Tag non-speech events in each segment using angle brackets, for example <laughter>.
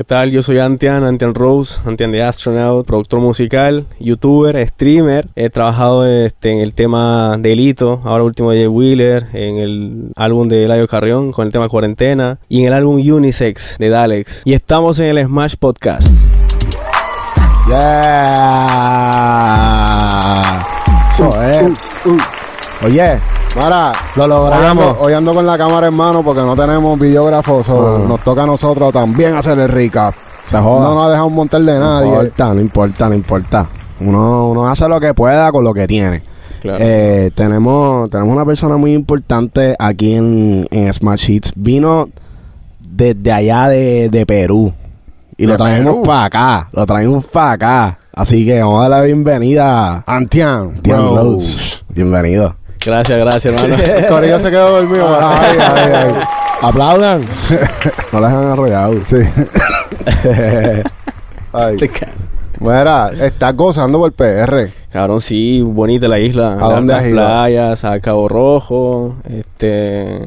¿Qué tal? Yo soy Antian, Antian Rose, Antian the Astronaut, productor musical, youtuber, streamer. He trabajado este, en el tema Delito, ahora último de Jay Wheeler, en el álbum de Eladio Carrión con el tema Cuarentena y en el álbum Unisex de Dalex. Y estamos en el Smash Podcast. Yeah. Eso es. Oye, Mara, lo logramos. hoy ando con la cámara en mano porque no tenemos videógrafos. so Ah. Nos toca a nosotros también hacer el recap. Se joda. No nos ha dejado montar de No nadie. importa, no importa, no importa. Uno, uno hace lo que pueda con lo que tiene. Claro. Eh, tenemos, tenemos una persona muy importante aquí en, en Smash Hits. Vino desde allá de, de Perú. Y ¿De lo traemos Perú? para acá. Lo traemos para acá. Así que vamos a dar la bienvenida a Antian, Tian Rose. Rose. Bienvenido. Gracias, gracias, hermano. <laughs> El corillo se quedó dormido. Ay, ay, ay. Aplaudan. no les han arrollado. Sí. <laughs> Ay. Mira, estás gozando por PR. Cabrón, sí, bonita la isla. ¿A dónde las has ido? playas, a Cabo Rojo, este,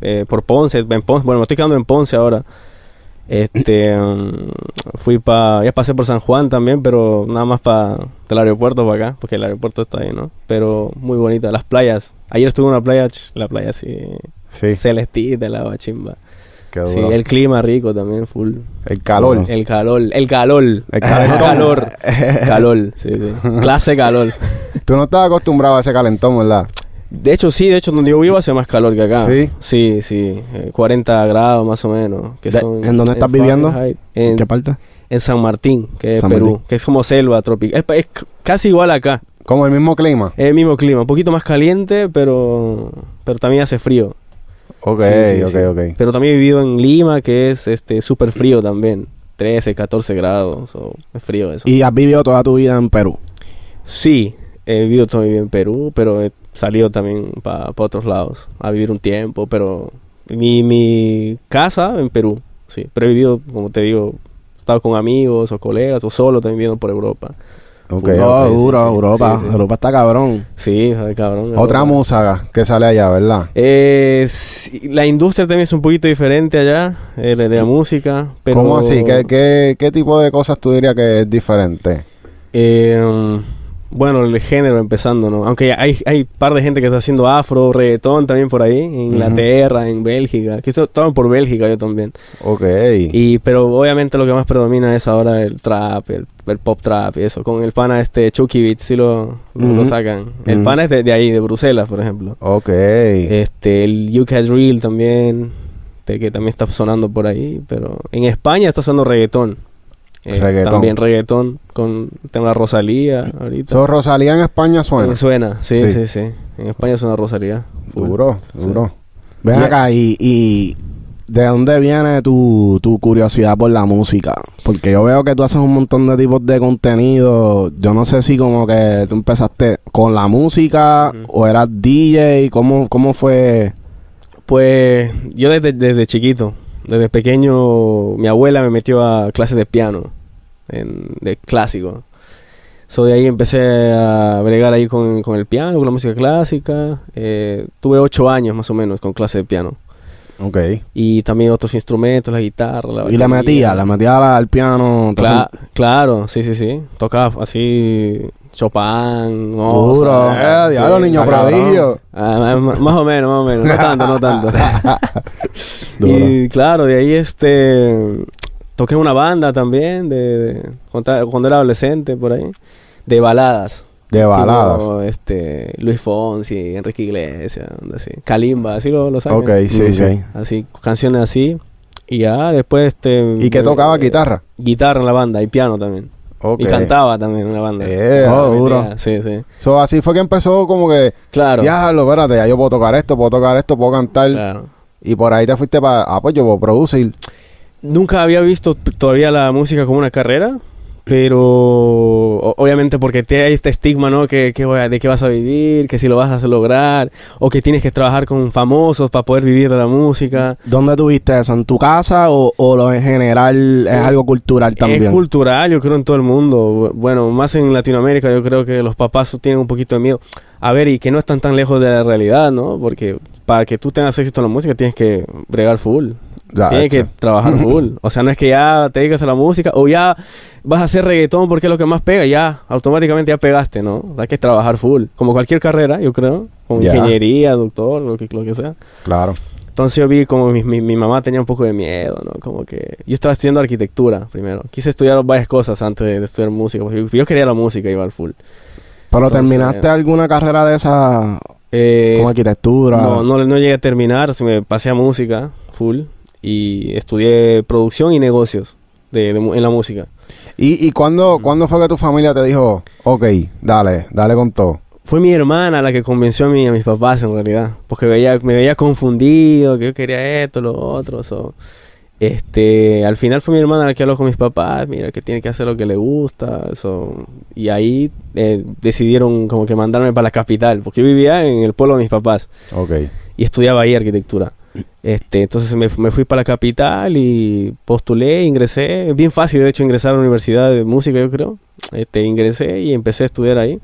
eh, por Ponce, en Ponce, bueno, me estoy quedando en Ponce ahora. Este, mm, fui para, ya pasé por San Juan también, pero nada más para del aeropuerto para acá, porque el aeropuerto está ahí, ¿no? Pero muy bonita, las playas. Ayer estuve en una playa, la playa así, Sí, celestita, la chimba. qué Sí, el clima rico también, full. El calor. El calor, el calor, el calor, <laughs> calor, sí, sí. Clase calor. Tú no estás acostumbrado a ese calentón, ¿verdad? De hecho, sí, de hecho, donde yo vivo hace más calor que acá. ¿Sí? Sí, sí, eh, 40 grados más o menos. Que De- son ¿en dónde estás viviendo? ¿En En, qué parte? en San Martín, que es San Perú, Martín. que es como selva tropical. Es, casi igual acá. Como el mismo clima. El mismo clima, un poquito más caliente, pero, pero también hace frío. Ok, Sí, sí, ok, sí. ok. Pero también he vivido en Lima, que es este súper frío también. 13, 14 grados, es frío eso. Y has vivido toda tu vida en Perú. Sí, he vivido toda mi vida en Perú, pero he salido también para otros lados a vivir un tiempo, pero mi, mi casa en Perú, sí, pero he vivido, como te digo, he estado con amigos o colegas o solo también viviendo por Europa. Ok, oh, sí, duro, sí, Europa. sí, sí. Europa está cabrón. Sí, cabrón. Otra Europa. música que sale allá, ¿verdad? Eh, sí, la industria también es un poquito diferente allá, eh, de, de la música, pero... ¿Cómo así? ¿Qué, qué, qué tipo de cosas tú dirías que es diferente? Eh, um, bueno, el género empezando, ¿no? Aunque hay, hay par de gente que está haciendo afro, reggaetón también por ahí, en Inglaterra, en Bélgica, que estaban por Bélgica yo también. Ok. Y, pero obviamente lo que más predomina es ahora el trap, el, el pop trap y eso. Con el pana este Chucky Beat, sí lo, sacan. El Ujú. pana es de, de ahí, de Bruselas, por ejemplo. Ok. Este, el UK Drill también, que también está sonando por ahí, pero en España está sonando reggaetón. Eh, Reggaetón. También reggaetón, con, tengo la Rosalía ahorita. So, Rosalía en España suena. Eh, Suena, sí, Sí. sí, sí, En España suena Rosalía. full. Duro, Sí. duro. Ven Y- acá y, y ¿de dónde viene tu, tu curiosidad por la música? Porque yo veo que tú haces un montón de tipos de contenido. Yo no sé si como que tú empezaste con la música o eras DJ. ¿Cómo, cómo fue? Pues yo desde, desde chiquito, desde pequeño, mi abuela me metió a clases de piano, en- de clásico. So de ahí empecé a bregar ahí con, el piano, con la música clásica. Eh, tuve ocho años más o menos con clases de piano. Ok. Y también otros instrumentos, la guitarra, la Y batería. metía, le metía al, piano. te Cla- hacen- claro, sí, sí, sí. Tocaba así Chopin, Duro. Eh, diablo, Sí, niño prodigio. Ah, más, más o menos, más o menos. No <laughs> tanto, no tanto. <laughs> Duro. y claro, de ahí este... Toqué una banda también, de, cuando era adolescente, por ahí. De baladas. De baladas. Tipo, este, Luis Fonsi, Enrique Iglesias, así. Kalimba, así lo, lo sacan. Ok, sí, sí. Así, canciones así. Y ya después este... ¿Y qué eh, tocaba guitarra? Guitarra en la banda y piano también. Ok. Y cantaba también en la banda. Eh, Oh, duro. Sí, sí. So, así fue que empezó como que, Claro. diablo, espérate, ya yo puedo tocar esto, puedo tocar esto, puedo cantar. claro. Y por ahí te fuiste para, ah, pues yo puedo producir. Nunca había visto todavía la música como una carrera, pero obviamente porque te hay este estigma, ¿no? Que, que de qué vas a vivir, que si lo vas a lograr, o que tienes que trabajar con famosos para poder vivir de la música. ¿Dónde tuviste eso? ¿En tu casa o, o lo en general es Eh, algo cultural también? Es cultural, yo creo, en todo el mundo. Bueno, más en Latinoamérica, yo creo que los papás tienen un poquito de miedo. A ver, y que no están tan lejos de la realidad, ¿no? Porque para que tú tengas éxito en la música tienes que bregar full. Ya, Tienes que trabajar <laughs> full. O sea, no es que ya te dedicas a la música o ya vas a hacer reggaetón porque es lo que más pega. Ya, automáticamente ya pegaste, ¿no? Hay que trabajar full. Como cualquier carrera, yo creo. Como Ya. ingeniería, doctor, lo que, lo que sea. Claro. Entonces yo vi como mi, mi- mi mamá tenía un poco de miedo, ¿no? Como que... Yo estaba estudiando arquitectura primero. Quise estudiar varias cosas antes de, de estudiar música. porque Yo, yo quería la música igual full. Pero Entonces- terminaste alguna carrera de esa Eh, como arquitectura. No, no, no llegué a terminar, se me pasé a música full y estudié producción y negocios de, en la música. ¿Y, y cuándo, cuándo fue que tu familia te dijo, ok, dale, dale con todo? Fue mi hermana la que convenció a, mí, a mis papás en realidad, porque veía, me veía confundido, que yo quería esto, lo otro. so. Este, al final fue mi hermana la que habló con mis papás, mira que tiene que hacer lo que le gusta, so. y ahí eh, decidieron como que mandarme para la capital, porque yo vivía en el pueblo de mis papás. Ok. y estudiaba ahí arquitectura. Este, entonces me, me fui para la capital y postulé, ingresé. Es bien fácil, de hecho, ingresar a la universidad de música, yo creo. Este, ingresé y empecé a estudiar ahí.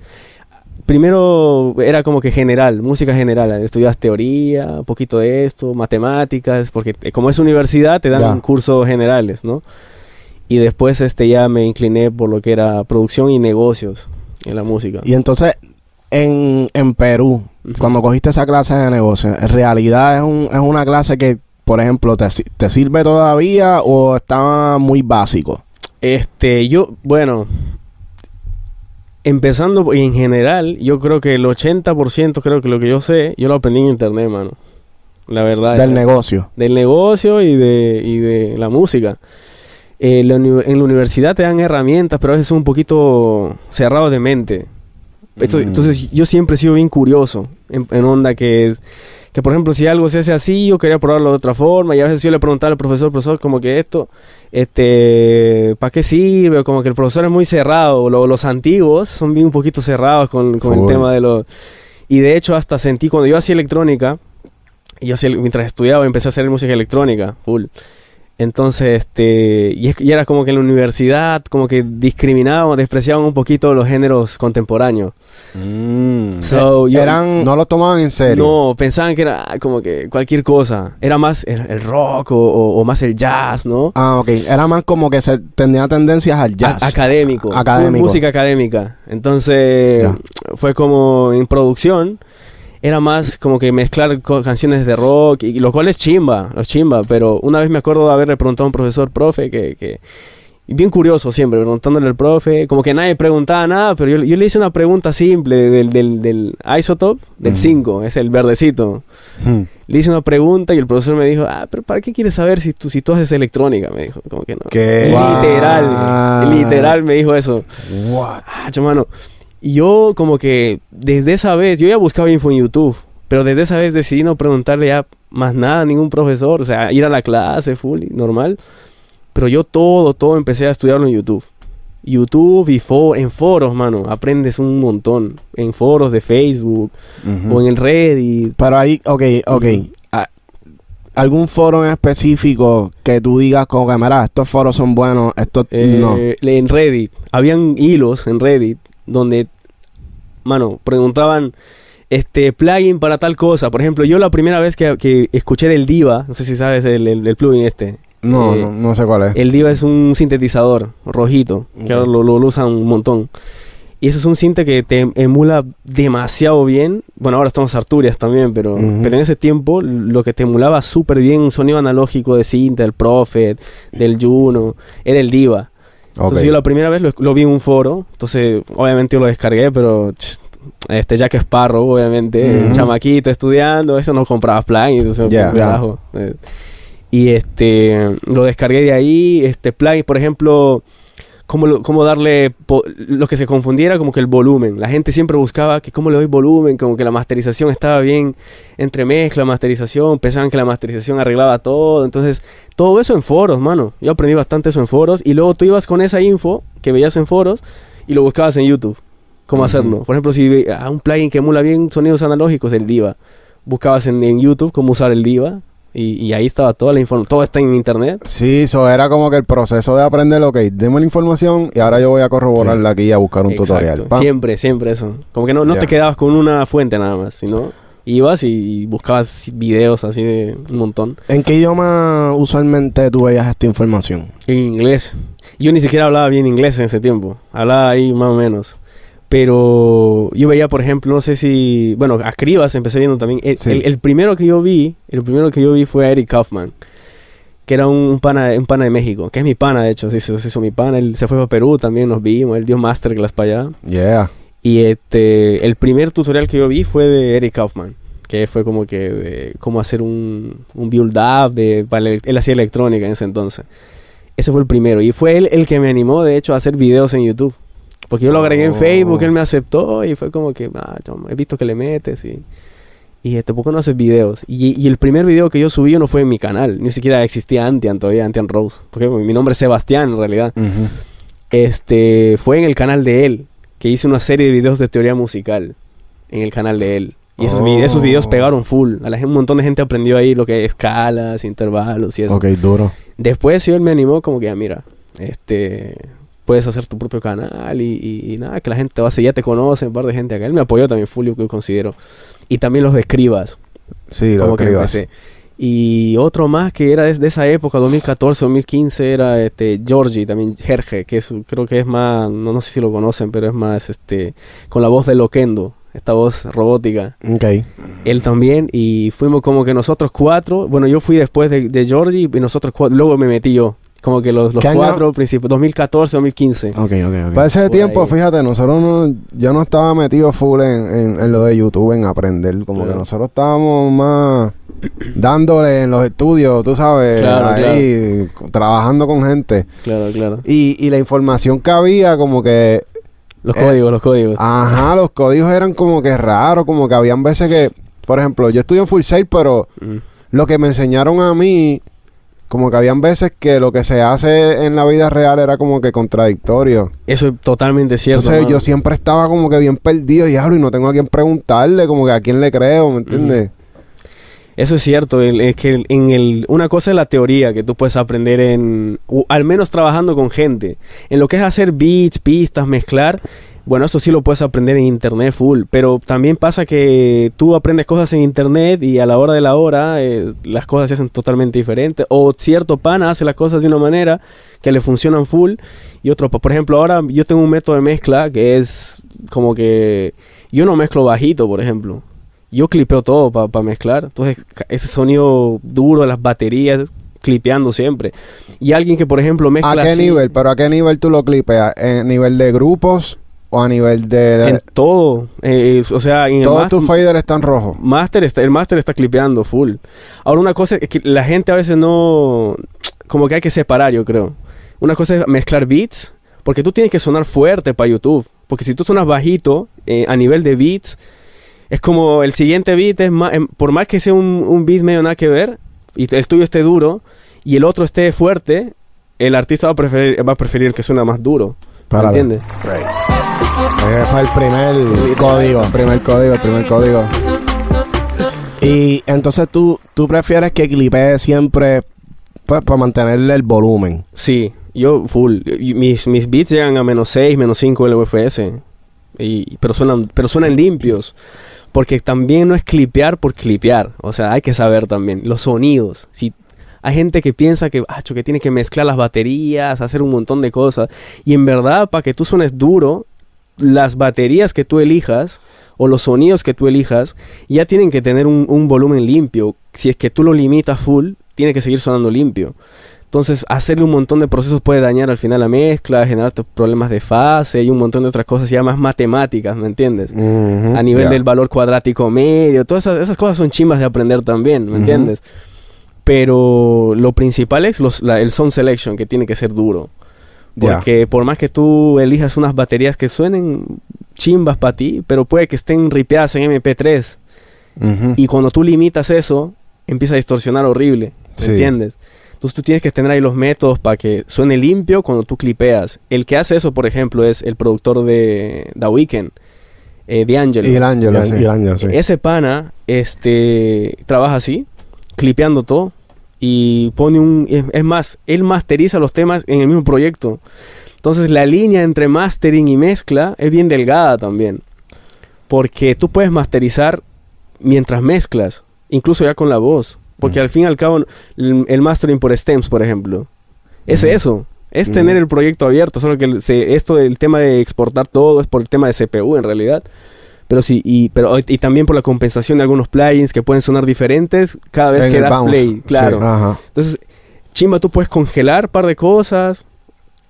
Primero era como que general, música general. Estudias teoría, un poquito de esto, matemáticas, porque como es universidad te dan Ya. cursos generales, ¿no? Y después este, ya me incliné por lo que era producción y negocios en la música. Y entonces, en, en Perú, Cuando cogiste esa clase de negocio, ¿en realidad es, un, es una clase que, por ejemplo, te, te sirve todavía o está muy básico? Este, yo, bueno, empezando en general, yo creo que el 80% creo que lo que yo sé, yo lo aprendí en internet, mano. La verdad. Del es- negocio. Del negocio y de, y de la música. Eh, la en la universidad te dan herramientas, pero a veces son un poquito cerrados de mente. Esto- Mm. Entonces yo siempre he sido bien curioso en, en onda que es que por ejemplo si algo se hace así yo quería probarlo de otra forma y a veces yo le preguntaba al profesor profesor como que esto este para qué sirve como que el profesor es muy cerrado lo- los antiguos son bien un poquito cerrados con, con el tema de los y de hecho hasta sentí cuando yo hacía electrónica y yo hacía, mientras estudiaba empecé a hacer música electrónica full entonces, este, y, es- y era como que en la universidad, como que discriminaban, despreciaban un poquito los géneros contemporáneos. Mm. So, yo- Eran... no lo tomaban en serio. no, pensaban que era como que cualquier cosa. Era más el, el rock o, o- o más el jazz, ¿no? Ah, ok. Era más como que se tenía tendencias al jazz. A- académico. Académico. Música académica. Entonces, fue como en producción. Era más como que mezclar canciones de rock, y lo cual es chimba, es chimba. Pero una vez me acuerdo de haberle preguntado a un profesor, profe, que, que bien curioso siempre, preguntándole al profe, como que nadie preguntaba nada, pero yo, yo le hice una pregunta simple del, del, del isotope, del Ujú. 5, es el verdecito. Mm. Le hice una pregunta y el profesor me dijo, ah, pero ¿para qué quieres saber si tú, si tú haces electrónica? Me dijo, como que no. ¿Qué? Literal, What? literal me dijo eso. What? Ah, chamano. Y yo como que desde esa vez, yo ya buscaba info en YouTube, pero desde esa vez decidí no preguntarle ya más nada a ningún profesor, o sea, ir a la clase full, normal. Pero yo todo, todo empecé a estudiarlo en YouTube. YouTube y fo- en foros, mano, aprendes un montón. En foros de Facebook o en el Reddit. Pero ahí, ok, ok. ¿Algún foro en específico que tú digas como que, mira, estos foros son buenos, estos Eh, no? En Reddit. Habían hilos en Reddit donde, mano, preguntaban este plugin para tal cosa. Por ejemplo, yo la primera vez que, que escuché del Diva, no sé si sabes el, el- el plugin este. No, Eh, no, no sé cuál es. El Diva es un sintetizador rojito, que ahora lo, lo- lo usan un montón. Y eso es un sinte que te emula demasiado bien. Bueno, ahora estamos Arturias también, pero, pero en ese tiempo lo que te emulaba súper bien un sonido analógico de Cinta, del Prophet, del Juno, era el Diva. Entonces yo la primera vez lo, lo vi en un foro, entonces obviamente yo lo descargué, pero este Jack Sparrow, obviamente, Ujú. chamaquito estudiando, eso no compraba plugin, entonces Ya. por carajo. Eh, y este lo descargué de ahí, este plugin, por ejemplo, cómo, lo- cómo darle lo que se confundiera como que el volumen. La gente siempre buscaba que cómo le doy volumen, como que la masterización estaba bien entre mezcla, masterización, pensaban que la masterización arreglaba todo, entonces todo eso en foros, mano. Yo aprendí bastante eso en foros y luego tú ibas con esa info que veías en foros y lo buscabas en YouTube. Cómo Ujú. hacerlo. Por ejemplo, si a un plugin que emula bien sonidos analógicos, el Diva. Buscabas en, en YouTube cómo usar el Diva y, y ahí estaba toda la información. Todo está en internet. Sí, eso era como que el proceso de aprender, ok, deme la información y ahora yo voy a corroborarla aquí y a buscar un Exacto. tutorial. Pam. Siempre, siempre eso. Como que no, no te quedabas con una fuente nada más, sino Ibas y, y buscabas videos así de un montón. ¿En qué idioma usualmente tú veías esta información? En inglés. Yo ni siquiera hablaba bien inglés en ese tiempo. Hablaba ahí más o menos. Pero yo veía, por ejemplo, no sé si... Bueno, a Cribas empecé viendo también. El, Sí. el- el primero que yo vi, el primero que yo vi fue a Eric Kaufman. Que era un pana, un pana de México. Que es mi pana, de hecho. Se se hizo mi pana. Él se fue para Perú también, nos vimos. Él dio masterclass para allá. Yeah. Y este, el primer tutorial que yo vi fue de Eric Kaufman, que fue como que de cómo hacer un, un build up de para ele- él hacía electrónica en ese entonces. Ese fue el primero y fue él el que me animó de hecho a hacer videos en YouTube. Porque yo lo agregué en Oh. Facebook, él me aceptó y fue como que, ah, chamo, he visto que le metes y y este, ¿por qué no haces videos? Y, y el primer video que yo subí no fue en mi canal, ni siquiera existía Antian todavía, Antian Rose, porque mi nombre es Sebastián en realidad Ujú. este fue en el canal de él que hice una serie de videos de teoría musical en el canal de él y esos, vi- esos videos Oh. pegaron full a la gente, un montón de gente aprendió ahí lo que es escalas intervalos y eso Ok, duro. después sí él me animó como que ah, mira este puedes hacer tu propio canal y, y- y nada que la gente te va a seguir ya te conoce un par de gente acá él me apoyó también full yo que considero y también los escribas Sí, lo como que escribas. Y otro más que era desde esa época, 2014, 2015, era este Georgie, también Jerge, que es, creo que es más, no, no sé si lo conocen, pero es más este con la voz de Loquendo, esta voz robótica. Ok. Él también, y fuimos como que nosotros cuatro, bueno, yo fui después de, de Georgie y nosotros cuatro, luego me metí yo, como que los, los cuatro principios, 2014, 2015. Ok, ok, ok. Para ese Por tiempo, ahí. fíjate, nosotros no, yo no estaba metido full en, en- en lo de YouTube, en aprender. Como Claro. que nosotros estábamos más dándole en los estudios, tú sabes, Claro, ahí, trabajando con gente. Claro, claro. Y, y la información que había, como que, Los Eh, códigos, los códigos. ajá, los códigos eran como que raros, como que habían veces que, por ejemplo, yo estudié en Full Sail, pero Mm. lo que me enseñaron a mí, como que habían veces que lo que se hace en la vida real era como que contradictorio. Eso es totalmente cierto. Entonces mano. yo siempre estaba como que bien perdido y hablo y no tengo a quién preguntarle, como que a quién le creo, ¿me entiendes? Eso es cierto, es que en el, una cosa es la teoría que tú puedes aprender en, o al menos trabajando con gente. En lo que es hacer beats, pistas, mezclar, bueno, eso sí lo puedes aprender en internet full, pero también pasa que tú aprendes cosas en internet y a la hora de la hora eh, las cosas se hacen totalmente diferentes, o cierto pana hace las cosas de una manera que le funcionan full y otro, por ejemplo, ahora yo tengo un método de mezcla que es como que yo no mezclo bajito, por ejemplo yo clipeo todo para mezclar. Entonces, ese sonido duro de las baterías, clipeando siempre. Y alguien que, por ejemplo, mezcla ¿A qué así nivel? ¿Pero a qué nivel tú lo clipeas? ¿En nivel de grupos o a nivel de... en todo. eh, o sea, en Todos mas- tus faders están rojos. master está, el master está clipeando full. Ahora, una cosa es que la gente a veces no... Como que hay que separar, yo creo. Una cosa es mezclar beats, porque tú tienes que sonar fuerte para YouTube. Porque si tú sonas bajito, eh, a nivel de beats, es como el siguiente beat es más, em, por más que sea un, un beat medio nada que ver, y el tuyo esté duro, y el otro esté fuerte, el artista va a preferir, va a preferir el que suena más duro. ¿Me Párale. Ese fue el primer código. El primer código, el primer código. Y entonces tú, tú prefieres que clipee siempre pues, para mantenerle el volumen. Sí, yo full. Mis, mis beats llegan a menos 6, menos 5 el UFS. Y, pero, suenan, pero suenan limpios. Porque también no es clipear por clipear. O sea, hay que saber también los sonidos. Si hay gente que piensa que, "Acho, que tiene que mezclar las baterías, hacer un montón de cosas. Y en verdad, para que tú suenes duro, las baterías que tú elijas o los sonidos que tú elijas ya tienen que tener un, un volumen limpio. Si es que tú lo limitas full, tiene que seguir sonando limpio. Entonces, hacerle un montón de procesos puede dañar al final la mezcla, generarte problemas de fase y un montón de otras cosas ya más matemáticas, ¿me entiendes? A nivel del valor cuadrático medio, todas esas, esas cosas son chimbas de aprender también, ¿me entiendes? Pero lo principal es los- la- el sound selection, que tiene que ser duro. Porque por más que tú elijas unas baterías que suenen chimbas para ti, pero puede que estén ripeadas en MP3. Ujú. Y cuando tú limitas eso, empieza a distorsionar horrible. ¿Me Sí. entiendes? Entonces tú tienes que tener ahí los métodos para que suene limpio cuando tú clipeas. El que hace eso, por ejemplo, es el productor de The Weeknd, eh, D'Angelo. Y el Ángel, Y el- sí. y el año, sí. Ese pana este, trabaja así, clipeando todo. Y pone un... Es, es más, él masteriza los temas en el mismo proyecto. Entonces la línea entre mastering y mezcla es bien delgada también. Porque tú puedes masterizar mientras mezclas, incluso ya con la voz. Porque Mm. al fin y al cabo, el, el mastering por stems, por ejemplo, es eso. Es tener el proyecto abierto, solo que el- se- esto del tema de exportar todo es por el tema de CPU en realidad. Pero sí, y, pero, y también por la compensación de algunos plugins que pueden sonar diferentes cada vez En que das bounce, play. sí. Claro. Ajá. Entonces, chimba, tú puedes congelar un par de cosas.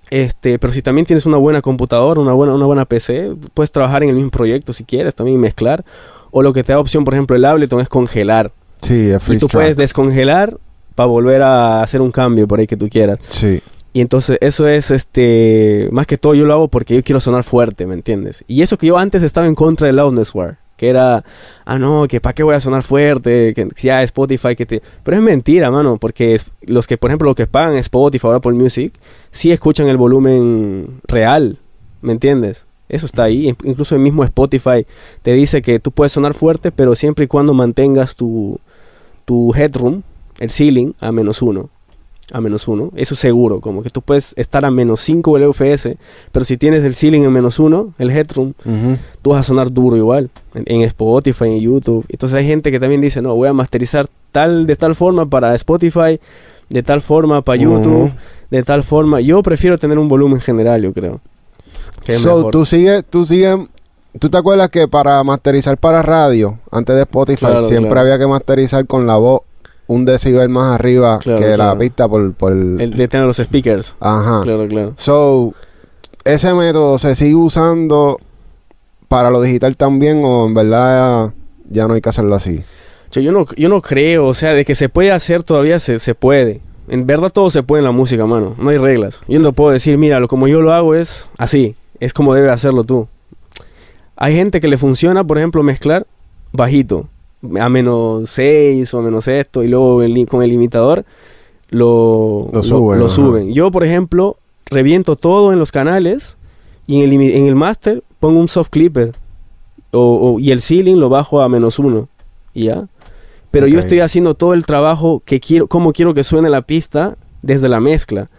Este, pero si también tienes una buena computadora, una buena, una buena PC, puedes trabajar en el mismo proyecto si quieres, también mezclar. O lo que te da opción, por ejemplo, el Ableton es congelar. Sí, es Y tú track. puedes descongelar para volver a hacer un cambio por ahí que tú quieras. Sí. Y entonces eso es, este, más que todo yo lo hago porque yo quiero sonar fuerte, ¿me entiendes? Y eso que yo antes estaba en contra del Loudness War, que era, ah, no, que para qué voy a sonar fuerte, que ya Spotify, que te... Pero es mentira, mano, porque los que, por ejemplo, los que pagan Spotify o Apple Music, sí escuchan el volumen real, ¿me entiendes? Eso está ahí, In- incluso el mismo Spotify te dice que tú puedes sonar fuerte, pero siempre y cuando mantengas tu, tu headroom, el ceiling, a menos uno a menos uno, eso seguro, como que tú puedes estar a menos 5 el UFS, pero si tienes el ceiling en menos uno, el headroom, tú vas a sonar duro igual, en, en Spotify, en YouTube. Entonces hay gente que también dice, no, voy a masterizar tal de tal forma para Spotify, de tal forma para. YouTube, de tal forma. Yo prefiero tener un volumen general, yo creo. Que So, mejor. tú sigues, tú sigues, ¿tú te acuerdas que para masterizar para radio, antes de Spotify, Claro, siempre claro. había que masterizar con la voz un decibel más arriba Claro, que la pista por, por El de tener los speakers. Ajá. Claro, claro. So, ¿ese método se sigue usando para lo digital también o en verdad ya no hay que hacerlo así? Yo, yo no, yo no creo, o sea, de que se puede hacer todavía se, se puede. En verdad todo se puede en la música, mano. No hay reglas. Yo no puedo decir, mira, lo como yo lo hago es así. Es como debe hacerlo tú. Hay gente que le funciona, por ejemplo, mezclar bajito. A menos 6 o a menos esto. Y luego el con el limitador lo, Lo suben, lo ajá. suben. Yo, por ejemplo, reviento todo en los canales. Y en el, limi- en el master pongo un soft clipper. O, o- y el ceiling lo bajo a menos uno. Y ya. Pero yo estoy haciendo todo el trabajo que quiero, cómo quiero que suene la pista desde la mezcla.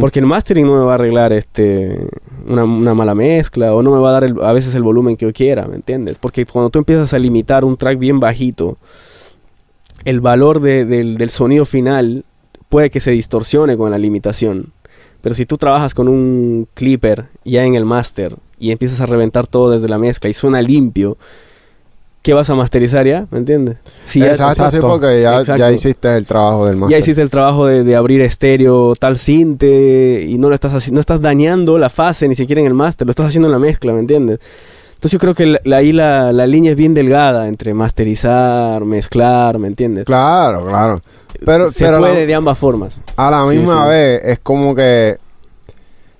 Porque el mastering no me va a arreglar este una, mala mezcla o no me va a dar a veces el volumen que yo quiera, ¿me entiendes? Porque cuando tú empiezas a limitar un track bien bajito, el valor de- del, del sonido final puede que se distorsione con la limitación. Pero si tú trabajas con un clipper ya en el master y empiezas a reventar todo desde la mezcla y suena limpio, ¿qué vas a masterizar ya? ¿Me entiendes? Si ya- exacto, sí, porque ya, Exacto. ya hiciste el trabajo del máster. ya hiciste el trabajo de, de abrir estéreo tal cinte y no lo estás no estás dañando la fase ni siquiera en el máster, lo estás haciendo en la mezcla, ¿me entiendes? Entonces yo creo que la- la- ahí la, la línea es bien delgada entre masterizar, mezclar, ¿me entiendes? Claro, claro. Pero, Se pero la- puede de ambas formas. a la misma sí. vez es como que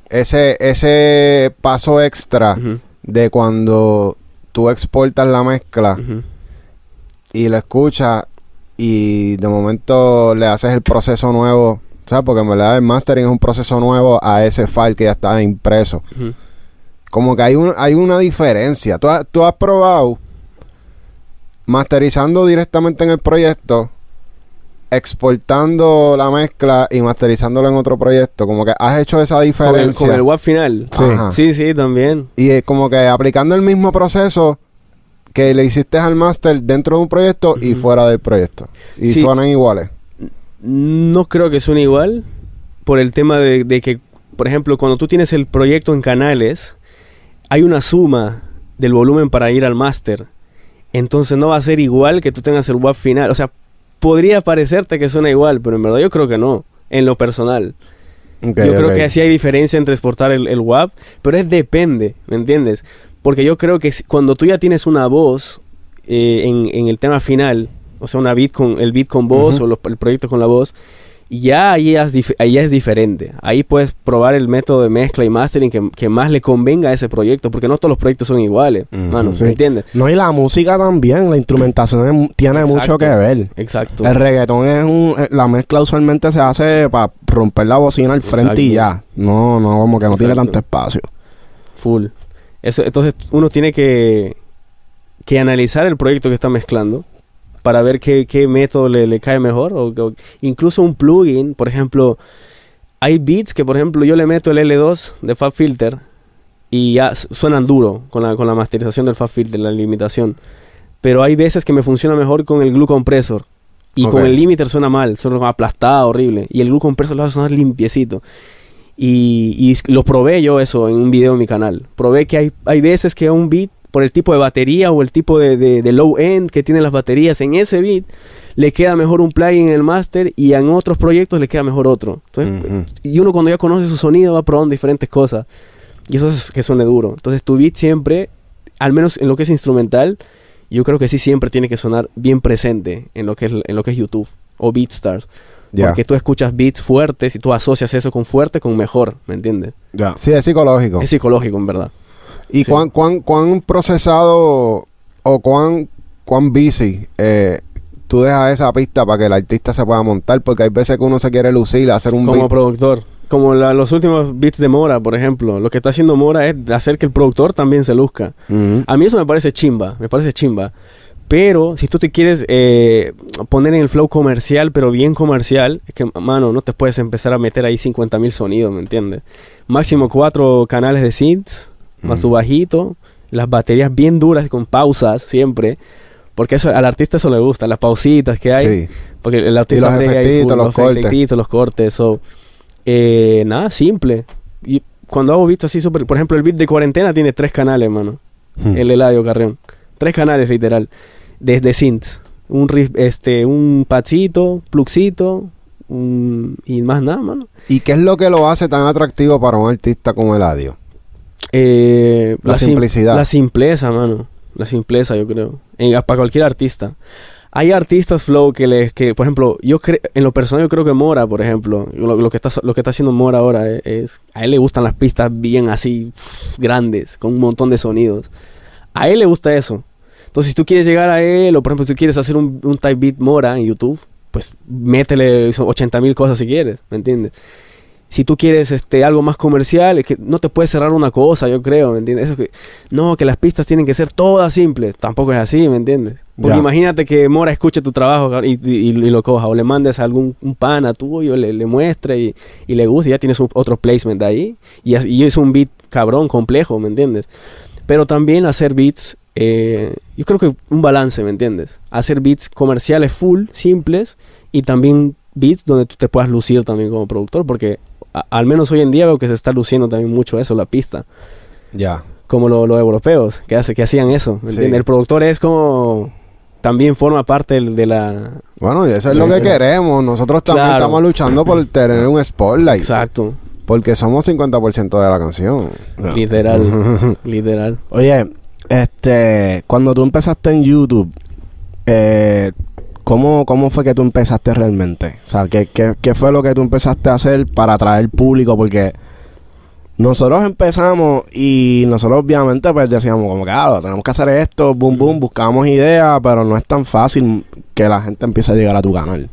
ese, ese paso extra de cuando tú exportas la mezcla y la escuchas y de momento le haces el proceso nuevo, ¿sabes? Porque en verdad el mastering es un proceso nuevo a ese file que ya está impreso. Como que hay, un, hay una diferencia. ¿Tú tú has probado masterizando directamente en el proyecto, exportando la mezcla y masterizándola en otro proyecto. Como que has hecho esa Con el, diferencia. con el WAP final. Sí. Ajá. sí, sí, también. Y es como que aplicando el mismo proceso que le hiciste al máster dentro de un proyecto y fuera del proyecto. Y Sí. suenan iguales. No creo que suene igual por el tema de, de que, por ejemplo, cuando tú tienes el proyecto en canales, hay una suma del volumen para ir al máster. Entonces no va a ser igual que tú tengas el WAP final. O sea, podría parecerte que suena igual, pero en verdad yo creo que no, en lo personal. Yo creo que así hay diferencia entre exportar el, el WAP, pero es depende, ¿me entiendes? Porque yo creo que cuando tú ya tienes una voz eh, en, en el tema final, o sea, una beat con, el beat con voz o los- el proyecto con la voz, ya ahí es, dif- ahí es diferente. Ahí puedes probar el método de mezcla y mastering que, que más le convenga a ese proyecto, porque no todos los proyectos son iguales, mano, Sí. ¿me entiendes? No, y la música también, la instrumentación es- tiene Exacto. mucho que ver. Exacto. El reggaetón es un... eh, La mezcla usualmente se hace para romper la bocina al frente y ya. No, no, como que no tiene tanto espacio. Full. Eso, entonces uno tiene que, que analizar el proyecto que está mezclando para ver qué, qué método le, le cae mejor. O, o- incluso un plugin, por ejemplo, hay beats que, por ejemplo, yo le meto el L2 de Fab Filter y ya suenan duro con la, con la masterización del Fab Filter, la limitación. pero hay veces que me funciona mejor con el glue compressor. Y Ok. con el limiter suena mal, suena aplastado, horrible. Y el glue compressor lo hace sonar limpiecito. Y, y lo probé yo eso en un video en mi canal. Probé que hay, hay veces que un beat, por el tipo de batería o el tipo de, de- de low end que tienen las baterías, en ese beat le queda mejor un plugin en el master y en otros proyectos le queda mejor otro. Entonces, y uno cuando ya conoce su sonido va probando diferentes cosas. Y eso es que suene duro. Entonces tu beat siempre, al menos en lo que es instrumental, yo creo que sí siempre tiene que sonar bien presente en lo que es, en lo que es YouTube o BeatStars. Ya. Porque tú escuchas beats fuertes y tú asocias eso con fuerte con mejor, ¿me entiendes? Ya. Sí, es psicológico. Es psicológico, en verdad. ¿Y sí. cuán, cuán, cuán procesado o cuán, cuán busy eh, tú dejas esa pista para que el artista se pueda montar? Porque hay veces que uno se quiere lucir, hacer un Como beat. productor. Como la- los últimos beats de Mora, por ejemplo. Lo que está haciendo Mora es hacer que el productor también se luzca. A mí eso me parece chimba, me parece chimba. Pero si tú te quieres eh, poner en el flow comercial, pero bien comercial, es que, mano, no te puedes empezar a meter ahí 50 mil sonidos, ¿me entiendes? Máximo cuatro canales de synths, más Mm. su bajito, las baterías bien duras con pausas siempre. Porque eso, al artista eso le gusta, las pausitas que hay. Sí. Porque el artista los efectitos, full, los cortes. efectitos, los cortes. So, eh, nada, simple. Y cuando hago beats así súper... Por ejemplo, el beat de cuarentena tiene tres canales, mano. Hmm. El Eladio Carreón. Tres canales, literal. Desde synths. Un riff, este, un padzito, pluxito, un- y más nada, mano. ¿Y qué es lo que lo hace tan atractivo para un artista como Eladio? Eh, La sim- simplicidad. La simpleza, mano. La simpleza, yo creo. En- para cualquier artista. Hay artistas flow que les, que, por ejemplo, yo en lo personal yo creo que Mora, por ejemplo, lo, lo que está lo que está haciendo Mora ahora es, es- a él le gustan las pistas bien así grandes, con un montón de sonidos. A él le gusta eso. Entonces, si tú quieres llegar a él, o por ejemplo, si tú quieres hacer un, un type beat Mora en YouTube, pues métele eso, 80 mil cosas si quieres, ¿me entiendes? Si tú quieres este algo más comercial, es que no te puedes cerrar una cosa, yo creo, ¿me entiendes? Eso que, no, que las pistas tienen que ser todas simples. Tampoco es así, ¿me entiendes? Porque Ya. imagínate que Mora escuche tu trabajo y, y- y lo coja, o le mandes a algún un pana tuyo, le, le muestre y, y le guste, y ya tienes un- otro placement ahí. Y, y es un beat cabrón, complejo, ¿me entiendes? Pero también hacer beats, eh, yo creo que un balance, ¿me entiendes? Hacer beats comerciales full, simples, y también beats donde tú te puedas lucir también como productor, porque a- al menos hoy en día veo que se está luciendo también mucho eso, la pista, Ya. como lo- los europeos, que, hace, que hacían eso, ¿me Sí. entiendes? El productor es como... También forma parte del- de la... Bueno, y eso es Sí, lo que sí. queremos. Nosotros también Claro. estamos luchando por tener un spotlight. Exacto. Porque somos 50% de la canción. Literal. <laughs> literal. Oye, este, cuando tú empezaste en YouTube, eh, ¿cómo, ¿cómo fue que tú empezaste realmente? O sea, ¿qué, qué, qué fue lo que tú empezaste a hacer para atraer público? Porque nosotros empezamos y nosotros obviamente pues decíamos como que, ah, tenemos que hacer esto, boom, boom, buscamos ideas, pero no es tan fácil que la gente empiece a llegar a tu canal.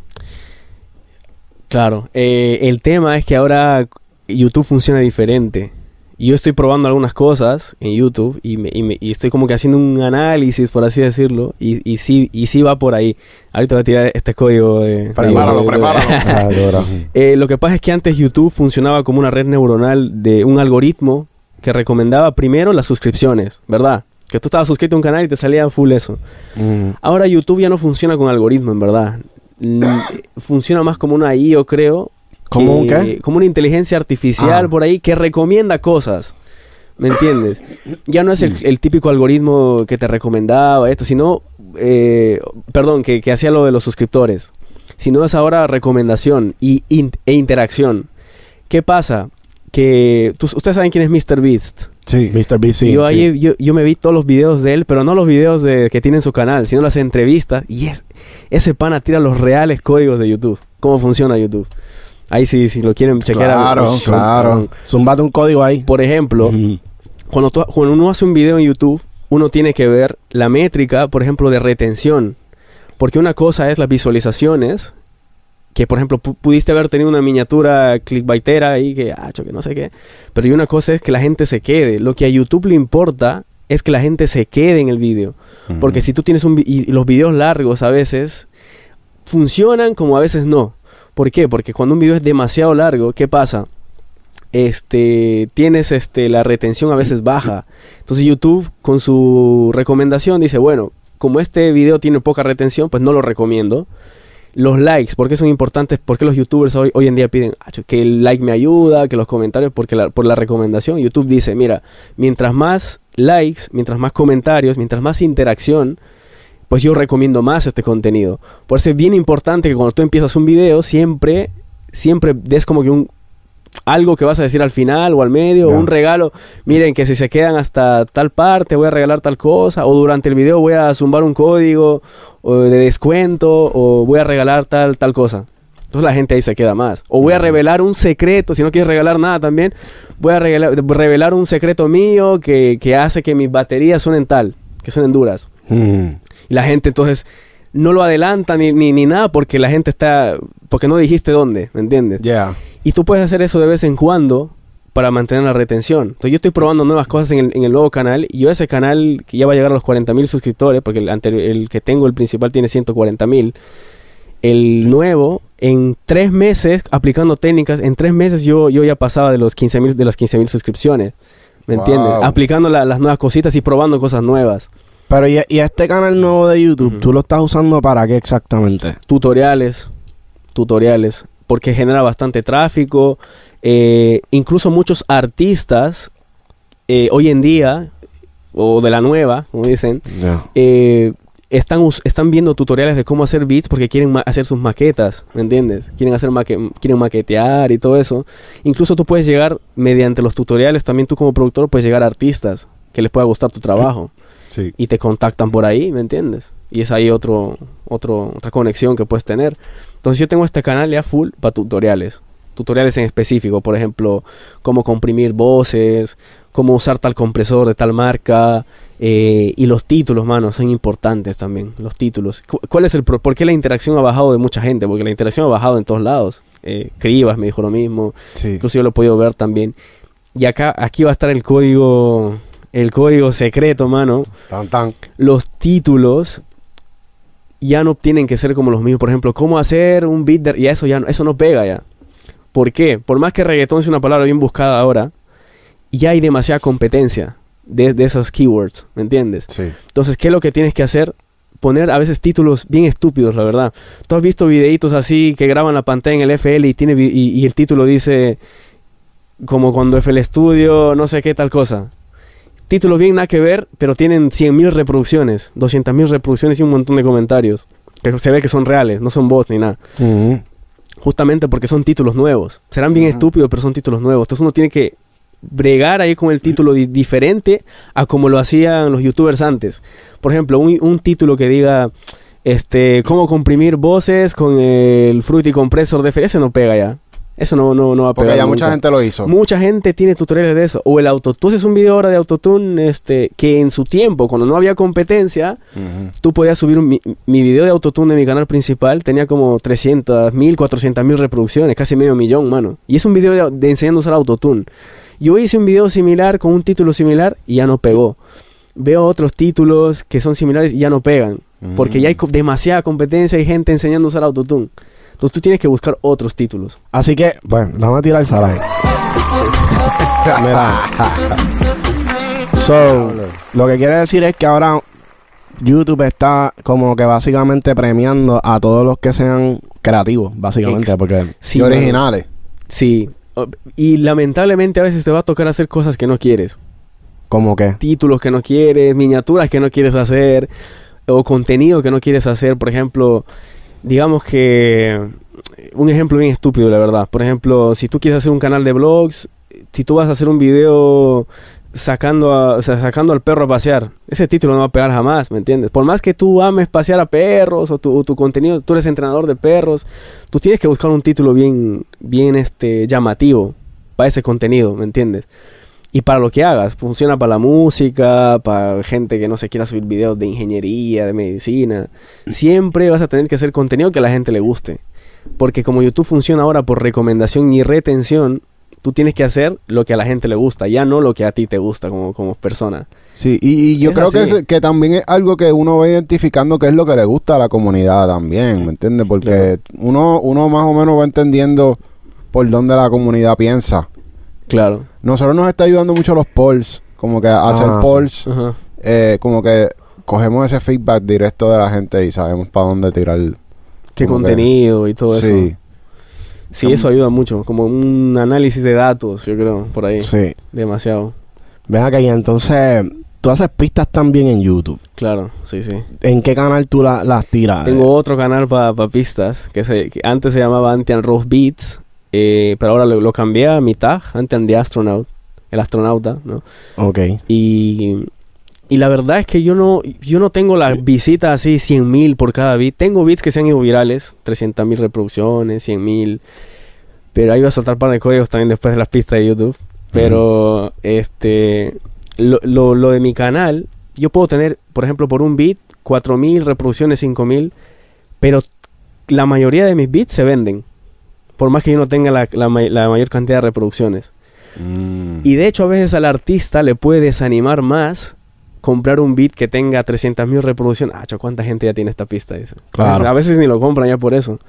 Claro, eh, el tema es que ahora YouTube funciona diferente. Yo estoy probando algunas cosas en YouTube y, me- y me- y estoy como que haciendo un análisis, por así decirlo, y, y sí, y sí va por ahí. Ahorita voy a tirar este código de... Prepáralo, de- prepáralo. <laughs> Ah. Eh, lo que pasa es que antes YouTube funcionaba como una red neuronal de un algoritmo que recomendaba primero las suscripciones, ¿verdad? Que tú estabas suscrito a un canal y te salía full eso. Mm. Ahora YouTube ya no funciona con algoritmo, en verdad. Mm, funciona más como una I, yo creo. ¿Cómo un que- qué? Como una inteligencia artificial Ah. por ahí que recomienda cosas. ¿Me entiendes? Ya no es el, el típico algoritmo que te recomendaba esto, sino, eh, perdón, que, que hacía lo de los suscriptores. Sino es ahora recomendación y, in- e interacción. ¿Qué pasa? Que tú- ustedes saben quién es Mr. Beast. Sí. Mr. B, sí, yo, sí. ahí, yo, yo me vi todos los videos de él, pero no los videos de, que tiene en su canal, sino las entrevistas. Y es, ese pana tira los reales códigos de YouTube. ¿Cómo funciona YouTube? Ahí sí, si lo quieren chequear. Claro, es- claro. Zumbate un código ahí. Por ejemplo, Ujú. cuando, tú- cuando uno hace un video en YouTube, uno tiene que ver la métrica, por ejemplo, de retención. Porque una cosa es las visualizaciones, que por ejemplo pu- pudiste haber tenido una miniatura clickbaitera ahí, que, ah, que no sé qué. Pero y una cosa es que la gente se quede. Lo que a YouTube le importa es que la gente se quede en el video. Porque si tú tienes un... vi- Y los videos largos a veces funcionan como a veces no. ¿Por qué? Porque cuando un video es demasiado largo, ¿qué pasa? Este, tienes este, la retención a veces baja. Entonces YouTube con su recomendación dice, bueno, como este video tiene poca retención, pues no lo recomiendo. Los likes, ¿por qué son importantes? Porque los youtubers hoy, hoy en día piden "Ah, que el like me ayuda, que los comentarios, porque la- por la recomendación. YouTube dice, mira, mientras más likes, mientras más comentarios, mientras más interacción, pues yo recomiendo más este contenido. Por eso es bien importante que cuando tú empiezas un video, siempre, siempre des como que un algo que vas a decir al final o al medio, un regalo. Miren que si se quedan hasta tal parte voy a regalar tal cosa, o durante el video voy a zumbar un código o de descuento, o voy a regalar tal, tal cosa. Entonces la gente ahí se queda más. O voy a revelar un secreto, si no quieres regalar nada también, voy a regalar- revelar un secreto mío que, que hace que mis baterías suenen tal, que suenen duras. Mm. Y la gente entonces no lo adelanta ni, ni, ni nada porque la gente está... Porque no dijiste dónde, ¿me entiendes? Yeah. Y tú puedes hacer eso de vez en cuando para mantener la retención. Entonces yo estoy probando nuevas cosas en el, en el nuevo canal y yo ese canal que ya va a llegar a los 40 mil suscriptores, porque el, que tengo, el principal, tiene 140 mil. El nuevo, en tres meses, aplicando técnicas, en tres meses yo, yo ya pasaba de los 15 mil de las 15 mil suscripciones. ¿Me Wow. entiendes? Aplicando la- las nuevas cositas y probando cosas nuevas. Pero y, y este canal nuevo de YouTube. ¿tú lo estás usando para qué exactamente? tutoriales, tutoriales, porque genera bastante tráfico. eh, incluso muchos artistas eh, hoy en día, o de la nueva, como dicen, eh, están, están viendo tutoriales de cómo hacer beats porque quieren hacer sus maquetas, ¿me entiendes? Quieren, hacer maque- quieren maquetear y todo eso. Incluso tú puedes llegar, mediante los tutoriales, también tú como productor puedes llegar a artistas que les pueda gustar tu trabajo Sí. y te contactan por ahí, ¿me entiendes? Y es ahí otro, otro, otra conexión que puedes tener. Entonces yo tengo este canal ya full para tutoriales. Tutoriales en específico, por ejemplo, cómo comprimir voces, cómo usar tal compresor de tal marca. eh, y los títulos, mano, son importantes también. Los títulos. Cu- ¿Cuál es el pro- ¿Por qué la interacción ha bajado de mucha gente? Porque la interacción ha bajado en todos lados. Eh, Cribas me dijo lo mismo. Sí. Incluso yo lo he podido ver también. Y acá, aquí va a estar el código, el código secreto, mano Tan, tan. los títulos ya no tienen que ser como los mismos. Por ejemplo, cómo hacer un beat de- y eso ya no, eso no pega ya. ¿Por qué? Por más que reggaetón sea una palabra bien buscada ahora, ya hay demasiada competencia de, de esos keywords, ¿me entiendes? Sí. Entonces, ¿qué es lo que tienes que hacer? Poner a veces títulos bien estúpidos, la verdad. Tú has visto videitos así que graban la pantalla en el FL y, tiene y el título dice como cuando FL Studio, no sé qué tal cosa. Títulos bien nada que ver, pero tienen 100.000 reproducciones, 200.000 reproducciones y un montón de comentarios. Que se ve que son reales, no son bots ni nada. Justamente porque son títulos nuevos. Serán bien estúpidos, pero son títulos nuevos. Entonces uno tiene que bregar ahí con el título di- diferente a como lo hacían los youtubers antes. Por ejemplo, un, un título que diga este cómo comprimir voces con el Fruity Compressor de ese no pega ya. Eso no, no, no va a Porque pegar. ya mucha nunca. gente lo hizo. Mucha gente tiene tutoriales de eso. O el auto. Tú haces un video ahora de autotune este, que en su tiempo, cuando no había competencia, Ujú. tú podías subir un- mi, mi video de autotune de mi canal principal, tenía como 300 mil, 400 mil reproducciones, casi medio millón, mano. Y es un video de, de enseñando a usar autotune. Yo hice un video similar con un título similar y ya no pegó. Veo otros títulos que son similares y ya no pegan. Porque ya hay co- demasiada competencia y gente enseñando a usar autotune. Entonces tú tienes que buscar otros títulos. Así que, bueno, vamos a tirar el salaje. <laughs> Mira. So, lo que quiere decir es que ahora YouTube está como que básicamente premiando a todos los que sean creativos, básicamente, Ex- porque Sí, y originales. Sí. Y lamentablemente a veces te va a tocar hacer cosas que no quieres. como que Títulos que no quieres, miniaturas que no quieres hacer, o contenido que no quieres hacer. Por ejemplo, digamos que... Un ejemplo bien estúpido, la verdad. Por ejemplo, si tú quieres hacer un canal de vlogs, si tú vas a hacer un video sacando, sacando al perro a pasear, ese título no va a pegar jamás, ¿me entiendes? Por más que tú ames pasear a perros o tu, tu contenido, tú eres entrenador de perros, tú tienes que buscar un título bien, bien este, llamativo para ese contenido, ¿me entiendes? Y para lo que hagas, funciona para la música, para gente que no se quiera subir videos de ingeniería, de medicina. Siempre vas a tener que hacer contenido que a la gente le guste. Porque como YouTube funciona ahora por recomendación y retención, tú tienes que hacer lo que a la gente le gusta, ya no lo que a ti te gusta como, como persona. Sí, y, y yo Es creo que, es- que también es algo que uno va identificando que es lo que le gusta a la comunidad también, ¿me entiendes? Porque Claro. uno, uno más o menos va entendiendo por dónde la comunidad piensa. Claro. Nosotros nos está ayudando mucho los polls, como que hacer Ah, polls, eh, como que cogemos ese feedback directo de la gente y sabemos para dónde tirar. Qué como que- contenido y todo sí. eso. Sí, eso ayuda mucho. Como un análisis de datos, yo creo, por ahí. Sí. Demasiado. Ven acá y entonces tú haces pistas también en YouTube. Claro, sí, sí. ¿En qué canal tú la- las tiras? Tengo otro canal para pistas que, se, que antes se llamaba Antian Rough Beats, eh, pero ahora lo, lo cambié a mi tag, Antian the Astronaut, el astronauta, ¿no? Ok. Y, y la verdad es que yo no, yo no tengo las visitas así 100 mil por cada beat. Tengo beats que se han ido virales, 300 mil reproducciones, 100 mil. Pero ahí voy a soltar un par de códigos también después de las pistas de YouTube. Pero este lo, lo, lo de mi canal, yo puedo tener, por ejemplo, por un beat, 4 mil reproducciones, 5 mil. Pero la mayoría de mis beats se venden. Por más que yo no tenga la, la may- la mayor cantidad de reproducciones. Mm. Y de hecho a veces al artista le puede desanimar más comprar un beat que tenga 300.000 reproducciones. Ah, ¿cuánta gente ya tiene esta pista? Dice. Claro. A, veces, a veces ni lo compran ya por eso.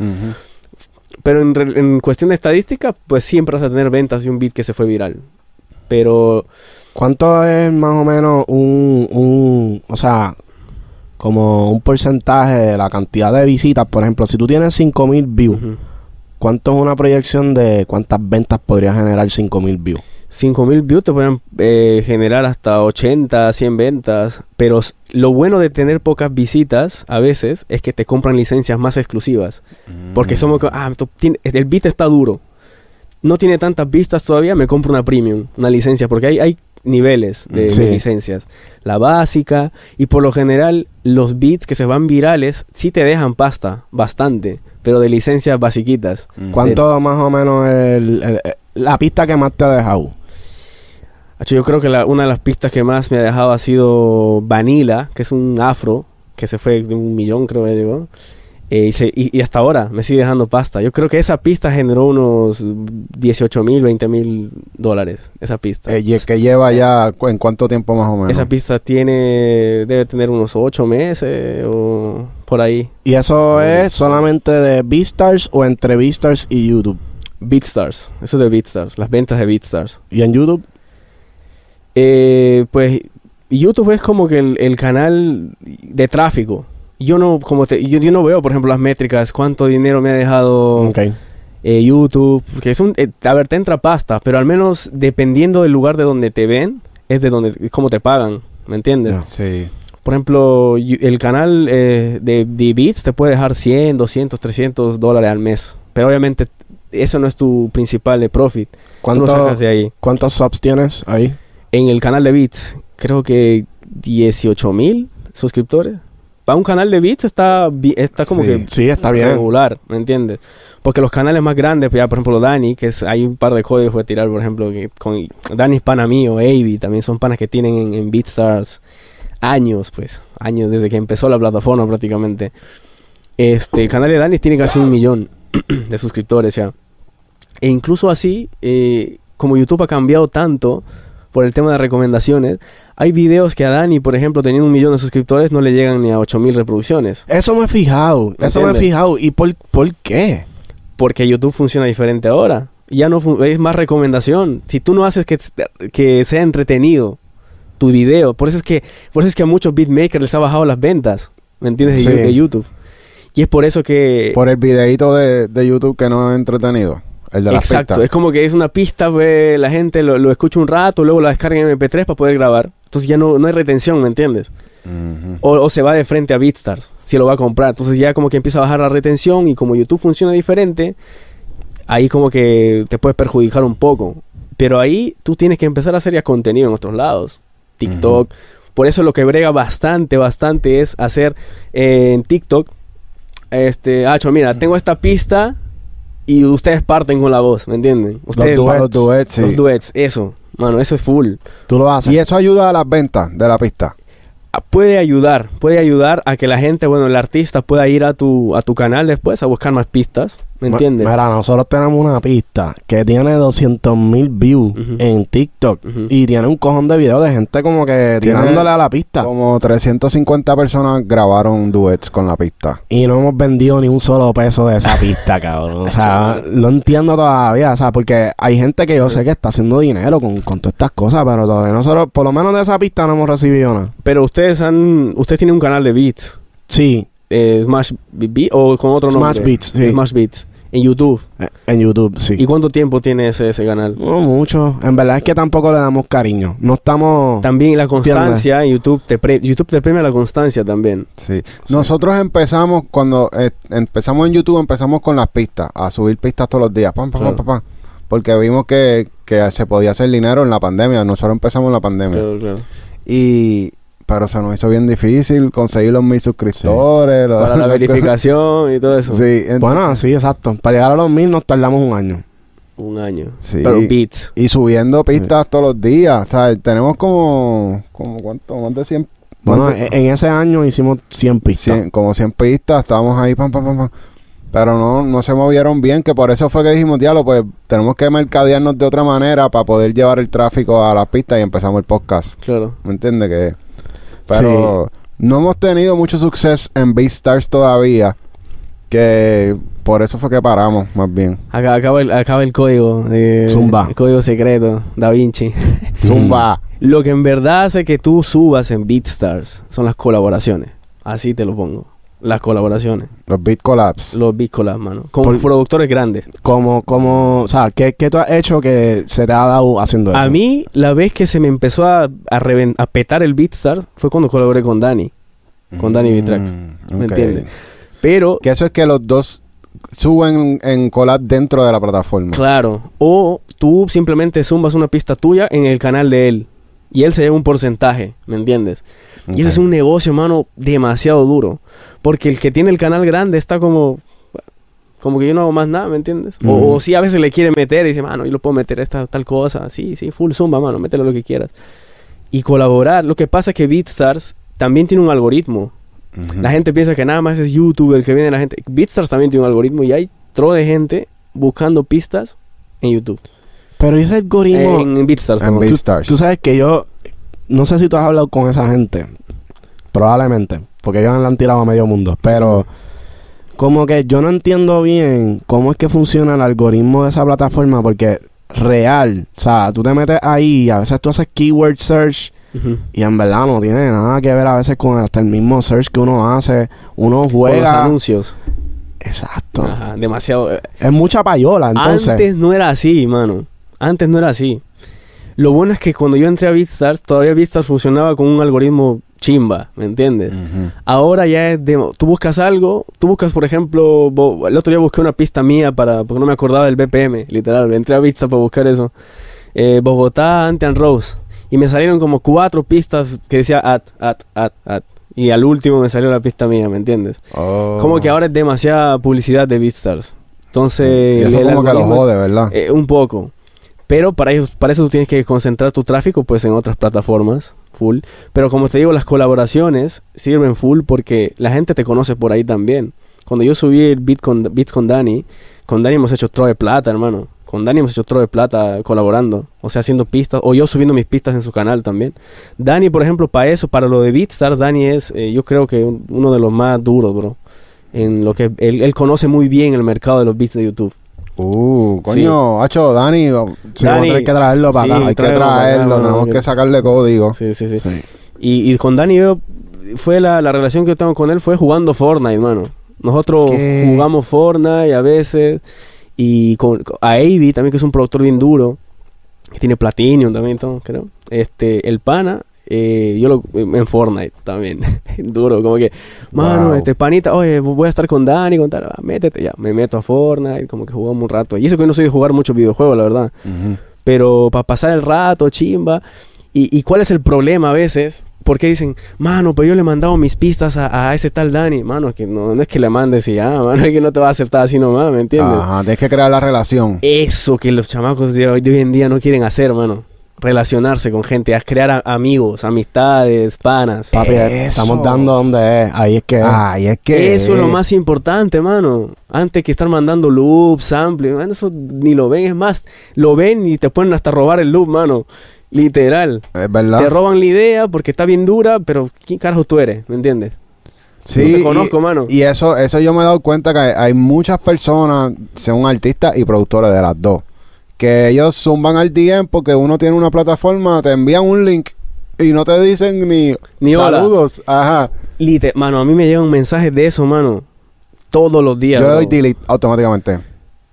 Pero en, en cuestión de estadística, pues siempre vas a tener ventas de un beat que se fue viral. Pero ¿Cuánto es más o menos un, un, o sea, como un porcentaje de la cantidad de visitas? Por ejemplo, si tú tienes 5000 views, ¿cuánto es una proyección de cuántas ventas podría generar 5000 views? 5.000 views te pueden eh, generar hasta 80, 100 ventas. Pero lo bueno de tener pocas visitas a veces es que te compran licencias más exclusivas. Porque Mm. somos... co- Ah, el beat está duro. No tiene tantas vistas todavía, me compro una premium, una licencia, porque hay, hay niveles de, Sí. de licencias. La básica, y por lo general, los beats que se van virales sí te dejan pasta, bastante, pero de licencias basiquitas. Mm. ¿Cuánto más o menos el- el- el- la pista que más te ha dejado? Yo creo que la- una de las pistas que más me ha dejado ha sido Vanilla, que es un afro, que se fue de un millón, creo que llegó. Eh, y, se- y- y hasta ahora me sigue dejando pasta. Yo creo que esa pista generó unos 18 mil, 20 mil dólares. Esa pista. Eh, ¿Y que lleva ya en cuánto tiempo más o menos? Esa pista tiene, debe tener unos 8 meses o por ahí. ¿Y eso es solamente de Beastars o entre Beastars y YouTube? BeatStars, eso de BeatStars, las ventas de BeatStars. ¿Y en YouTube? Eh, pues YouTube es como que el, el canal de tráfico. Yo no, como te, yo, yo no veo, por ejemplo, las métricas, cuánto dinero me ha dejado eh, YouTube, que es un, eh, a ver, te entra pasta, pero al menos dependiendo del lugar de donde te ven, es de donde, es cómo te pagan, ¿me entiendes? Sí. Por ejemplo, el canal eh, de, de Beats te puede dejar 100, 200, 300 dólares al mes, pero obviamente eso no es tu principal de profit, tú lo ¿Cuánto- sacas de ahí. ¿Cuántos subs tienes ahí? En el canal de Beats, creo que 18 mil suscriptores. Para un canal de Beats está, está como Sí. que Sí, está bien. regular, ¿me entiendes? Porque los canales más grandes, pues ya por ejemplo Dani, que es, hay un par de códigos que tirar, por ejemplo, que con Dani es pana mío, Avi, también son panas que tienen en, en BeatStars años, pues, años desde que empezó la plataforma prácticamente. Este, el canal de Dani tiene casi un millón <clears throat> de suscriptores ya. E incluso así, eh, como YouTube ha cambiado tanto por el tema de recomendaciones, hay videos que a Dani, por ejemplo, teniendo un millón de suscriptores, no le llegan ni a 8000 reproducciones. Eso me he fijado. ¿Me Eso me he fijado. ¿Y por, por qué? Porque YouTube funciona diferente ahora. Ya no es más recomendación. Si tú no haces que, que sea entretenido tu video, por eso es que por eso es que a muchos beatmakers les ha bajado las ventas, ¿me entiendes? De, Sí. Yu- de YouTube. Y es por eso que Por el videíto de, de YouTube que no es entretenido. El de las Exacto, es como que es una pista, pues, la gente lo, lo escucha un rato, luego la descarga en MP3 para poder grabar. Entonces ya no, no hay retención, ¿me entiendes? O se va de frente a BeatStars, si lo va a comprar. Entonces ya como que empieza a bajar la retención y como YouTube funciona diferente, ahí como que te puedes perjudicar un poco. Pero ahí tú tienes que empezar a hacer ya contenido en otros lados. TikTok. Por eso lo que brega bastante, bastante es hacer eh, en TikTok, este, Hacho, mira, tengo esta pista y ustedes parten con la voz, ¿me entienden? Ustedes duets. Los duets, sí. los duets, eso, mano, eso es full. Tú lo haces. Y eso ayuda a las ventas de la pista. Ah, puede ayudar, puede ayudar a que la gente, bueno, el artista pueda ir a tu, a tu canal después a buscar más pistas ¿Me entiendes? Mira, nosotros tenemos una pista que tiene 200 mil views en TikTok y tiene un cojón de videos de gente como que Tiene tirándole a la pista. Como 350 personas grabaron duets con la pista. Y no hemos vendido ni un solo peso de esa <laughs> pista, cabrón. O sea, no entiendo todavía, o sea, porque hay gente que yo sé que está haciendo dinero con, con todas estas cosas, pero todavía nosotros, por lo menos de esa pista, no hemos recibido nada. Pero ustedes han... Ustedes tienen un canal de beats. Sí, eh, Smash Beats o con otro Smash nombre. Beats, sí. Smash Beats. En YouTube. eh, en YouTube, sí. ¿Y cuánto tiempo tiene ese, ese canal? No mucho. En verdad es que tampoco le damos cariño. No estamos... También la constancia en YouTube te, pre- YouTube te premia la constancia también. Sí. Nosotros empezamos, cuando eh, empezamos en YouTube, empezamos con las pistas, a subir pistas todos los días, pam, pam, pam, Claro. pam, pam, porque vimos que, que se podía hacer dinero en la pandemia. Nosotros empezamos en la pandemia. Claro, claro. Y, pero se nos hizo bien difícil conseguir los mil suscriptores. los- Para <laughs> la verificación y todo eso. Sí, entonces- Bueno, sí, exacto. Para llegar a los mil nos tardamos un año. Un año. Sí. Pero beats. Y subiendo pistas todos los días. O sea, tenemos como, como ¿cuánto? Más de 100, Bueno, de- en en ese año hicimos 100 pistas. 100, como 100 pistas. Estábamos ahí, pam, pam, pam, pam. Pero no, no se movieron bien, que por eso fue que dijimos, diablo, pues tenemos que mercadearnos de otra manera para poder llevar el tráfico a las pistas y empezamos el podcast. Claro. ¿Me entiendes? Que, pero no hemos tenido mucho suceso en BeatStars todavía, que por eso fue que paramos, más bien. Acá, acaba, el, acaba el código. De, Zumba. El código secreto. Da Vinci. <laughs> Zumba. Lo que en verdad hace que tú subas en BeatStars son las colaboraciones. Así te lo pongo. Las colaboraciones. Los Beat Collabs. Los beat collabs, mano. Con Por- productores grandes. Como, como, o sea, ¿qué, qué tú has hecho que se te ha dado haciendo eso? A mí, la vez que se me empezó a, a, reven- a petar el BeatStars fue cuando colaboré con Dani. Con B-Tracks. Mm, ¿Me ok. entiendes? Pero, Que eso es que los dos suben en collab dentro de la plataforma. claro. O tú simplemente zumbas una pista tuya en el canal de él. Y él se lleva un porcentaje, ¿me entiendes? Y ese es un negocio, mano, demasiado duro. Porque el que tiene el canal grande está como... Como que yo no hago más nada, ¿me entiendes? O- o, si a veces le quiere meter y dice, mano, yo lo puedo meter esta tal cosa. Sí, sí, full zumba, mano, mételo lo que quieras. Y colaborar. Lo que pasa es que BeatStars también tiene un algoritmo. Ujú. La gente piensa que nada más es YouTube el que viene la gente. BeatStars también tiene un algoritmo y hay tro de gente buscando pistas en YouTube. Pero ese algoritmo... En BeatStars, En perdón. Beat- tú, BeatStars. tú sabes que yo... No sé si tú has hablado con esa gente. Probablemente. Porque ellos la han tirado a medio mundo. Pero... Como que yo no entiendo bien cómo es que funciona el algoritmo de esa plataforma. Porque real... O sea, tú te metes ahí y a veces tú haces keyword search... Y en verdad no tiene nada que ver a veces con hasta el mismo search que uno hace. Uno Por los juega... anuncios. Exacto. Ajá, demasiado. eh, Es mucha payola, entonces. Antes no era así, mano. Antes no era así. Lo bueno es que cuando yo entré a BeatStars, todavía BeatStars funcionaba con un algoritmo chimba, ¿me entiendes? Ahora ya es de... Tú buscas algo, tú buscas, por ejemplo... bo- el otro día busqué una pista mía para... Porque no me acordaba del BPM, literal. Entré a BeatStars para buscar eso. Eh, Bogotá, Antian Rose. Y me salieron como cuatro pistas que decía at, at, at, at. Y al último me salió la pista mía, ¿me entiendes? Oh. Como que ahora es demasiada publicidad de BeatStars. Entonces... Y eso como que lo jode, ¿verdad? eh, un poco. Pero para eso, para eso tienes que concentrar tu tráfico pues en otras plataformas, full. Pero como te digo, las colaboraciones sirven full porque la gente te conoce por ahí también. Cuando yo subí el beat con, Beats con Dani, con Dani hemos hecho tro de plata, hermano. Con Dani hemos hecho tro de plata colaborando. O sea, haciendo pistas. O yo subiendo mis pistas en su canal también. Dani, por ejemplo, para eso, para lo de Beatstars, Dani es, eh, yo creo que un- uno de los más duros, bro. En lo que él, él conoce muy bien el mercado de los beats de YouTube. Uh, coño, hacho, Dani, Sí, Dani- vamos a tener que traerlo para acá. hay que acá, traerlo, tenemos que- sacarle código. Sí, sí, sí. Y, y con Dani yo, fue la, la relación que yo tengo con él fue jugando Fortnite, mano. Nosotros ¿Qué? jugamos Fortnite a veces. Y con, con- a Avi también, que es un productor bien duro. Que tiene Platinum también, todo, creo. Este, el pana, eh, yo lo, en Fortnite también. <laughs> duro, como que, mano, Wow. este panita, oye, voy a estar con Dani, con tal, ah, métete ya. Me meto a Fortnite, como que jugamos un rato. Y eso que yo no soy de jugar muchos videojuegos, la verdad pero para pasar el rato, chimba. ¿Y, y cuál es el problema a veces? Porque dicen, mano, pero yo le he mandado mis pistas a, a ese tal Dani. Mano, que no, no es que le mandes y ya, <laughs> mano, es que no te va a aceptar así nomás, ¿me entiendes? Ajá, tienes que crear la relación. Eso que los chamacos de hoy, de hoy en día no quieren hacer, mano. Relacionarse con gente, a crear a- amigos, amistades, panas. Papi, Eso. estamos dando donde es. Ahí es que. Ay, es que... Eso es lo más importante, mano. Antes que estar mandando loops, samples, mano, eso ni lo ven. Es más, lo ven y te pueden hasta robar el loop, mano. Literal. Es verdad. Te roban la idea porque está bien dura, pero ¿quién carajo tú eres? ¿Me entiendes? Sí, No te y- conozco, mano. Y eso, eso yo me he dado cuenta que hay, hay muchas personas, son artistas y productores de las dos, que ellos zumban al DM porque uno tiene una plataforma, te envían un link y no te dicen ni, Ni hola. saludos. Ajá. Lite- mano, a mí me llegan mensajes de eso, mano. Todos los días. yo le doy delete automáticamente.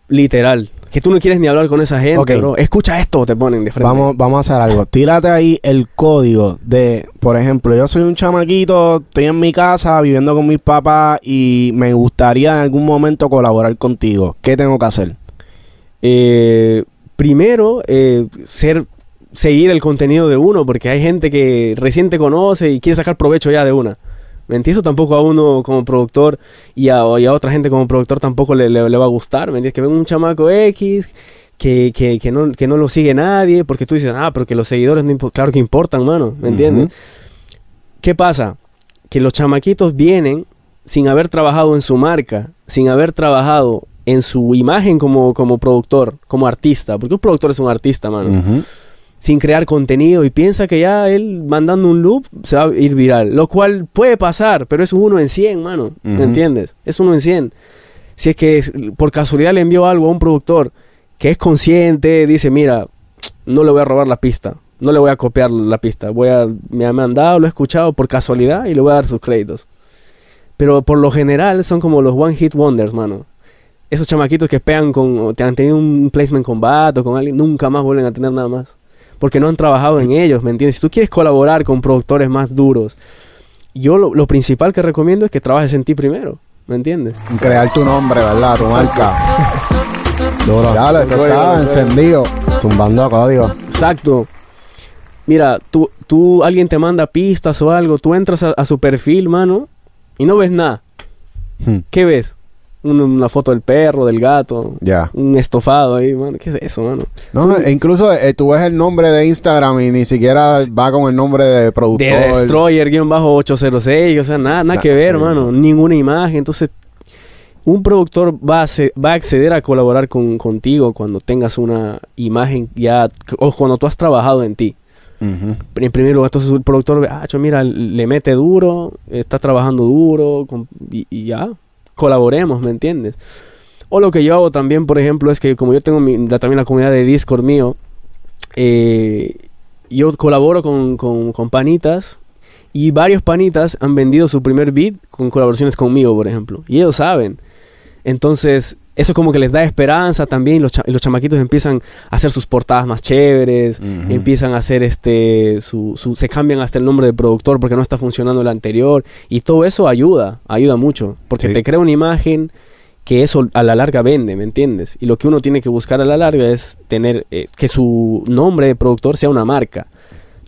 Literal. Que tú no quieres ni hablar con esa gente, bro. Escucha esto, te ponen de frente. Vamos, vamos a hacer algo. Tírate ahí el código de, por ejemplo, yo soy un chamaquito, estoy en mi casa viviendo con mis papás y me gustaría en algún momento colaborar contigo. ¿Qué tengo que hacer? Eh, primero, eh, ser, seguir el contenido de uno, porque hay gente que recién te conoce y quiere sacar provecho ya de una. ¿Me entiendes? Eso tampoco a uno como productor y a, y a otra gente como productor tampoco le, le- le va a gustar. ¿Me entiendes? Que ven un chamaco X que, que, que, no, que no lo sigue nadie, porque tú dices, ah, pero que los seguidores no impo- claro que importan, mano. ¿Me entiendes? ¿Qué pasa? Que los chamaquitos vienen sin haber trabajado en su marca, sin haber trabajado en su imagen como, como productor, como artista, porque un productor es un artista, mano, Ujú. sin crear contenido y piensa que ya él mandando un loop se va a ir viral, lo cual puede pasar, pero es uno en 100, mano, ¿me Ujú. entiendes? Es uno en 100. Si es que por casualidad le envió algo a un productor que es consciente, dice, mira, no le voy a robar la pista, no le voy a copiar la pista, voy a, me ha mandado, lo he escuchado por casualidad y le voy a dar sus créditos. Pero por lo general son como los One Hit Wonders, mano. Esos chamaquitos que pegan con, o te han tenido un placement con Bato, con alguien, nunca más vuelven a tener nada más. Porque no han trabajado en ellos, ¿me entiendes? Si tú quieres colaborar con productores más duros, yo lo, lo principal que recomiendo es que trabajes en ti primero, ¿me entiendes? Crear tu nombre, ¿verdad? Tu marca. Duro. Dale, esto está encendido. Zumbando código. Exacto. Mira, tú, tú, alguien te manda pistas o algo, tú entras a, a su perfil, mano, y no ves nada. Hmm. ¿Qué ves? Un- Una foto del perro, del gato, Ya. un estofado ahí, mano. ¿Qué es eso, mano? No, e incluso eh, tú ves el nombre de Instagram y ni siquiera va con el nombre de productor. De Destroyer-806, o sea, nada, nada Nah, que ver, sí, mano. no. Ninguna imagen. Entonces, un productor va a, acce- va a acceder a colaborar con, contigo cuando tengas una imagen ya, o cuando tú has trabajado en ti. En primer lugar, entonces el productor ve, ah, mira, le mete duro, está trabajando duro, con- y, y ya, colaboremos, ¿me entiendes? O lo que yo hago también, por ejemplo, es que como yo tengo mi- también la comunidad de Discord mío, eh, yo colaboro con, con- con panitas y varios panitas han vendido su primer beat con colaboraciones conmigo, por ejemplo. Y ellos saben. Entonces, eso como que les da esperanza también. Los, cha- los chamaquitos empiezan a hacer sus portadas más chéveres. Empiezan a hacer este. Su, su- se cambian hasta el nombre de productor porque no está funcionando el anterior. Y todo eso ayuda. Ayuda mucho. Porque Sí. te crea una imagen que eso a la larga vende, ¿me entiendes? Y lo que uno tiene que buscar a la larga es tener. eh, que su nombre de productor sea una marca.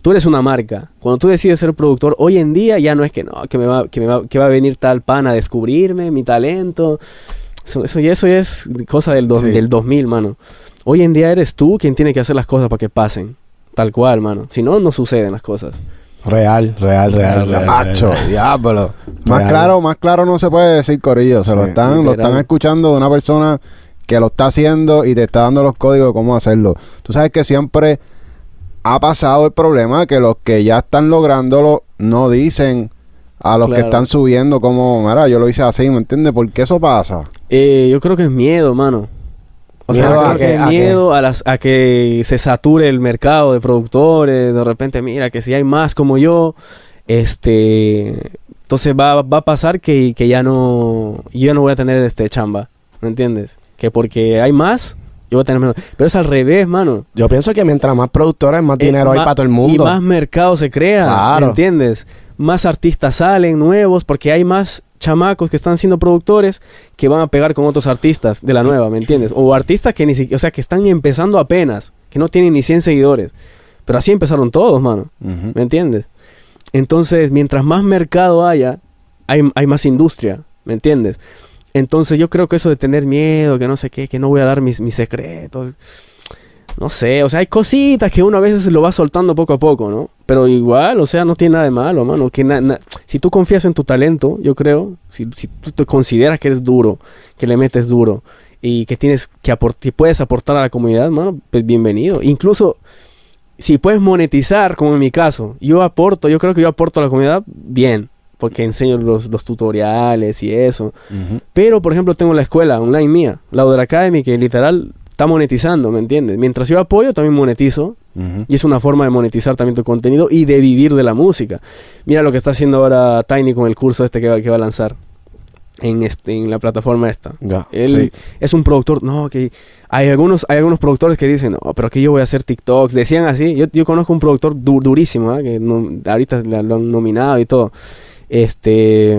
Tú eres una marca. Cuando tú decides ser productor, hoy en día ya no es que no, que me va, que me va, que va a venir tal pana a descubrirme, mi talento. Eso, eso, eso ya es cosa del, dos- Sí. del 2000, mano. Hoy en día eres tú quien tiene que hacer las cosas para que pasen. Tal cual, mano. Si no, no suceden las cosas. Real, real, real. real, Macho, real. diablo. Más Real. claro, más claro no se puede decir, Corillo. Se lo están, lo están escuchando de una persona que lo está haciendo y te está dando los códigos de cómo hacerlo. Tú sabes que siempre ha pasado el problema que los que ya están lográndolo no dicen a los que están subiendo como, mira, yo lo hice así, ¿me entiendes? ¿Por qué eso pasa? Eh, yo creo que es miedo, mano. O sea, Miedo creo a que que- es a miedo a, las, a que se sature el mercado de productores. De repente, mira, que si hay más como yo, este... Entonces va, va a pasar que, que ya no... Yo no voy a tener este chamba, ¿me entiendes? Que porque hay más, yo voy a tener menos. Pero es al revés, mano. Yo pienso que mientras más productores, más Eh, dinero hay para todo el Y mundo. más mercado se crea, Claro. ¿me entiendes? Más artistas salen nuevos porque hay más chamacos que están siendo productores que van a pegar con otros artistas de la nueva, ¿me entiendes? O artistas que ni siquiera, o sea, que están empezando apenas, que no tienen ni 100 seguidores. Pero así empezaron todos, mano. ¿me entiendes? Entonces, mientras más mercado haya, hay, hay más industria, ¿me entiendes? Entonces yo creo que eso de tener miedo, que no sé qué, que no voy a dar mis, mis secretos, no sé, o sea, hay cositas que uno a veces lo va soltando poco a poco, ¿no? Pero igual, o sea, no tiene nada de malo, mano. Que na- na- si tú confías en tu talento, yo creo, si, si tú te consideras que eres duro, que le metes duro y que tienes que aportar, puedes aportar a la comunidad, mano, pues bienvenido. Incluso si puedes monetizar, como en mi caso, yo aporto, yo creo que yo aporto a la comunidad bien, porque enseño los, los tutoriales y eso. Pero, por ejemplo, tengo la escuela online mía, la Academy, que literal está monetizando, ¿me entiendes? Mientras yo apoyo, también monetizo. Y es una forma de monetizar también tu contenido y de vivir de la música. Mira lo que está haciendo ahora Tiny con el curso este que va, que va a lanzar en, este, en la plataforma esta. Él Sí. es un productor, no, que hay algunos, hay algunos productores que dicen, no, pero que yo voy a hacer TikToks. Decían así, yo, yo conozco un productor du- durísimo, ¿ah? que no- ahorita lo han nominado y todo. Este,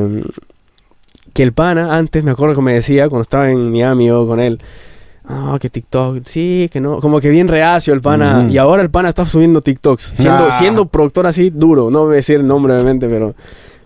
que el pana antes, me acuerdo que me decía, cuando estaba en Miami o con él, ah, que TikTok, sí, que no, como que bien reacio el pana. Y ahora el pana está subiendo TikToks, siendo, Ah. siendo productor así duro, no voy a decir el nombre obviamente, pero...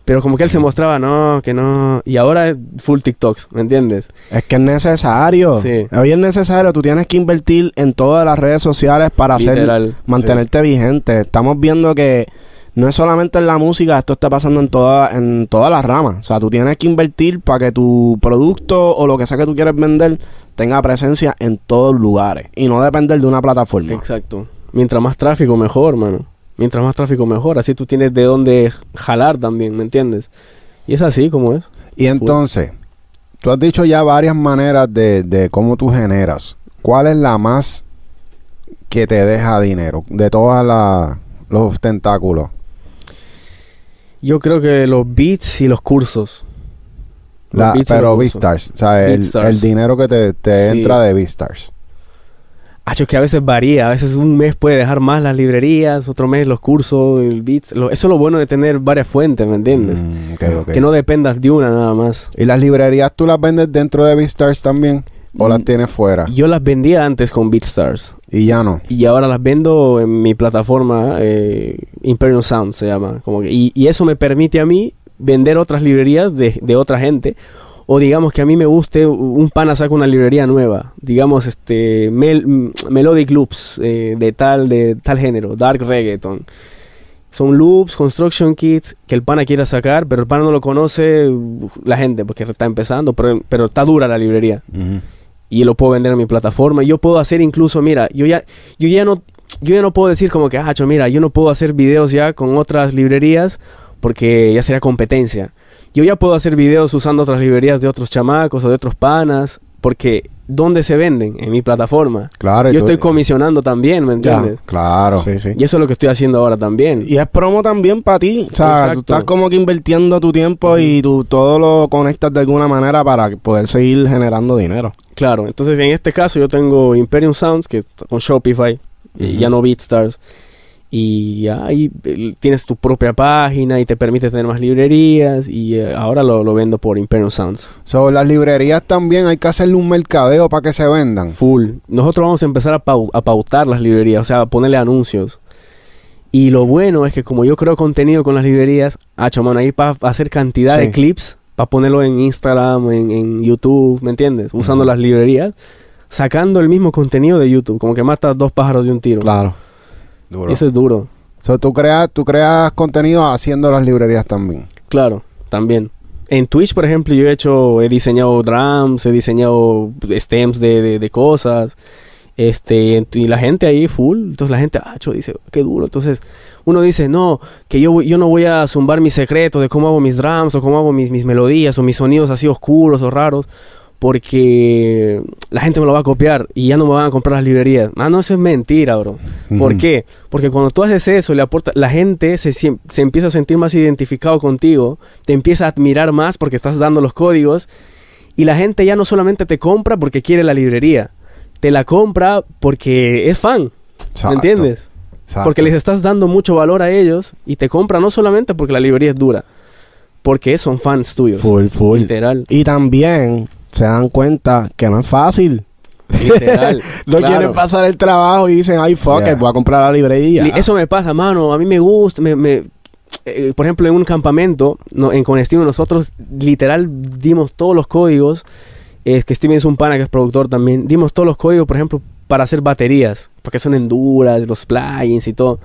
Pero como que él se mostraba, no, que no. Y ahora es full TikToks, ¿me entiendes? Es que es necesario. Sí. Hoy es necesario. Tú tienes que invertir en todas las redes sociales para hacer, mantenerte vigente. Estamos viendo que no es solamente en la música, esto está pasando en toda, en todas las ramas. O sea, tú tienes que invertir para que tu producto o lo que sea que tú quieres vender tenga presencia en todos lugares y no depender de una plataforma. Exacto. Mientras más tráfico, mejor, mano. Mientras más tráfico, mejor. Así tú tienes de dónde jalar también, ¿me entiendes? Y es así como es. Y entonces, tú has dicho ya varias maneras de, de cómo tú generas. ¿Cuál es la más que te deja dinero de todos los tentáculos? Yo creo que los beats y los cursos. Los La- beats y pero. Beastars, o sea, el, BeatStars. el dinero que te, te Sí. entra de Beastars. Ah, es que a veces varía. A veces un mes puede dejar más las librerías, otro mes los cursos, el beats. Lo- eso es lo bueno de tener varias fuentes, ¿me entiendes? Mm. Que no dependas de una nada más. ¿Y las librerías tú las vendes dentro de Beastars también? ¿O las tienes fuera? Yo las vendía antes con BeatStars. Y ya no. Y ahora las vendo en mi plataforma eh, Imperial Sound se llama. Como que- y, y eso me permite a mí vender otras librerías de, de otra gente. O digamos que a mí me guste, un pana saca una librería nueva. Digamos, este Mel- Melodic Loops eh, de tal, de tal género, Dark Reggaeton. Son loops, construction kits que el pana quiera sacar, pero el pana no lo conoce uh, la gente porque está empezando, pero, pero está dura la librería Ujú. Y lo puedo vender en mi plataforma. Y yo puedo hacer incluso, mira, yo ya, yo ya no, yo ya no puedo decir como que, ah, mira, yo no puedo hacer videos ya con otras librerías porque ya sería competencia. Yo ya puedo hacer videos usando otras librerías de otros chamacos o de otros panas porque ¿dónde se venden? En mi plataforma. Claro. Yo tú- estoy comisionando también, ¿me Ya. entiendes? Claro. Sí, sí. Y eso es lo que estoy haciendo ahora también. Y es promo también para ti. O sea, Exacto. tú estás como que invirtiendo tu tiempo y tú todo lo conectas de alguna manera para poder seguir generando dinero. Claro, entonces en este caso yo tengo Imperium Sounds, que con Shopify, y ya no BeatStars. Y ahí eh, tienes tu propia página y te permite tener más librerías. Y eh, ahora lo, lo vendo por Imperium Sounds. So, las librerías también hay que hacerle un mercadeo para que se vendan. Full. Nosotros vamos a empezar a, pau- a pautar las librerías, o sea, a ponerle anuncios. Y lo bueno es que como yo creo contenido con las librerías, ah, mano, ahí para hacer cantidad de clips, para ponerlo en Instagram, en, en YouTube, ¿me entiendes? Usando las librerías, sacando el mismo contenido de YouTube, como que mata dos pájaros de un tiro. Claro. Duro. Eso es duro, So, tú creas, tú creas contenido haciendo las librerías también. claro, también. En Twitch, por ejemplo, yo he hecho, he diseñado drums, he diseñado stems de, de- de cosas. Este, y la gente ahí full, entonces la gente, ah, dice, qué duro. Entonces, uno dice, no, que yo, yo no voy a zumbar mis secretos de cómo hago mis drums o cómo hago mis, mis melodías o mis sonidos así oscuros o raros, porque la gente me lo va a copiar y ya no me van a comprar las librerías. Ah, no, eso es mentira, bro. ¿Por qué? Porque cuando tú haces eso, le aporta, la gente se, se empieza a sentir más identificado contigo, te empieza a admirar más porque estás dando los códigos y la gente ya no solamente te compra porque quiere la librería, te la compra porque es fan, Exacto, ¿me entiendes? exacto. Porque les estás dando mucho valor a ellos y te compra no solamente porque la librería es dura, porque son fans tuyos. Full, full. Literal. Y también se dan cuenta que no es fácil. Literal. <laughs> No claro. quieren pasar el trabajo y dicen, ay, fuck Yeah. it, voy a comprar la librería. Li- Eso me pasa, mano. A mí me gusta. Me, me- eh, por ejemplo, en un campamento, no, en Conestino, nosotros literal dimos todos los códigos. Es que Steven es un pana que es productor también. Dimos todos los códigos, por ejemplo, para hacer baterías. porque son enduras, los plugins y todo.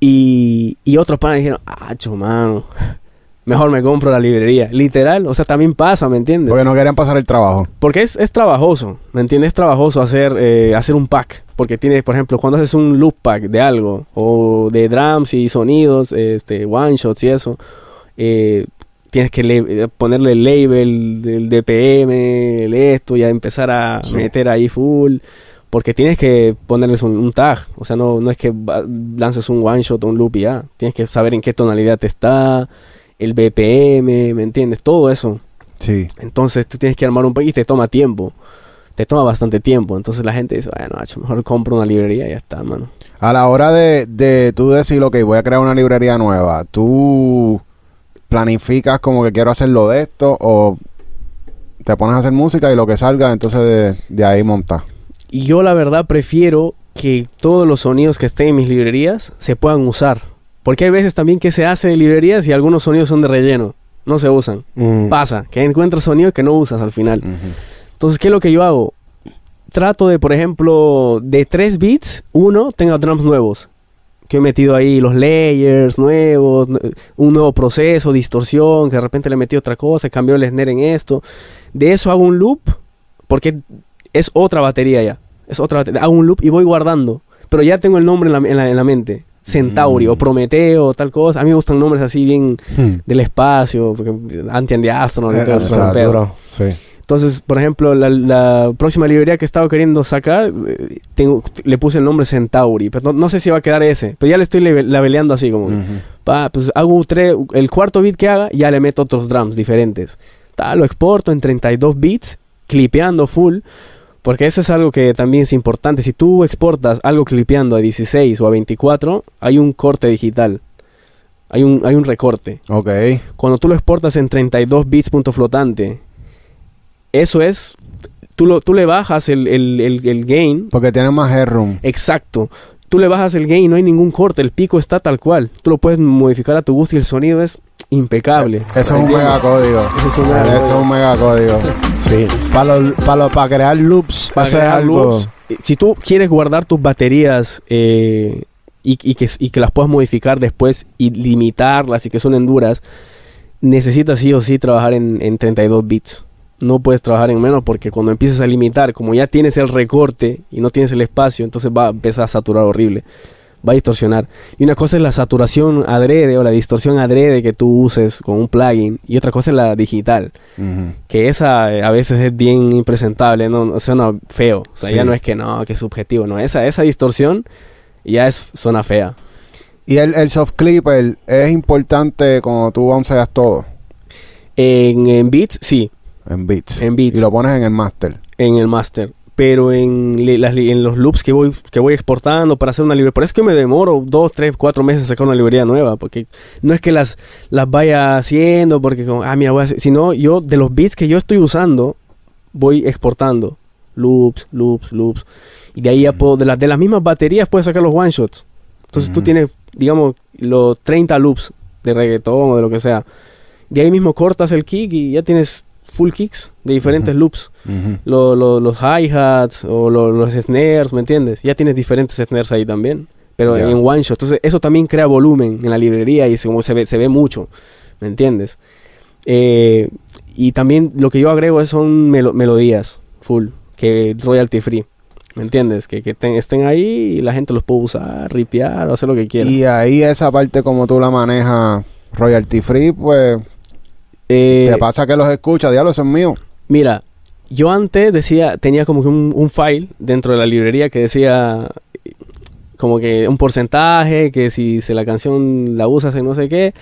Y, y otros panes dijeron, ah, mano, <laughs> mejor me compro la librería. Literal, o sea, también pasa, ¿me entiendes? Porque no querían pasar el trabajo. Porque es, es trabajoso, ¿me entiendes? Es trabajoso hacer, eh, hacer un pack. Porque tienes, por ejemplo, cuando haces un loop pack de algo, o de drums y sonidos, este, one shots y eso, eh, tienes que le- ponerle el label del DPM, el esto, y a empezar a Sí. meter ahí full. Porque tienes que ponerles un, un tag. O sea, no, no es que lances un one shot o un loop y ya. Tienes que saber en qué tonalidad está, el BPM, ¿me entiendes? Todo eso. Sí. Entonces tú tienes que armar un pack y te toma tiempo. Te toma bastante tiempo. Entonces la gente dice, bueno, macho, mejor compro una librería y ya está, mano. A la hora de, de tú decir, ok, voy a crear una librería nueva, ¿tú planificas como que quiero hacerlo de esto o te pones a hacer música y lo que salga, entonces de, de ahí montas? Y yo la verdad prefiero que todos los sonidos que estén en mis librerías se puedan usar. Porque hay veces también que se hace de librerías y algunos sonidos son de relleno. No se usan. Mm. Pasa, que encuentras sonidos que no usas al final. Entonces, ¿qué es lo que yo hago? Trato de, por ejemplo, de tres beats, uno tenga drums nuevos. Que he metido ahí los layers nuevos, un nuevo proceso, distorsión, que de repente le metí otra cosa, cambió el snare en esto. De eso hago un loop, porque es otra batería ya. Es otra batería. Hago un loop y voy guardando. Pero ya tengo el nombre en la, en la- en la mente. Centauri Mm. o Prometeo o tal cosa. A mí me gustan nombres así bien Hmm. del espacio, porque Anti and the Astronaut y todo Eso ese es pedo. duro, sí. Entonces, por ejemplo, la, la próxima librería que he estado queriendo sacar, eh, tengo, le puse el nombre Centauri, pero no, no sé si va a quedar ese. Pero ya le estoy labeleando así como, pa, pues hago tres, el cuarto beat que haga, ya le meto otros drums diferentes. Ta, lo exporto en 32 bits, clipeando full, porque eso es algo que también es importante. Si tú exportas algo clipeando a 16 o a 24, hay un corte digital. Hay un, hay un recorte. Ok. Cuando tú lo exportas en 32 bits punto flotante, eso es, tú, lo, tú le bajas el, el, el, el gain, Porque tiene más headroom. exacto. Tú le bajas el gain y no hay ningún corte, el pico está tal cual. Tú lo puedes modificar a tu gusto y el sonido es impecable. Eso es un mega código. Eso es un mega Eso es código. un mega código. Sí. Para lo- pa lo- pa crear loops, Para crear algo- loops. Si tú quieres guardar tus baterías eh, y, y que, y que las puedas modificar después y limitarlas y que son enduras, necesitas sí o sí trabajar en, en 32 bits. No puedes trabajar en menos porque cuando empieces a limitar, como ya tienes el recorte y no tienes el espacio, entonces va a empezar a saturar horrible. Va a distorsionar. Y una cosa es la saturación adrede o la distorsión adrede que tú uses con un plugin y otra cosa es la digital que esa eh, a veces es bien impresentable, no, no suena feo, o sea, Sí. ya no es que no, que es subjetivo, no, esa, esa distorsión ya es, suena fea. Y el, el soft clipper es importante cuando tú onceas todo En, en beats, sí, en beats. En beats. Y lo pones en el master. en el master, pero en, las en los loops que voy, que voy exportando para hacer una librería, por eso es que me demoro dos, tres, cuatro meses en sacar una librería nueva, porque no es que las, las vaya haciendo, porque como, ah, mira, voy a hacer, sino yo de los beats que yo estoy usando, voy exportando loops, loops, loops, y de ahí ya puedo, de, las de las mismas baterías puedes sacar los one shots. Entonces tú Ujú. tienes, digamos, los 30 loops de reggaetón o de lo que sea. De ahí mismo cortas el kick y ya tienes full kicks de diferentes Ujú. loops. Ujú. Lo- lo- los hi-hats o lo- los snares, ¿me entiendes? Ya tienes diferentes snares ahí también. Pero Ya. en one shot. Entonces eso también crea volumen en la librería y se, como se, ve, se ve mucho. ¿Me entiendes? Eh, y también lo que yo agrego es- son melo- melodías full, que royalty free. ¿Me entiendes? Que, que ten- estén ahí y la gente los puede usar, ripear o hacer lo que quiera. Y ahí esa parte como tú la manejas royalty free, pues Eh, te pasa que los escuchas, diablo, eso es mío. Mira, yo antes decía, tenía como que un, un file dentro de la librería que decía como que un porcentaje, que si se la canción la usas en no sé qué.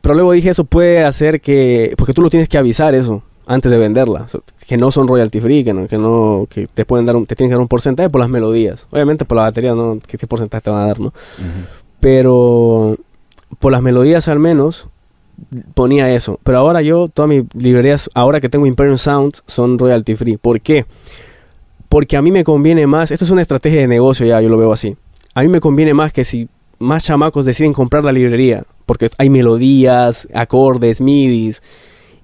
Pero luego dije, eso puede hacer que, porque tú lo tienes que avisar eso antes de venderla, que no son royalty free, que no, que no, que te pueden dar, un, te tienen que dar un porcentaje por las melodías. Obviamente por la batería no, ¿qué, qué porcentaje te van a dar, no? pero por las melodías al menos ponía eso. Pero ahora yo, todas mis librerías, ahora que tengo Imperial Sound, son royalty free. ¿Por qué? Porque a mí me conviene más, esto es una estrategia de negocio ya, yo lo veo así. A mí me conviene más que si más chamacos deciden comprar la librería, porque hay melodías, acordes, midis,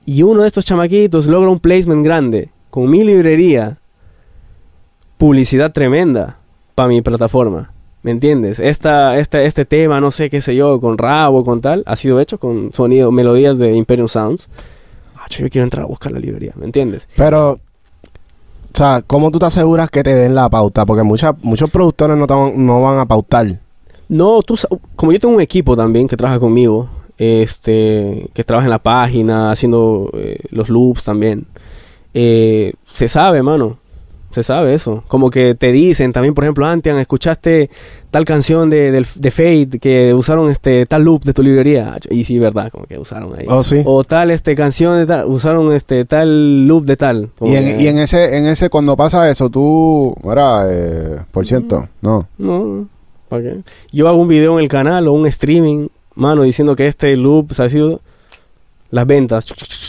y uno de estos chamaquitos logra un placement grande con mi librería, publicidad tremenda. para mi plataforma. ¿Me entiendes? Esta, esta, este tema, no sé qué sé yo, con rabo, con tal, ha sido hecho con sonido, melodías de Imperium Sounds. Ah, yo quiero entrar a buscar la librería, ¿me entiendes? Pero, o sea, ¿cómo tú te aseguras que te den la pauta? Porque muchas muchos productores no, van, no van a pautar. No, tú, como yo tengo un equipo también que trabaja conmigo, este, que trabaja en la página, haciendo eh, los loops también, eh, se sabe, mano, se sabe eso. Como que te dicen también, por ejemplo, Antian, escuchaste tal canción de, del- de Fate que usaron este tal loop de tu librería. Ah, Y sí, verdad, como que usaron ahí. Oh, sí. O tal este canción de tal, usaron este tal loop de tal. Y en, que- y en ese, en ese, cuando pasa eso, tú, mira, eh, por ciento, no. No, ¿para qué? Yo hago un video en el canal o un streaming, mano, diciendo que este loop se ha sido las ventas,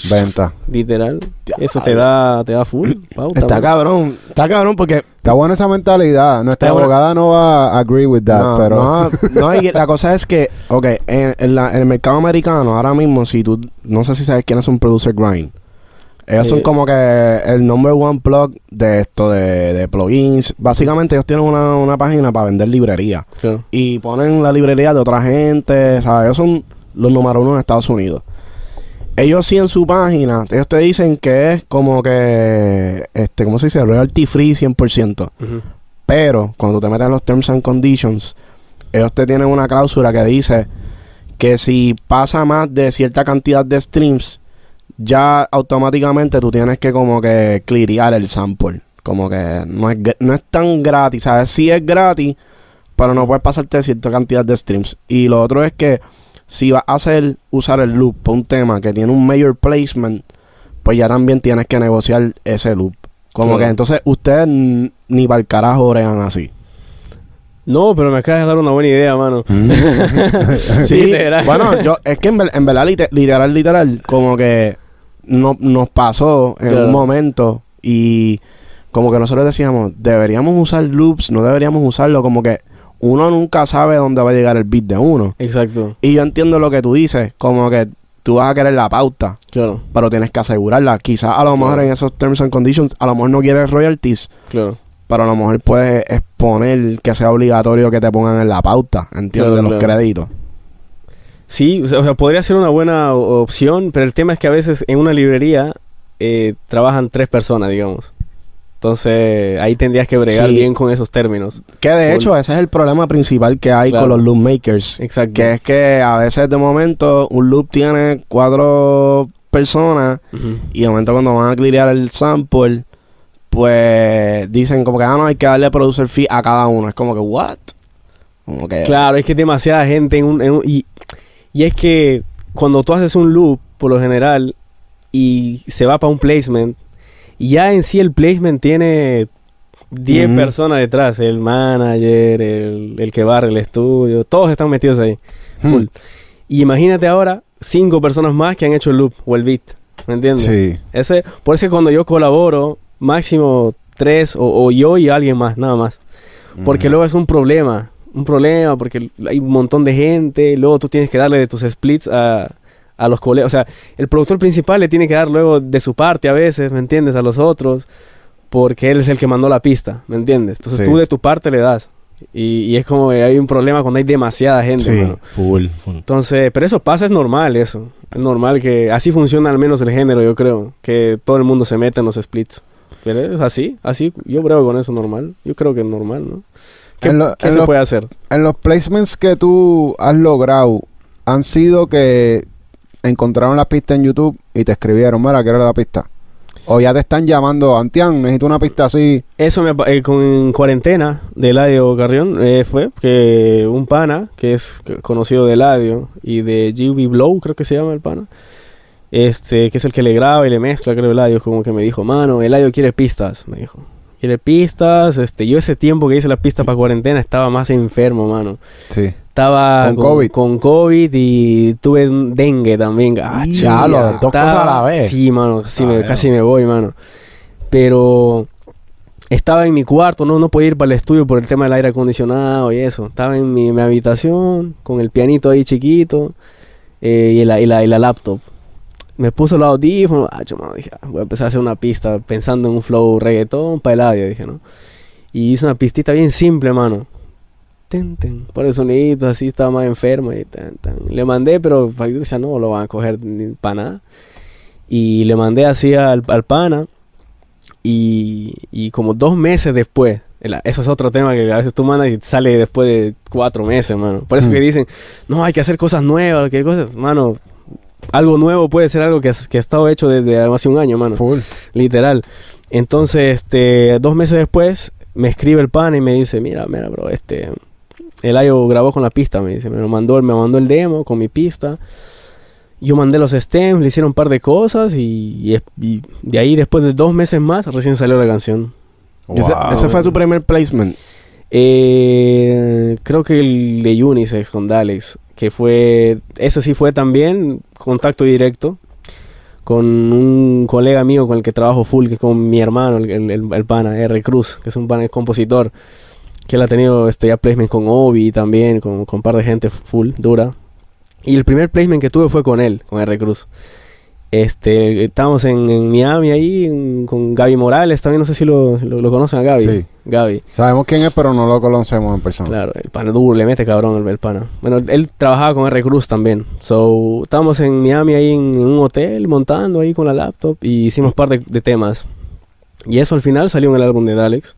Venta. literal. Eso te da, te da full. pauta, Está cabrón. Está cabrón porque... Está buena esa mentalidad. Nuestra abogada no va a agree with that, no, pero... no, <laughs> no, y la cosa es que, ok, en, en la- en el mercado americano, ahora mismo, si tú, no sé si sabes quién es un producer grind. Ellos son Eh. como que el number one plug de esto, de, de plugins. Básicamente ellos tienen una, una página para vender librería. Claro. Y ponen la librería de otra gente, ¿sabes? Ellos son los número uno en Estados Unidos. Ellos sí en su página, ellos te dicen que es como que, este, ¿cómo se dice? Royalty free 100%. Ujú. Pero cuando te metes en los terms and conditions, ellos te tienen una cláusula que dice que si pasa más de cierta cantidad de streams, ya automáticamente tú tienes que como que clearear el sample. Como que no es, no es tan gratis, ¿sabes? Sí es gratis, pero no puedes pasarte cierta cantidad de streams. Y lo otro es que si vas a hacer usar el loop para un tema que tiene un mayor placement, pues ya también tienes que negociar ese loop. Como Claro. que entonces ustedes ni para el carajo orean así. No, pero me acabas de dar una buena idea, mano. <laughs> Sí, Literal. bueno, yo, es que en, ver- en verdad, lite- literal, literal, como que no, nos pasó en Claro. un momento y como que nosotros decíamos, deberíamos usar loops, no deberíamos usarlo, como que uno nunca sabe dónde va a llegar el beat de uno. Exacto, Y yo entiendo lo que tú dices, como que tú vas a querer la pauta, claro, pero tienes que asegurarla. Quizás a lo mejor Claro. en esos terms and conditions, a lo mejor no quieres royalties, claro. pero a lo mejor puedes exponer que sea obligatorio que te pongan en la pauta, ¿entiendes? Claro, Los claro. créditos. Sí, o sea, podría ser una buena opción, pero el tema es que a veces en una librería eh, trabajan tres personas, digamos. Entonces ahí tendrías que bregar Sí. bien con esos términos. Que de hecho ese es el problema principal que hay Claro. con los loop makers. Exacto. Que es que a veces de momento un loop tiene cuatro personas y de momento cuando van a clearear el sample, pues dicen como que ah, no, hay que darle producer fee a cada uno. Es como que, ¿what? Como que... Claro, es que es demasiada gente en un, en un- y, y es que cuando tú haces un loop, por lo general, y se va para un placement, y ya en sí el placement tiene 10 Ujú. personas detrás, el manager, el, el que barre el estudio, todos están metidos ahí. Hmm. Full. Y imagínate ahora cinco personas más que han hecho el loop o el beat, ¿me entiendes? Sí. Ese, por eso cuando yo colaboro, máximo tres o, o yo y alguien más, nada más. Porque luego es un problema, un problema porque hay un montón de gente, luego tú tienes que darle de tus splits a, a los colegas. O sea, el productor principal le tiene que dar luego de su parte a veces, ¿me entiendes? A los otros, porque él es el que mandó la pista, ¿me entiendes? Entonces Sí. tú de tu parte le das. Y, y es como que hay un problema cuando hay demasiada gente, Sí, mano. full, full. Entonces, pero eso pasa, es normal eso. Es normal que así funciona al menos el género, yo creo. Que todo el mundo se mete en los splits. Pero es así, así, yo creo con eso normal. Yo creo que es normal, ¿no? ¿Qué, lo- qué se lo- puede hacer? En los placements que tú has logrado, han sido que encontraron la pista en YouTube y te escribieron, mira, quiero la pista. O ya te están llamando, Antian, necesito una pista así. Eso me, eh, con cuarentena de Eladio Carrión eh, fue que un pana, que es conocido de Eladio y de GB Blow, creo que se llama el pana, este, que es el que le graba y le mezcla, creo Eladio, como que me dijo, mano, Eladio quiere pistas, me dijo. Quiere pistas, este, yo ese tiempo que hice la pista para cuarentena estaba más enfermo, mano. Sí. Estaba Con con, COVID. con COVID y tuve un dengue también. Ah, los dos cosas a la vez. Sí, mano, casi, me, ya. casi me voy, mano. Pero estaba en mi cuarto, no, no podía ir para el estudio por el tema del aire acondicionado y eso. Estaba en mi, mi habitación con el pianito ahí chiquito eh, y, la, y, la, y la laptop. Me puso los audífonos, ah, yo, dije, ah, voy a empezar a hacer una pista pensando en un flow reggaetón para el audio, dije, ¿no? Y hice una pistita bien simple, mano. Ten, ten, por el sonidito, así estaba más enfermo. Y tan, tan. Le mandé, pero yo decía, no lo van a coger para nada. Y le mandé así al, al pana. Y, y como dos meses después, el- eso es otro tema que a veces tú mandas y sale después de cuatro meses, mano. Por eso Mm. que dicen, no, hay que hacer cosas nuevas, que cosas, mano. Algo nuevo puede ser algo que, has- que ha estado hecho desde hace un año, mano. Full. Literal. Entonces, este, dos meses después, me escribe el pan y me dice, mira, mira, bro, este, el Ayo grabó con la pista, me dice, me lo mandó, me mandó el demo con mi pista. Yo mandé los stems, le hicieron un par de cosas y, y es- y de ahí, después de dos meses más, recién salió la canción. Ese, Wow. ese fue su primer placement. Eh, creo que el de Unisex con Dalex, que fue, ese sí fue también contacto directo con un colega mío con el que trabajo full, que es con mi hermano, el, el, el- pana, R. Cruz, que es un pana es compositor, que él ha tenido este, ya placement con Obi también, con, con un par de gente full, dura. Y el primer placement que tuve fue con él, con R. Cruz. Este, estábamos en, en Miami ahí en- con Gaby Morales, también no sé si lo, lo, lo conocen a Gaby. Sí. Gaby. Sabemos quién es, pero no lo conocemos en persona. Claro, el pana duro, le mete cabrón el, el pana. Bueno, él trabajaba con R. Cruz también. So, estábamos en Miami ahí en, en un hotel montando ahí con la laptop y hicimos par de, de temas. Y eso al final salió en el álbum de Dalex.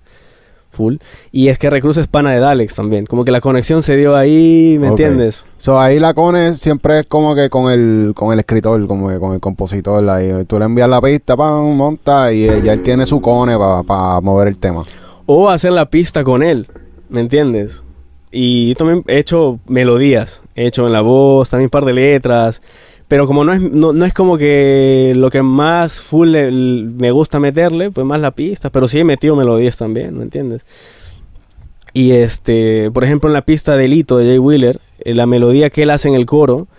Full. Y es que R. Cruz es pana de Dalex también. Como que la conexión se dio ahí, ¿me entiendes? So, ahí la cone siempre es como que con el, con el escritor, como que con el compositor. Ahí. Tú le envías la pista, pam, monta y ya él tiene su cone para mover el tema. O hacer la pista con él, ¿me entiendes? Y yo también he hecho melodías, he hecho en la voz, también un par de letras, pero como no es, no, no es como que lo que más full le- me gusta meterle, pues más la pista, pero sí he metido melodías también, ¿me entiendes? Y este, por ejemplo, en la pista de Lito de Jay Wheeler, eh, la melodía que él hace en el coro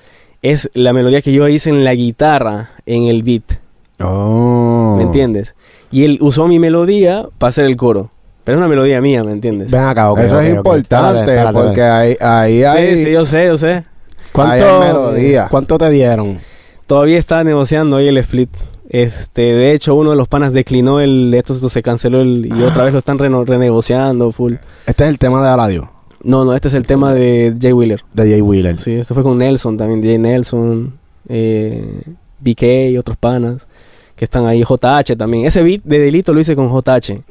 es la melodía que yo hice en la guitarra, en el beat. Oh. ¿Me entiendes? Y él usó mi melodía para hacer el coro. Pero es una melodía mía, ¿me entiendes? Ven acá, ok, Eso ok, es ok. importante Espérate, espérate, porque espérate. ahí, ahí hay... Sí, sí, yo sé, yo sé. ¿Cuánto, hay melodía. ¿Cuánto te dieron? Todavía está negociando ahí el split. Este, de hecho, uno de los panas declinó el, esto, esto se canceló el, y otra vez lo están reno- renegociando full. Este es el tema de Aladio, No, no, este es el tema de Jay Wheeler. de Jay Wheeler. Sí, este fue con Nelson también, Jay Nelson, eh, BK y otros panas que están ahí, JH también. Ese beat de Delito lo hice con JH.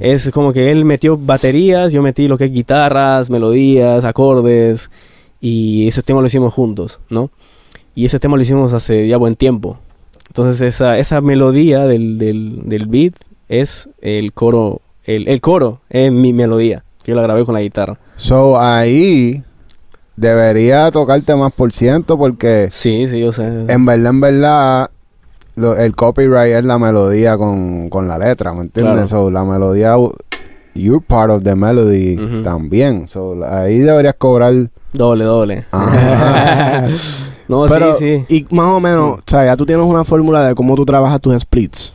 Es como que él metió baterías, yo metí lo que es guitarras, melodías, acordes, y ese tema lo hicimos juntos, ¿no? Y ese tema lo hicimos hace ya buen tiempo. Entonces esa, esa melodía del, del, del beat es el coro, el, el coro es mi melodía, que yo la grabé con la guitarra. So, ahí debería tocarte más por ciento porque Sí, sí, yo sé. en verdad, en verdad, lo- el copyright es la melodía con, con la letra, ¿me entiendes? Claro. So, la melodía, you're part of the melody también. So, ahí deberías cobrar... Doble, doble. Ajá. <laughs> no, Pero, sí, sí. y más o menos, o sea, ya tú tienes una fórmula de cómo tú trabajas tus splits.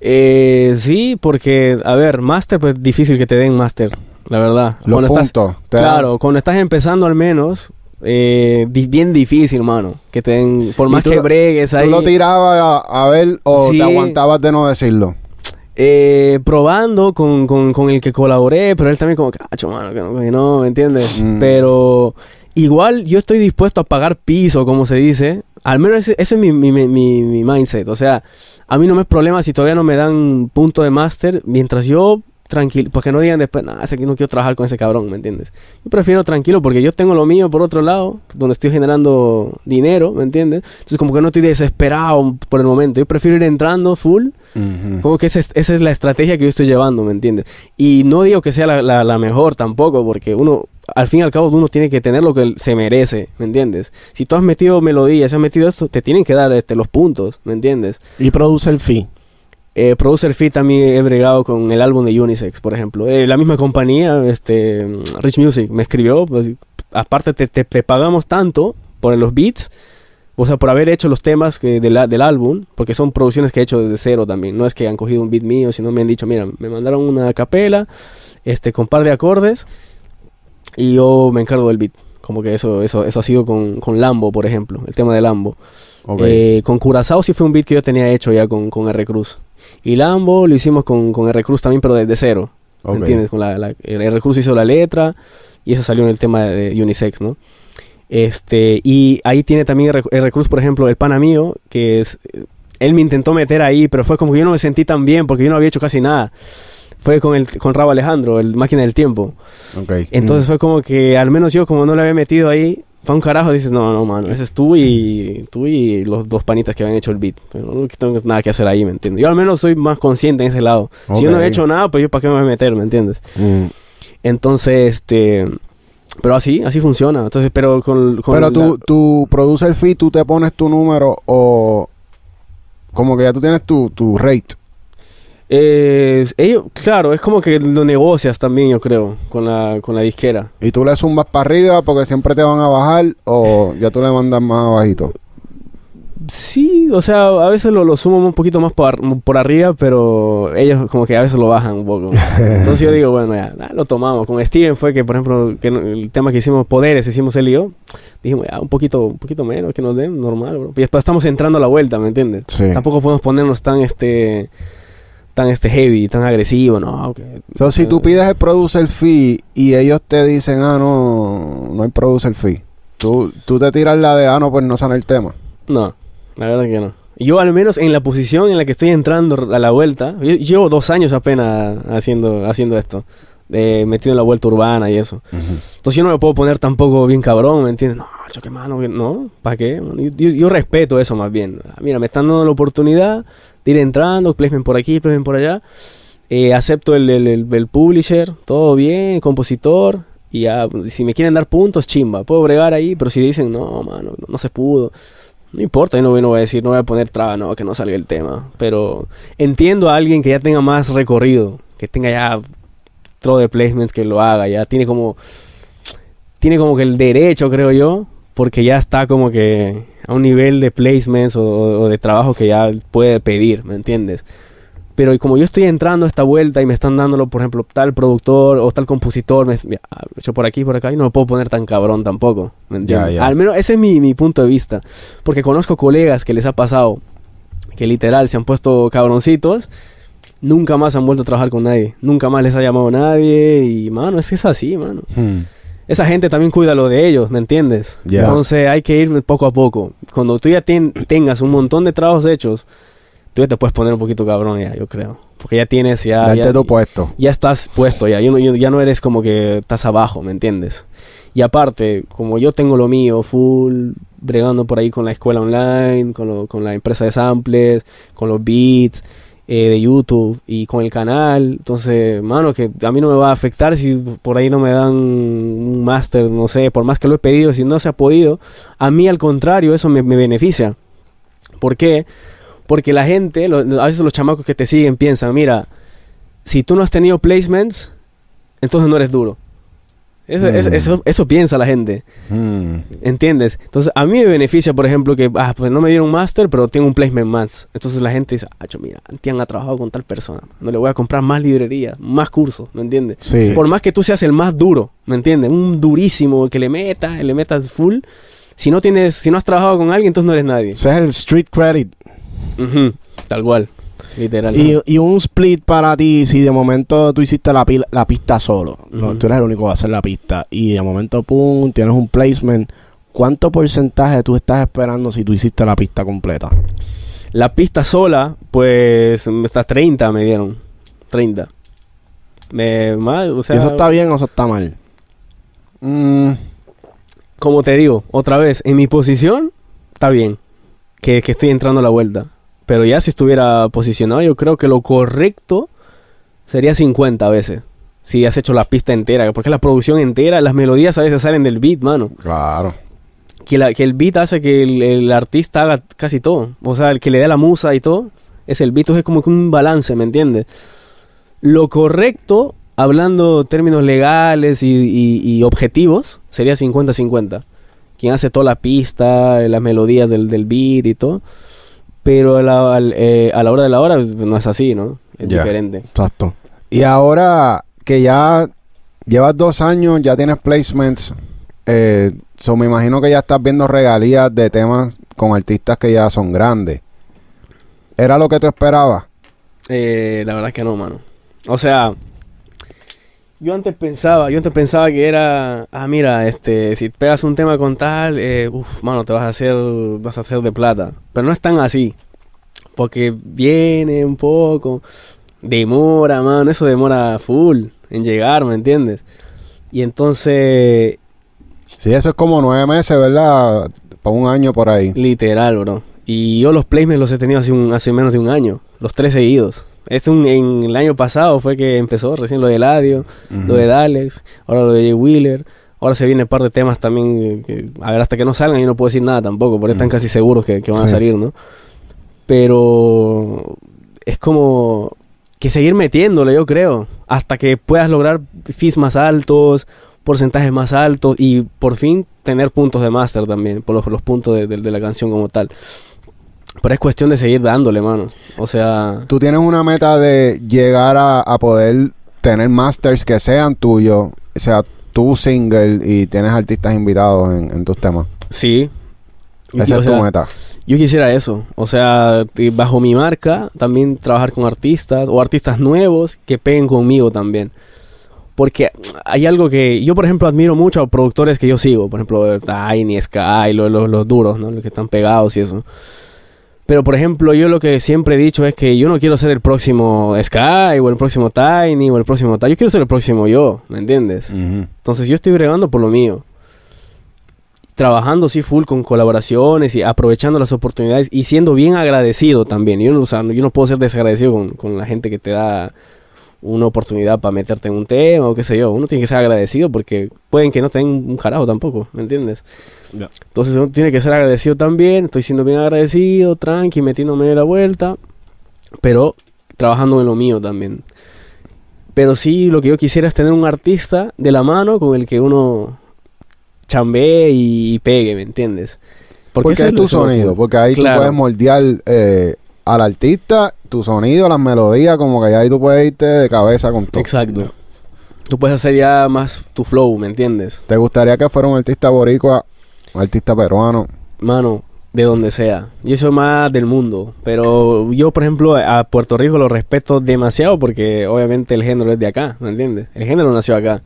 Eh, sí, porque, a ver, master, pues difícil que te den master, la verdad. Los Cuando estás- dan- Claro, cuando estás empezando al menos, eh, di- bien difícil, mano. Que te den, por ¿Y más tú que bregues ahí, ¿Tú lo tirabas a, a ver o Sí. te aguantabas de no decirlo? Eh, probando con, con, con el que colaboré, pero él también como, cacho, mano, que no, que no, ¿me entiendes? Mm. Pero igual yo estoy dispuesto a pagar piso, como se dice. Al menos ese, ese es mi, mi, mi, mi- mi mindset. O sea, a mí no me es problema si todavía no me dan punto de máster, mientras yo tranquilo, porque no digan después, nada, ese aquí no quiero trabajar con ese cabrón, ¿me entiendes? Yo prefiero tranquilo porque yo tengo lo mío por otro lado, donde estoy generando dinero, ¿me entiendes? Entonces como que no estoy desesperado por el momento, yo prefiero ir entrando full Ujú. como que esa es, esa es la estrategia que yo estoy llevando, ¿me entiendes? Y no digo que sea la, la- la mejor tampoco, porque uno, al fin y al cabo, uno tiene que tener lo que se merece, ¿me entiendes? Si tú has metido melodías, has metido esto, te tienen que dar este, los puntos, ¿me entiendes? Y produce el fee. Eh, Producer Fit también he bregado con el álbum de Unisex, por ejemplo. Eh, la misma compañía, este, Rich Music, me escribió, pues, aparte te, te- te pagamos tanto por los beats, o sea, por haber hecho los temas que de la- del álbum, porque son producciones que he hecho desde cero también. No es que han cogido un beat mío, sino me han dicho, mira, me mandaron una capela, este, con par de acordes, y yo me encargo del beat. Como que eso, eso, eso ha sido con, con Lambo, por ejemplo, el tema de Lambo. Eh, con Curazao sí fue un beat que yo tenía hecho ya con, con R. Cruz. Y Lambo lo hicimos con, con R. Cruz también, pero desde cero. Ok. ¿me entiendes? Con la, la- el recurso hizo la letra y eso salió en el tema de, de unisex, ¿no? Este, y ahí tiene también rec- el recurso, por ejemplo, el pana mío, que es, él me intentó meter ahí, pero fue como que yo no me sentí tan bien porque yo no había hecho casi nada. Fue con el con Rabo Alejandro, el máquina del tiempo. Entonces fue como que al menos yo como no le había metido ahí, fue un carajo, dices, no, no, mano, ese es tú y tú y los dos panitas que habían hecho el beat. Pero no tengo nada que hacer ahí, ¿me entiendes? Yo al menos soy más consciente en ese lado. Si yo no he hecho nada, pues yo para qué me voy a meter, ¿me entiendes? Mm. Entonces, este... Pero así, así funciona. Entonces, pero con... con Pero la- tú, tú produces el fee, tú te pones tu número o como que ya tú tienes tu, tu rate. Eh, ellos, claro, es como que lo negocias también, yo creo, con la, con la disquera. Y tú le zumbas para arriba porque siempre te van a bajar o ya tú le mandas más abajito. Sí, o sea, a veces lo, lo sumo un poquito más por, por arriba, pero ellos como que a veces lo bajan un poco. <laughs> Entonces yo digo, bueno, ya, lo tomamos. Con Steven fue que, por ejemplo, que el tema que hicimos, Poderes, hicimos y yo, dijimos, ya, un poquito, un poquito menos, que nos den, normal, bro. Y después estamos entrando a la vuelta, ¿me entiendes? Sí. Tampoco podemos ponernos tan, este, tan, este, heavy, tan agresivo, ¿no? que- So, si tú pides el producer fee y ellos te dicen, ah, no, no hay producer fee, tú, tú te tiras la de, ah, no, pues no sale el tema. No, la verdad que no. Yo al menos en la posición en la que estoy entrando a la vuelta, yo llevo dos años apenas haciendo, haciendo esto, eh, metido en la vuelta urbana y eso. Entonces yo no me puedo poner tampoco bien cabrón, ¿me entiendes? No, yo qué mano, no, ¿para qué? Yo, yo- yo respeto eso más bien. Mira, me están dando la oportunidad ir entrando, placement por aquí, placement por allá. Eh, acepto el, el, el- publisher, todo bien, compositor. Y ya, si me quieren dar puntos, chimba, puedo bregar ahí, pero si dicen, no, mano, no, se pudo. No importa, yo no, no voy a decir, no voy a poner traba, no, que no salga el tema. Pero entiendo a alguien que ya tenga más recorrido, que tenga ya tro de placements que lo haga, ya tiene como tiene como que el derecho, creo yo, porque ya está como que a un nivel de placements o, o de trabajo que ya puede pedir, ¿me entiendes? Pero como yo estoy entrando a esta vuelta y me están dándolo, por ejemplo, tal productor o tal compositor, me, ah, hecho por aquí, por acá, y no me puedo poner tan cabrón tampoco, ¿me entiendes? ya. Al menos ese es mi, mi punto de vista, porque conozco colegas que les ha pasado que literal se han puesto cabroncitos, nunca más han vuelto a trabajar con nadie, nunca más les ha llamado nadie y, mano, es que es así, mano Hmm. Esa gente también cuida lo de ellos, ¿me entiendes? Entonces hay que ir poco a poco. Cuando tú ya ten- tengas un montón de trabajos hechos, tú ya te puedes poner un poquito cabrón ya, yo creo. Porque ya tienes, ya, Darte ya, tu puesto. ya estás puesto ya. Yo no- yo- ya no eres como que estás abajo, ¿me entiendes? Y aparte, como yo tengo lo mío full, bregando por ahí con la escuela online, con, lo- con la empresa de samples, con los beats eh, de YouTube y con el canal. Entonces, mano, que a mí no me va a afectar si por ahí no me dan un máster, no sé, por más que lo he pedido, si no se ha podido. A mí, al contrario, eso me, beneficia. ¿Por qué? Porque la gente, a veces los chamacos que te siguen piensan, mira, si tú no has tenido placements, entonces no eres duro. Eso, eso, Mm. eso, eso piensa la gente, Hmm. ¿entiendes? Entonces a mí me beneficia, por ejemplo, que, ah, pues no me dieron un máster, pero tengo un placement más. Entonces la gente dice, ah, yo, mira, Antian ha trabajado con tal persona, no le voy a comprar más librería, más cursos, ¿me entiendes? Sí. Por más que tú seas el más duro, ¿me entiendes? Un durísimo que le metas, le metas full. Si no tienes, si no has trabajado con alguien, entonces no eres nadie. Es el street credit. Tal cual, literal. Y, y un split para ti, si de momento tú hiciste la, pila- la pista solo, tú eres el único que va a hacer la pista, y de momento, pum, tienes un placement, ¿cuánto porcentaje tú estás esperando si tú hiciste la pista completa? La pista sola, pues hasta 30 me dieron. 30. Me, más, o sea, ¿Y eso está bien o eso está mal? Mm, como te digo, otra vez, en mi posición, está bien. Que, que estoy entrando a la vuelta. Pero ya si estuviera posicionado, yo creo que lo correcto sería 50 a veces. Si has hecho la pista entera. Porque la producción entera, las melodías a veces salen del beat, mano. claro. que, la- que el beat hace que el, el artista haga casi todo. O sea, el que le dé la musa y todo, es el beat. Entonces es como que un balance, ¿me entiendes? Lo correcto, hablando términos legales y, y- y objetivos, sería 50-50. Quien hace toda la pista, las melodías del, del beat y todo. Pero a la, al- eh, a la hora de la hora no es así, ¿no? Es diferente. Exacto. Y ahora que ya llevas dos años, ya tienes placements, eh, so me imagino que ya estás viendo regalías de temas con artistas que ya son grandes. ¿Era lo que tú esperabas? Eh, la verdad es que no, mano. O sea, yo antes pensaba, yo antes pensaba que era, ah, mira, este, si pegas un tema con tal, eh, uff, mano, te vas a hacer, vas a hacer de plata. Pero no es tan así. Porque viene un poco, demora, mano, eso demora full en llegar, ¿me entiendes? Y entonces, Sí, eso es como nueve meses, ¿verdad? Para un año por ahí. literal, bro. Y yo los placements los he tenido hace, un, hace menos de un año, los tres seguidos. Es un, en el año pasado fue que empezó recién lo de Eladio, Ujú. lo de Dalex, ahora lo de Jay Wheeler. Ahora se viene un par de temas también que, a ver, hasta que no salgan yo no puedo decir nada tampoco, porque están Ujú. casi seguros que, que van a Sí. salir, ¿no? Pero es como que seguir metiéndole, yo creo, hasta que puedas lograr fees más altos, porcentajes más altos y por fin tener puntos de máster también, por los, los puntos de, de- de la canción como tal. Pero es cuestión de seguir dándole, mano. O sea, Tú tienes una meta de llegar a, a poder tener masters que sean tuyos, o sea, tu single y tienes artistas invitados en, en tus temas. sí. Y- Esa o es sea, tu meta. Yo quisiera eso, o sea, y bajo mi marca también trabajar con artistas o artistas nuevos que peguen conmigo también. Porque hay algo que yo, por ejemplo, admiro mucho a productores que yo sigo, por ejemplo, Tiny, Sky, los, los, los duros, ¿no? Los que están pegados y eso. Pero, por ejemplo, yo lo que siempre he dicho es que yo no quiero ser el próximo Sky o el próximo Tiny o el próximo tal. Yo quiero ser el próximo yo, ¿me entiendes? Entonces yo estoy bregando por lo mío. Trabajando sí full con colaboraciones y aprovechando las oportunidades y siendo bien agradecido también. Yo no, o sea, yo no puedo ser desagradecido con, con la gente que te da una oportunidad para meterte en un tema o qué sé yo. Uno tiene que ser agradecido porque pueden que no te den un carajo tampoco, ¿me entiendes? Entonces uno tiene que ser agradecido también. Estoy siendo bien agradecido, tranqui, metiéndome la vuelta, pero trabajando en lo mío también. Pero sí, lo que yo quisiera es tener un artista de la mano con el que uno chambee y, y pegue, ¿me entiendes? Porque, es lo tu sonido, porque ahí Claro. tú puedes moldear eh, al artista, tu sonido, las melodías, como que ahí tú puedes irte de cabeza con todo. Exacto. Tú puedes hacer ya más tu flow, ¿me entiendes? ¿Te gustaría que fuera un artista boricua, un artista peruano? Mano, de donde sea. Yo soy más del mundo. Pero yo, por ejemplo, a Puerto Rico lo respeto demasiado porque obviamente el género es de acá, ¿me entiendes? El género nació acá.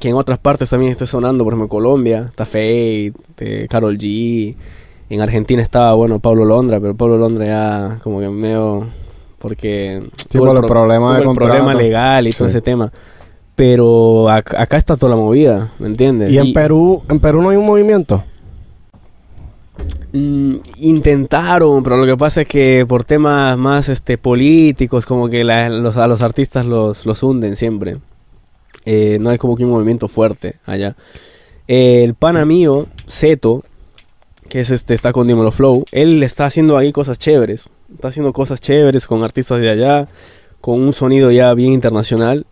Que en otras partes también esté sonando, por ejemplo, Colombia, está Fate, este, Carol G. En Argentina estaba, bueno, Pablo Londra, pero Pablo Londra ya como que medio... Porque... Sí, por el pro- problema de el problema legal y todo ese tema. Pero ac- acá está toda la movida, ¿me entiendes? Y en Perú, en Perú no hay un movimiento. Mm, intentaron, pero lo que pasa es que por temas más este políticos, como que la- los, a los artistas los, los hunden siempre. Eh, no hay como que un movimiento fuerte allá. Eh, el pana mío, Zeto, que es este, está con Dímelo Flow, él está haciendo ahí cosas chéveres. Está haciendo cosas chéveres con artistas de allá, con un sonido ya bien internacional.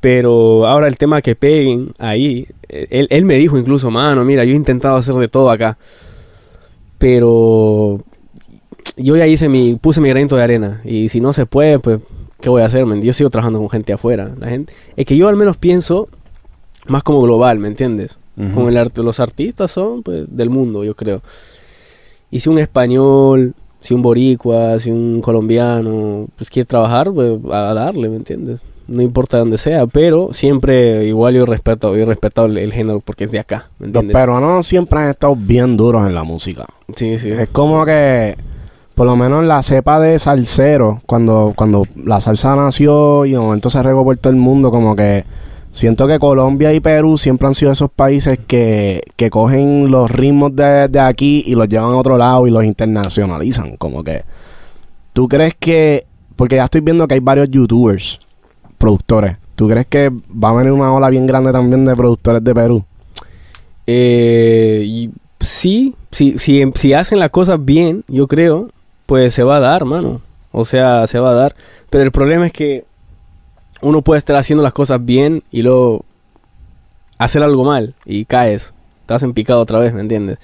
Pero ahora el tema que peguen ahí, eh, él, él me dijo incluso, mano, mira, yo he intentado hacer de todo acá pero yo ya hice mi, puse mi granito de arena y si no se puede, pues, ¿qué voy a hacer? men? Yo sigo trabajando con gente afuera. La gente, es que yo al menos pienso más como global, ¿me entiendes? Con el arte, los artistas son pues, del mundo, yo creo. Y si un español, si un boricua, si un colombiano, pues quiere trabajar, pues a darle, ¿me entiendes? No importa dónde sea, pero siempre igual yo respeto, yo he respetado el, el género porque es de acá, ¿me Los entiendes? peruanos siempre han estado bien duros en la música. Sí, sí. Es como que, por lo menos la cepa de salsero, cuando, cuando la salsa nació y de momento se regó por todo el mundo, como que siento que Colombia y Perú siempre han sido esos países que, que cogen los ritmos de, de aquí y los llevan a otro lado y los internacionalizan. Como que, ¿tú crees que, porque ya estoy viendo que hay varios youtubers, productores, ¿tú crees que va a venir una ola bien grande también de productores de Perú? Eh, sí, si hacen las cosas bien, yo creo, pues se va a dar, mano. O sea, se va a dar. Pero el problema es que uno puede estar haciendo las cosas bien y luego hacer algo mal y caes. Te hacen picado otra vez, ¿me entiendes?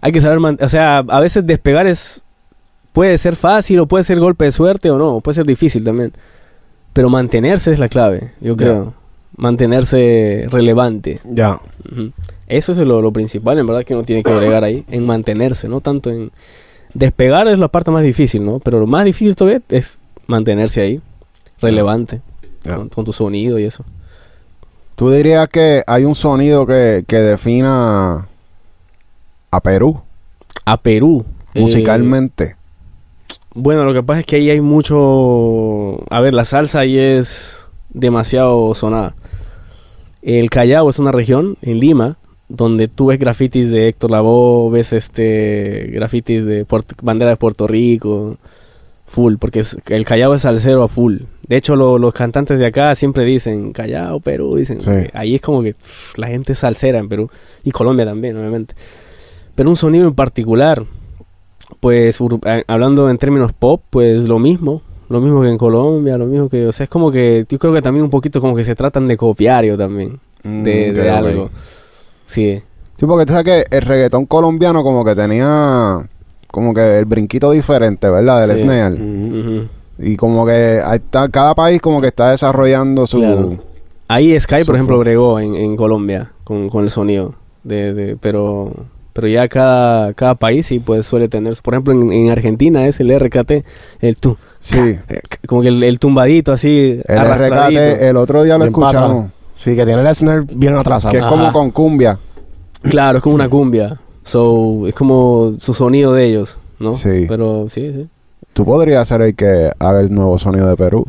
Hay que saber, o sea, a veces despegar es puede ser fácil o puede ser golpe de suerte o no, puede ser difícil también. Pero mantenerse es la clave, yo creo. Mantenerse relevante. Ya. Ujú. Eso es lo, lo principal, en verdad, que uno tiene que bregar ahí, en mantenerse, no tanto en... Despegar es la parte más difícil, ¿no? Pero lo más difícil todavía es mantenerse ahí, relevante, Con, con tu sonido y eso. ¿Tú dirías que hay un sonido que, que defina a Perú A Perú. eh, musicalmente? bueno, lo que pasa es que ahí hay mucho... A ver, la salsa ahí es demasiado sonada. El Callao es una región en Lima donde tú ves grafitis de Héctor Lavoe, ves este grafitis de Puerto- bandera de Puerto Rico, full, porque el Callao es salsero a full. De hecho, lo- los cantantes de acá siempre dicen Callao, Perú, dicen. Sí. Ahí es como que la gente es salsera en Perú y Colombia también, obviamente. Pero un sonido en particular, pues a- hablando en términos pop, pues lo mismo, lo mismo que en Colombia, lo mismo que, o sea, es como que yo creo que también un poquito como que se tratan de copiario también de, Mm, de algo. Sí. Sí, porque tú sabes que el reggaetón colombiano como que tenía como que el brinquito diferente, ¿verdad? Del Sí. Y como que está, cada país como que está desarrollando su... Claro. Ahí Sky, Su por ejemplo, bregó en, en Colombia con, con el sonido. De, de- pero, pero ya cada, cada país sí pues suele tener. Por ejemplo, en, en Argentina es el RKT, el tu, Sí. eh, como que el, el tumbadito así, El. RKT, el otro día lo Bien escuchamos. Sí, que tiene el snare bien atrasado. que es como con cumbia. Claro, es como una cumbia. So, es como su sonido de ellos, ¿no? Sí. Pero sí, sí. Tú podrías ser el que haga el nuevo sonido de Perú.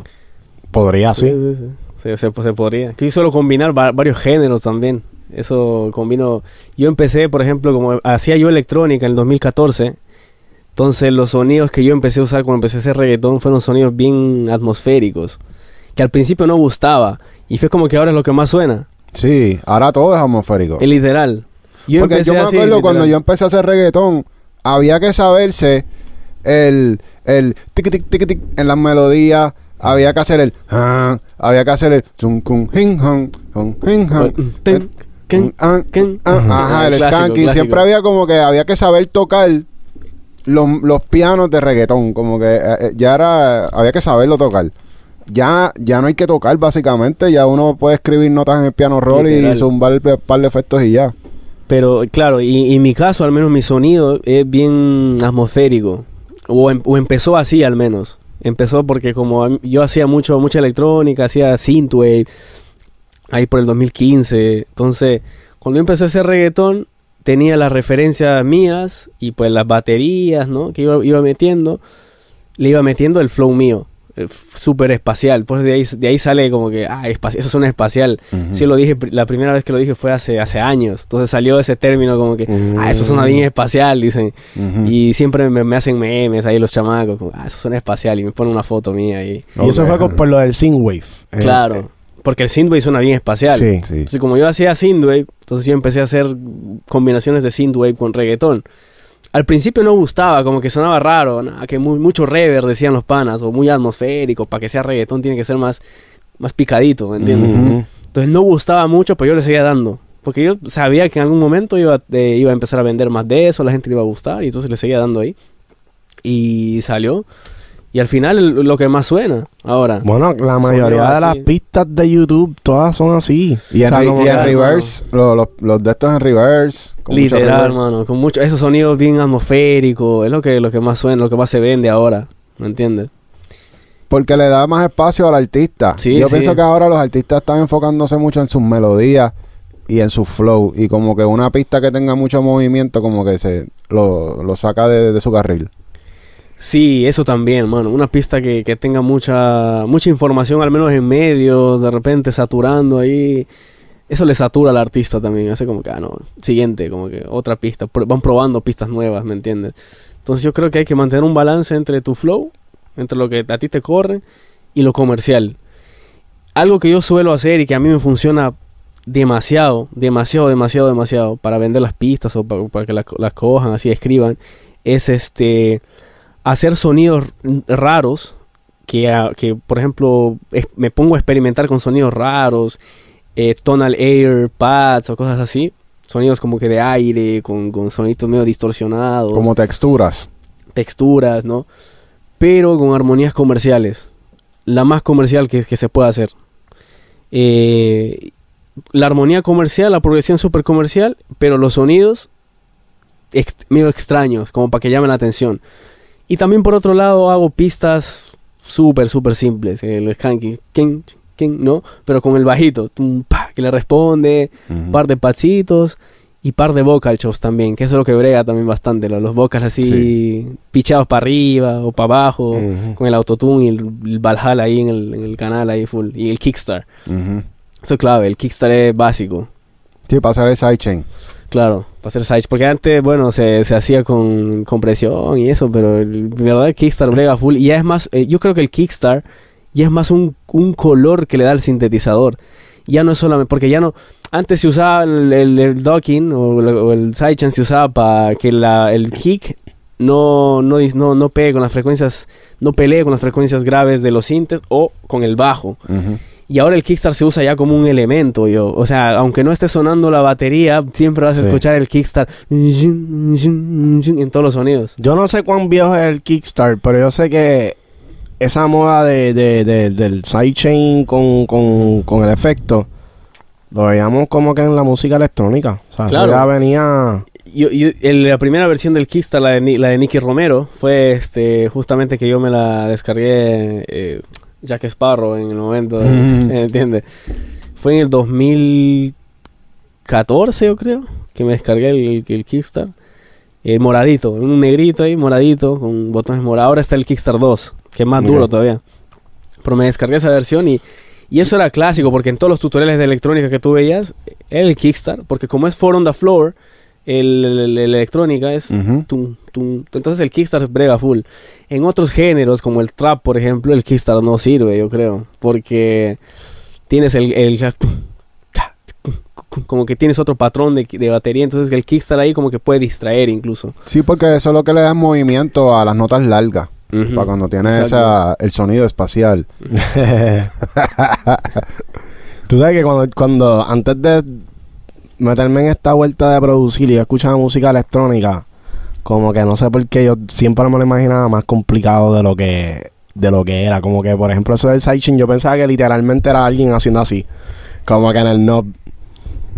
Podría, Sí, sí. sí, sí. Se, se- se podría. Que suelo combinar va- varios géneros también. Eso combino. Yo empecé, por ejemplo, como hacía yo electrónica en el 2014. Entonces, los sonidos que yo empecé a usar cuando empecé a hacer reggaetón fueron sonidos bien atmosféricos. Que al principio no gustaba. Y fue como que ahora es lo que más suena. Sí, ahora todo es atmosférico. Es literal. Yo Porque yo me así, acuerdo cuando yo empecé a hacer reggaetón, había que saberse el, el tic tic tic tic en las melodías, había que hacer el ah, había que hacer el zum cum hin han, cum hin han, Ten, ken, ken. ajá, el Clásico, skanking. clásico. Siempre había como que había que saber tocar los, los pianos de reggaetón, como que eh, eh, ya era, había que saberlo tocar. Ya, ya no hay que tocar básicamente, ya uno puede escribir notas en el piano roll Literal. y zumbar el par de efectos y ya. Pero claro, y, en mi caso, al menos mi sonido es bien atmosférico. O, em- o empezó así al menos. Empezó porque como yo hacía mucho mucha electrónica, hacía synthwave, ahí por el 2015. Entonces, cuando yo empecé a hacer reggaetón, tenía las referencias mías y pues las baterías, ¿no? Que iba metiendo, le iba metiendo el flow mío. Eh, Súper espacial. Pues de ahí, de ahí sale como que, ah, eso suena espacial. Ujú. Sí, lo dije, la primera vez que lo dije fue hace, hace años. Entonces salió ese término como que, Mm. ah, eso suena bien espacial, dicen. Ujú. Y siempre me, me hacen memes ahí los chamacos, como, ah, eso suena espacial. Y me ponen una foto mía ahí. Y eso Ok. fue con- por lo del Synthwave. Eh, claro, eh, porque el synthwave suena bien espacial. Sí. Sí. Entonces, como yo hacía synthwave, entonces yo empecé a hacer combinaciones de synthwave con reggaetón. Al principio no gustaba, como que sonaba raro, que muy, mucho rever decían los panas, o muy atmosférico, para que sea reggaetón tiene que ser más, más picadito, ¿me entiendes? Entonces no gustaba mucho, pero yo le seguía dando. Porque yo sabía que en algún momento iba, eh, iba a empezar a vender más de eso, la gente le iba a gustar, y entonces le seguía dando ahí. Y salió. Y al final el- lo que más suena ahora. Bueno, la mayoría de las pistas de YouTube, todas son así. Y en, O sea, re- como y en que- reverse, lo- los, los de estos en reverse. con Literal, hermano, con mucho, esos sonidos bien atmosféricos, es lo que, lo que más suena, lo que más se vende ahora, ¿me entiendes? Porque le da más espacio al artista. Sí, Yo sí. pienso que ahora los artistas están enfocándose mucho en sus melodías y en su flow. Y como que una pista que tenga mucho movimiento, como que se lo, lo saca de, de su carril. Sí, eso también, mano. Una pista que, que tenga mucha, mucha información, al menos en medios, de repente saturando ahí. Eso le satura al artista también. Hace como que, ah, no, siguiente, como que otra pista. Van probando pistas nuevas, ¿me entiendes? Entonces yo creo que hay que mantener un balance entre tu flow, entre lo que a ti te corre y lo comercial. Algo que yo suelo hacer y que a mí me funciona demasiado, demasiado, demasiado, demasiado para vender las pistas o para, para que las, las cojan, así escriban, es este hacer sonidos raros que, que por ejemplo es- me pongo a experimentar con sonidos raros eh, tonal air pads o cosas así. Sonidos como que de aire con, con sonidos medio distorsionados. Como texturas. texturas no pero con armonías comerciales. La más comercial que, que se puede hacer. Eh, la armonía comercial la progresión super comercial pero los sonidos ex- medio extraños como para que llamen la atención y también por otro lado hago pistas súper, súper simples. El skanking. kin, ¿quién? No, pero con el bajito, tum, pa, que le responde, Ujú. par de patsitos y par de vocal shows también, que eso es lo que brega también bastante, lo- los vocals así Sí. pichados para arriba o para abajo, con el autotune y el, el Valhalla ahí en el, en el canal ahí full, y el Kickstar. Ujú. Eso es clave, el Kickstar es básico. Sí, hacer el sidechain. Claro, para hacer sides. Porque antes, bueno, se, se hacía con compresión y eso, pero el verdad el Kickstar brega full. Y ya es más, eh, yo creo que el Kickstar ya es más un, un color que le da el sintetizador. Ya no es solamente, porque ya no, antes se usaba el, docking o, el- o se usaba para que la, el kick no, no, no, no pegue con las frecuencias, no pelee con las frecuencias graves de los sintes o con el bajo. Y ahora el Kickstar se usa ya como un elemento, yo. O sea, aunque no esté sonando la batería, siempre vas a Sí. escuchar el Kickstar en todos los sonidos. Yo no sé cuán viejo es el Kickstar, pero yo sé que esa moda de, de- de- del sidechain con, con, con el efecto lo veíamos como que en la música electrónica. O sea, eso ya venía. Yo, yo- el- la primera versión del Kickstar, la de, la de Nicky Romero, fue este justamente que yo me la descargué eh, Jack Sparrow en el momento, Mm. <laughs> ¿entiendes? Fue en el 2014, yo creo, que me descargué el, el Kickstar. El moradito, un negrito ahí, moradito, con botones morados. Ahora está el Kickstar 2, que es más duro todavía. Pero me descargué esa versión y, y eso era clásico, porque en todos los tutoriales de electrónica que tú veías, era el Kickstar, porque como es Four on the Floor, el, el- el- el electrónica es tum, tum. entonces el Kickstar brega full. En otros géneros, como el trap, por ejemplo, el Kickstar no sirve, yo creo, porque tienes el, el como que tienes otro patrón de, de batería, entonces el Kickstar ahí como que puede distraer incluso. Sí, porque eso es lo que le da movimiento a las notas largas. Para cuando tienes esa, el sonido espacial. <laughs> Tú sabes que cuando, cuando antes de meterme en esta vuelta de producir y yo escuchaba música electrónica, como que no sé por qué yo siempre me lo imaginaba más complicado de lo que de lo que era. Como que, por ejemplo, eso del sidechain, yo pensaba que literalmente era alguien haciendo así. Como que en el knob.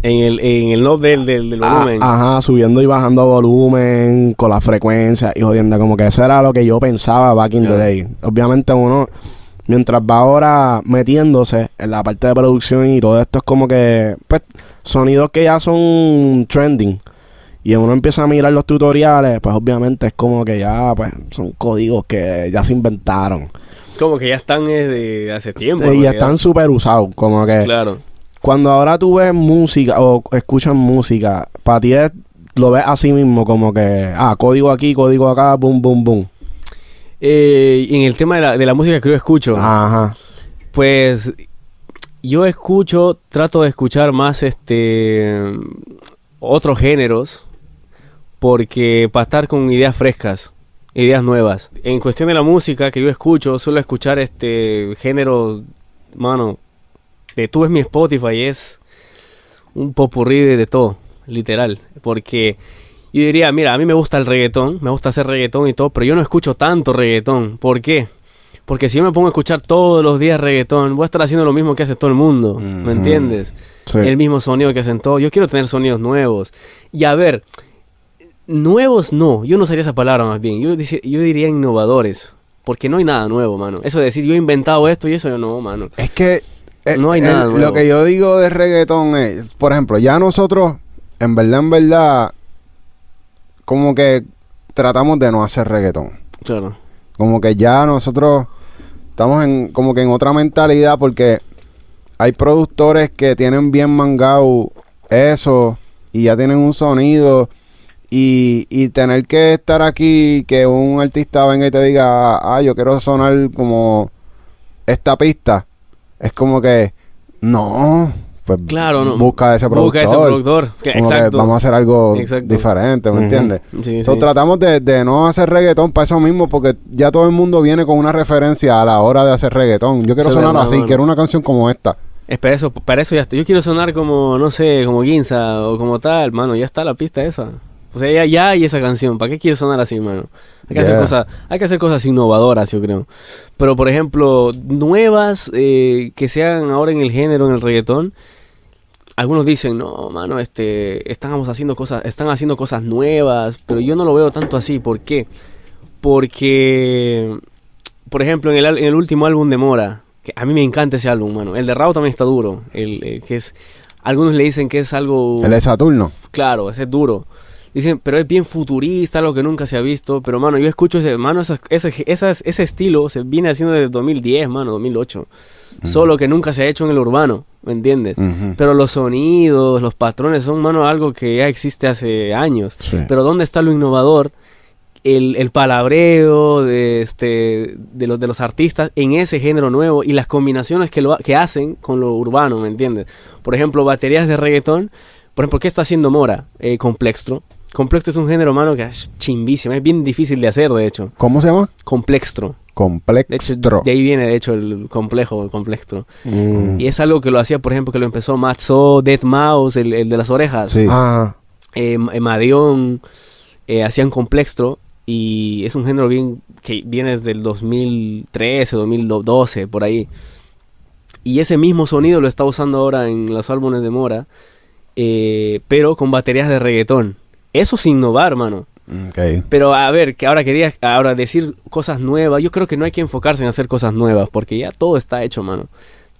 En el, en el knob del, del, del Ah, volumen. ajá, subiendo y bajando volumen con la frecuencia y jodiendo. Como que eso era lo que yo pensaba back in the day. Obviamente uno, mientras va ahora metiéndose en la parte de producción y todo esto es como que, pues, sonidos que ya son trending. Y uno empieza a mirar los tutoriales, pues obviamente es como que ya, pues, son códigos que ya se inventaron. Como que ya están eh, de hace tiempo. y ya están súper usados. Como que Claro. cuando ahora tú ves música o escuchas música, para ti es- lo ves así mismo, como que, ah, código aquí, código acá, boom, boom, boom. Eh, en el tema de la, de la música que yo escucho, Ajá. pues yo escucho, trato de escuchar más este otros géneros porque para estar con ideas frescas, ideas nuevas. En cuestión de la música que yo escucho, suelo escuchar este géneros, mano, de tú ves mi Spotify y es un popurrí de, de todo, literal, porque yo diría, mira, a mí me gusta el reggaetón, me gusta hacer reggaetón y todo, pero yo no escucho tanto reggaetón. ¿Por qué? Porque si yo me pongo a escuchar todos los días reggaetón, voy a estar haciendo lo mismo que hace todo el mundo. ¿me entiendes? Sí. el mismo sonido que hacen todos. Yo quiero tener sonidos nuevos. Y a ver, nuevos no, yo no usaría esa palabra más bien. Yo, diría innovadores. Porque no hay nada nuevo, mano. Eso de decir yo he inventado esto y eso, no, mano. Es que eh, No hay el- nada lo nuevo. que yo digo de reggaetón es, por ejemplo, ya nosotros, en verdad, en verdad, como que tratamos de no hacer reggaetón. Claro. Como que ya nosotros estamos en como que en otra mentalidad porque hay productores que tienen bien mangado eso y ya tienen un sonido y, y tener que estar aquí que un artista venga y te diga, ah, yo quiero sonar como esta pista. Es como que, no, pues Claro, no. busca ese productor. Busca ese productor. Que- que vamos a hacer algo Exacto. diferente, ¿me Ujú. entiendes? Sí, So, sí. tratamos de, de no hacer reggaetón para eso mismo, porque ya todo el mundo viene con una referencia a la hora de hacer reggaetón. Yo quiero sonar así, quiero una canción como esta. Es para eso, para eso ya está. Yo quiero sonar como, no sé, como Ginza o como tal, mano. Ya está la pista esa. O sea, ya, ya hay esa canción. ¿Para qué quiero sonar así, mano? Hay que, hacer cosas, hay que hacer cosas innovadoras, yo creo. Pero, por ejemplo, nuevas eh, que sean ahora en el género, en el reggaetón. Algunos dicen, no, mano, este, estamos haciendo cosas, están haciendo cosas nuevas, pero yo no lo veo tanto así. ¿Por qué? Porque, por ejemplo, en el, en el último álbum de Mora, que a mí me encanta ese álbum, mano. El de Rao también está duro. El, eh, que es, algunos le dicen que es algo... El de Saturno. Claro, ese es duro. Dicen, pero es bien futurista, algo que nunca se ha visto. Pero, mano, yo escucho ese, mano, esas- esas- ese estilo se viene haciendo desde 2010, mano, 2008. Solo que nunca se ha hecho en el urbano, ¿me entiendes? Pero los sonidos, los patrones son, mano, algo que ya existe hace años. Sí. Pero ¿dónde está lo innovador? El, el palabreo de, este, de, los, de los artistas en ese género nuevo y las combinaciones que, lo, que hacen con lo urbano, ¿me entiendes? Por ejemplo, baterías de reggaetón. Por ejemplo, ¿qué está haciendo Mora? Eh. Complextro es un género, mano, que es chimbísimo. Es bien difícil de hacer, de hecho. ¿Cómo se llama? Complextro. De, hecho, Complextro. de ahí viene, de hecho, el complejo, el complextro. Mm. Y es algo que lo hacía, por ejemplo, que lo empezó Matzo, Dead Mouse, el, el de las orejas. Sí. Ah, eh, Madeon, eh, hacían Complextro y es un género bien que viene desde el 2013, 2012, por ahí. Y ese mismo sonido lo está usando ahora en los álbumes de Mora, eh, pero con baterías de reggaetón. Eso es innovar, mano. Ok. Pero a ver, que ahora quería ahora decir cosas nuevas. Yo creo que no hay que enfocarse en hacer cosas nuevas, porque ya todo está hecho, mano.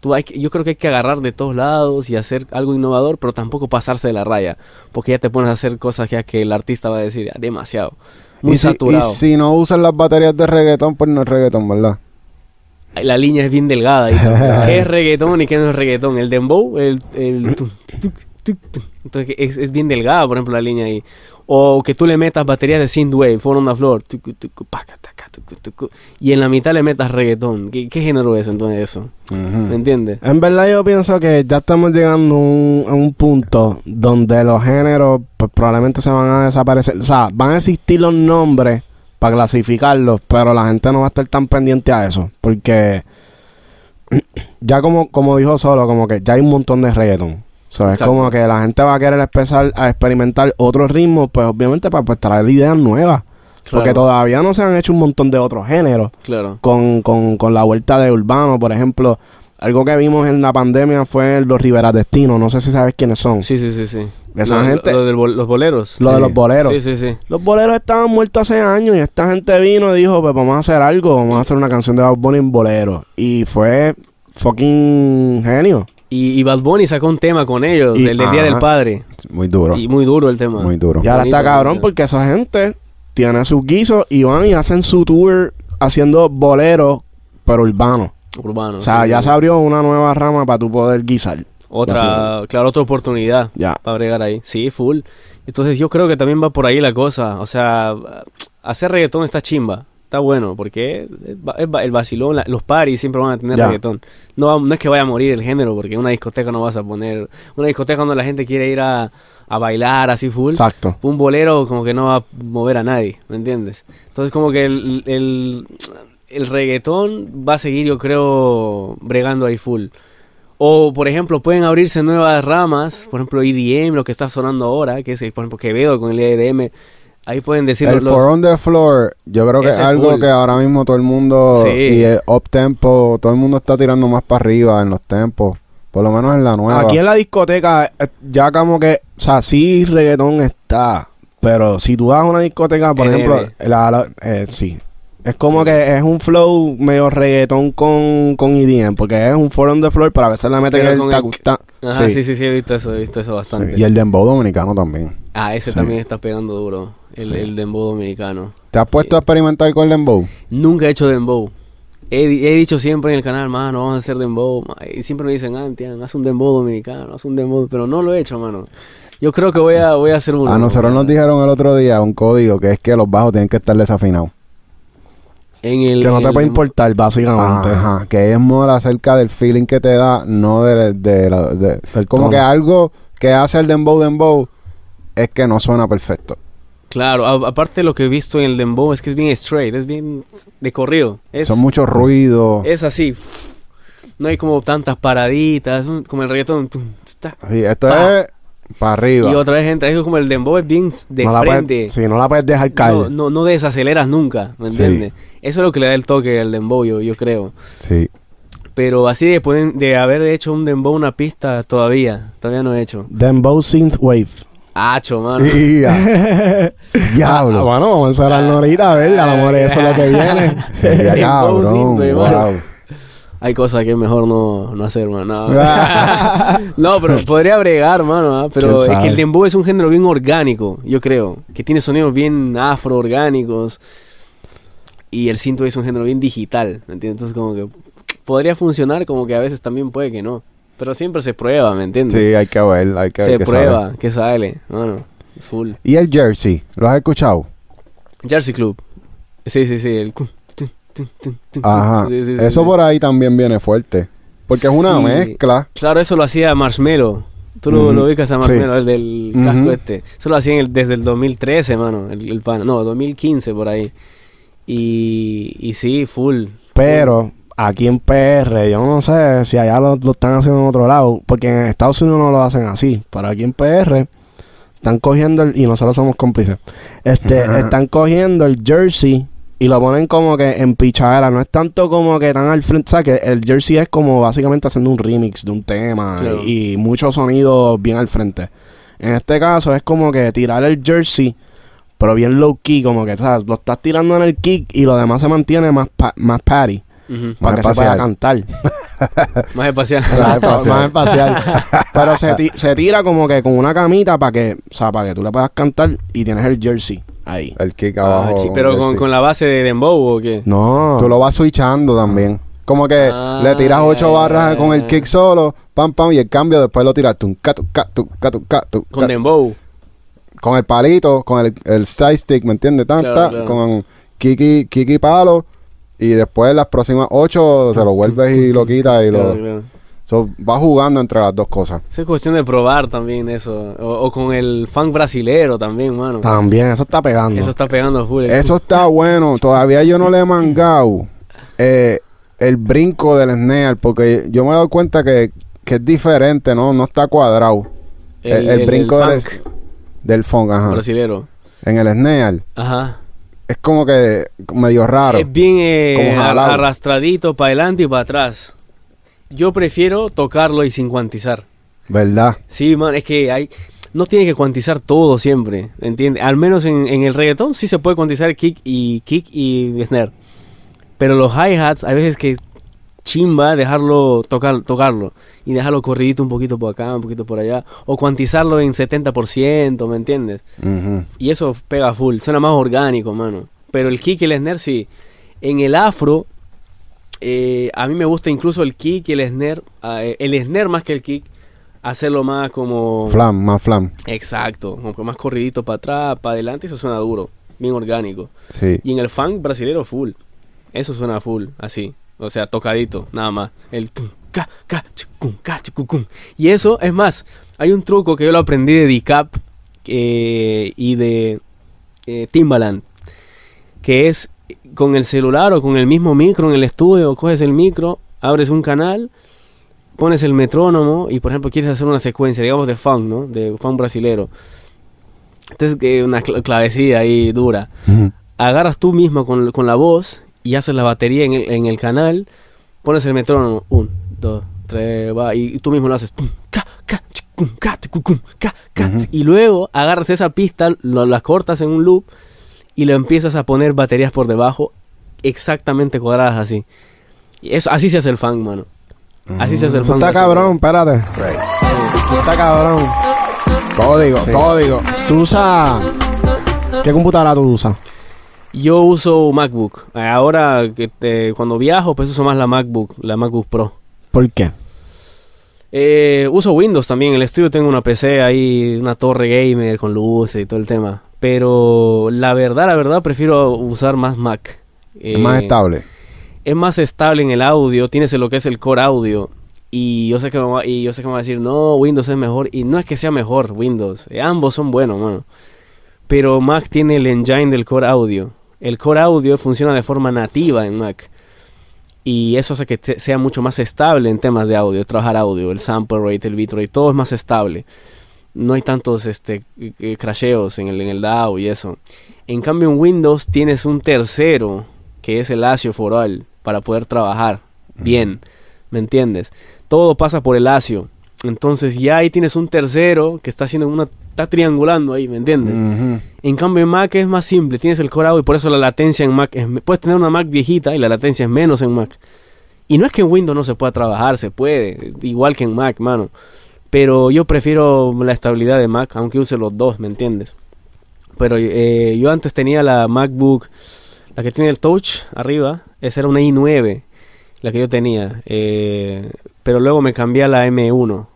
Tú hay que- yo creo que hay que agarrar de todos lados y hacer algo innovador, pero tampoco pasarse de la raya, porque ya te pones a hacer cosas ya que el artista va a decir "Ah, demasiado, muy y, si, y saturado. si no usan las baterías de reggaetón, pues no es reggaetón, ¿verdad? La línea es bien delgada. <laughs> ¿Qué es reggaetón y qué no es reggaetón? El dembow, el, el <clears throat> tuc, tuc. Entonces es, es bien delgada, por ejemplo, la línea ahí. O que tú le metas baterías de synthwave, taca, tucu, tucu, y en la mitad le metas reggaetón. ¿Qué, qué género es entonces eso? ¿Me entiendes? En verdad yo pienso que ya estamos llegando a un, a un punto donde los géneros pues, probablemente se van a desaparecer. O sea, van a existir los nombres para clasificarlos, pero la gente no va a estar tan pendiente a eso. Porque <clears throat> ya como, como dijo Solo, como que ya hay un montón de reggaeton. O sea, es Exacto. como que la gente va a querer empezar a experimentar otros ritmos, pues obviamente para pues, traer ideas nuevas. Porque Claro. todavía no se han hecho un montón de otros géneros Claro. con, con, con la vuelta de Urbano, por ejemplo. Algo que vimos en la pandemia fue los Rivera Destino. No sé si sabes quiénes son. Sí, sí, sí, sí. Esa gente- lo bol- los boleros. Lo de los boleros. Sí, sí, sí. Los boleros estaban muertos hace años y esta gente vino y dijo, pues vamos a hacer algo, vamos a hacer una canción de Bad Bunny en bolero. Y fue fucking genio. Y, y Bad Bunny sacó un tema con ellos, Y- el del Día del Padre. Muy duro. Y muy duro el tema. Muy duro. Y ahora Bonito, está cabrón porque esa gente tiene sus guisos y van y hacen su tour haciendo boleros, pero urbanos. Urbano. O sea, sí, ya sí. se abrió una nueva rama para tu poder guisar. Otra, claro, otra oportunidad Ya. para bregar ahí. Sí, full. Entonces yo creo que también va por ahí la cosa. O sea, hacer reggaetón está chimba. Está bueno, porque es, es el vacilón, la- los paris siempre van a tener Ya. reggaetón. No, es que vaya a morir el género, porque en una discoteca no vas a poner... Una discoteca donde la gente quiere ir a, a bailar así full. Exacto. Un bolero como que no va a mover a nadie, ¿me entiendes? Entonces como que el, el, el reggaetón va a seguir, yo creo, bregando ahí full. O, por ejemplo, pueden abrirse nuevas ramas, por ejemplo, EDM, lo que está sonando ahora, que es, por ejemplo, Quevedo con el EDM. Ahí pueden decir El los... For on the Floor, yo creo que es algo full. que ahora mismo todo el mundo, Sí. y el up tempo, todo el mundo está tirando más para arriba en los tempos, por lo menos en la nueva. Aquí en la discoteca, eh, ya como que, o sea, sí reggaetón está, pero si tú vas a una discoteca, por NM. ejemplo, la, la- eh, sí. Es como que es un flow medio reggaetón con, con EDM, porque es un on the floor, pero a veces le meten Pero el tacusta. Ajá, Sí. sí. sí, sí, he visto eso, he visto eso bastante. Y el dembow dominicano también. Ah, ese Sí. también está pegando duro, el, Sí. el dembow dominicano. ¿Te has puesto a experimentar con el dembow? Nunca he hecho dembow. He, he dicho siempre en el canal, mano, vamos a hacer dembow. Y siempre me dicen, ah, Tian, haz un dembow dominicano, haz un dembow. Pero no lo he hecho, mano. Yo creo que voy a, voy a hacer uno. A nosotros nos dijeron el otro día un código que es que los bajos tienen que estar desafinados. En el, Que no te el puede importar, básicamente. Ajá, que es more acerca del feeling que te da, no de, de, como tono. que algo que hace el dembow dembow es que no suena perfecto. Claro, a- aparte lo que he visto en el dembow es que es bien straight, es bien de corrido. Es, Son muchos ruidos. es así. No hay como tantas paraditas, un- como el reggaetón. Sí, esto Pa. es para arriba. Y otra vez entra, es como el dembow es bien de no la frente. puedes, sí, no la puedes dejar caer. No, no, no desaceleras nunca, ¿me Sí. entiendes? Eso es lo que le da el toque al dembow, yo, yo creo. Sí. Pero así de, poder- de haber hecho un dembow una pista, todavía, todavía no he hecho. Dembow Synthwave. Hacho, mano. Ia. <laughs> Diablo. Ah, bueno, vamos a encerrarlo ahorita, a ver, a lo mejor eso es lo que viene. Sería Dembow cabrón. wow. Mano. hay cosas que es mejor no, no hacer, mano. No. <laughs> no, pero podría bregar, mano. ¿ah? Pero ¿Quién es que el dembow es un género bien orgánico, yo creo. Que tiene sonidos bien afro-orgánicos. Y el cinto es un género bien digital, ¿me entiendes? Entonces como que podría funcionar, como que a veces también puede que no. Pero siempre se prueba, ¿me entiendes? Sí, hay que ver, hay que ver se qué prueba, sale. que sale. Bueno, es full. ¿Y el jersey? ¿Lo has escuchado? Jersey Club. Sí, sí, sí. El... tu. Ajá. Sí, sí, sí, Eso sí. por ahí también viene fuerte. Porque es una Sí. mezcla. Claro, eso lo hacía Marshmello. Tú lo, Ujú. lo ubicas a Sí. Marshmello, el del casco este. Eso lo hacían el- desde el 2013, mano. El, el pana. No, 2015 por ahí. Y, y sí, full. Pero aquí en PR, yo no sé si allá lo, lo están haciendo en otro lado, porque en Estados Unidos no lo hacen así. Pero aquí en PR están cogiendo el, y nosotros somos cómplices. Este, Ajá. están cogiendo el jersey y lo ponen como que en pichadera. No es tanto como que tan al frente. O sea, que el jersey es como básicamente haciendo un remix de un tema Claro. y, y muchos sonidos bien al frente. En este caso es como que tirar el jersey, pero bien low key, como que ¿sabes? lo estás tirando en el kick y lo demás se mantiene más, pa- más patty Para que se pueda cantar. <laughs> Más espacial. Más espacial. más espacial. <laughs> Pero se, ti- se tira como que con una camita para que, o sea, para que tú le puedas cantar y tienes el jersey ahí. El kick Ah, abajo. pero con, con la base de Dembow o qué? No. Tú lo vas switchando también. Como que Ah, le tiras ocho barras con el kick solo, pam, pam, y el cambio después lo tiras tum, ca, tum, ca, tum, ca, tum, ca, tum, Con. Dembow. con el palito, con el, el side stick, ¿me entiendes? Tanta, Claro, claro. con kiki, kiki palo, y después las próximas ocho te lo vuelves y lo quitas y Claro, lo... claro. So, vas jugando entre las dos cosas. Esa es cuestión de probar también eso. O, o con el funk brasilero también, mano. También, eso está pegando. Eso está pegando full. Eso está bueno. <laughs> Todavía yo no le he mangado eh, el brinco del snare porque yo me he dado cuenta que, que es diferente, ¿no? No está cuadrado. El, el brinco del, funk del funk, ajá. brasilero. En el snare Ajá. Es como que medio raro. Es bien eh, Como arrastradito para adelante y para atrás. Yo prefiero tocarlo y sin cuantizar. ¿Verdad? Sí, man, es que hay... No tiene que cuantizar todo siempre, ¿entiendes? Al menos en, en el reggaetón sí se puede cuantizar kick y kick y snare. Pero los hi-hats, hay veces que chimba dejarlo, tocar, tocarlo. Y dejarlo corridito un poquito por acá, un poquito por allá. O cuantizarlo en 70%, ¿me entiendes? Y eso pega full, suena más orgánico, mano. Pero el kick y el snare sí. En el afro, eh, a mí me gusta incluso el kick y el snare. ah, eh, el snare más que el kick, hacerlo más como... Flam, más flam. Exacto, como que más corridito para atrás, para adelante, eso suena duro, bien orgánico. Sí. Y en el funk brasilero full, eso suena full, así. O sea, tocadito, nada más. El. Y eso, es más, hay un truco que yo lo aprendí de Dicap eh, y de eh, Timbaland, que es con el celular o con el mismo micro en el estudio, coges el micro, abres un canal, pones el metrónomo y, por ejemplo, quieres hacer una secuencia, digamos, de funk, ¿no? De funk brasilero. Entonces, una cl- clavecilla ahí dura agarras tú mismo con, con la voz y haces la batería en el, en el canal, pones el metrónomo, un, dos, tres, va, y, tú mismo lo haces, pum, ca, ca, chicum, ca, chicucum, ca, ca, Ujú. y luego agarras esa pista, lo, la cortas en un loop y lo empiezas a poner baterías por debajo, exactamente cuadradas así. Y eso, así se hace el funk, mano. Así se hace el Eso funk. está cabrón, espérate. Eso está cabrón. Código, Sí. código. Tú usas... ¿Qué computadora tú usas? Yo uso MacBook. Ahora, cuando viajo, pues uso más la MacBook, la MacBook Pro. ¿Por qué? Eh, uso Windows también. En el estudio tengo una PC ahí, una torre gamer con luces y todo el tema. Pero la verdad, la verdad, prefiero usar más Mac. Es Eh, más estable. Es más estable en el audio. Tienes lo que es el core audio. Y yo sé que me va, y yo sé que me va a decir, no, Windows es mejor. Y no es que sea mejor Windows. Eh, ambos son buenos, mano. Pero Mac tiene el engine del core audio. El core audio funciona de forma nativa en Mac. Y eso hace que sea mucho más estable en temas de audio, trabajar audio, el sample rate, el bitrate, todo es más estable. No hay tantos este, eh, crasheos en el, en el DAO y eso. En cambio en Windows tienes un tercero, que es el ASIO for All, para poder trabajar bien, ¿me entiendes? Todo pasa por el ASIO. Entonces ya ahí tienes un tercero que está haciendo una... está triangulando ahí, ¿me entiendes? En cambio en Mac es más simple, tienes el core y por eso la latencia en Mac es... Puedes tener una Mac viejita y la latencia es menos en Mac. Y no es que en Windows no se pueda trabajar, se puede, igual que en Mac, mano. Pero yo prefiero la estabilidad de Mac, aunque use los dos, ¿me entiendes? Pero eh, yo antes tenía la MacBook, la que tiene el touch arriba, esa era una i9, la que yo tenía. eh, pero luego me cambié a la M1,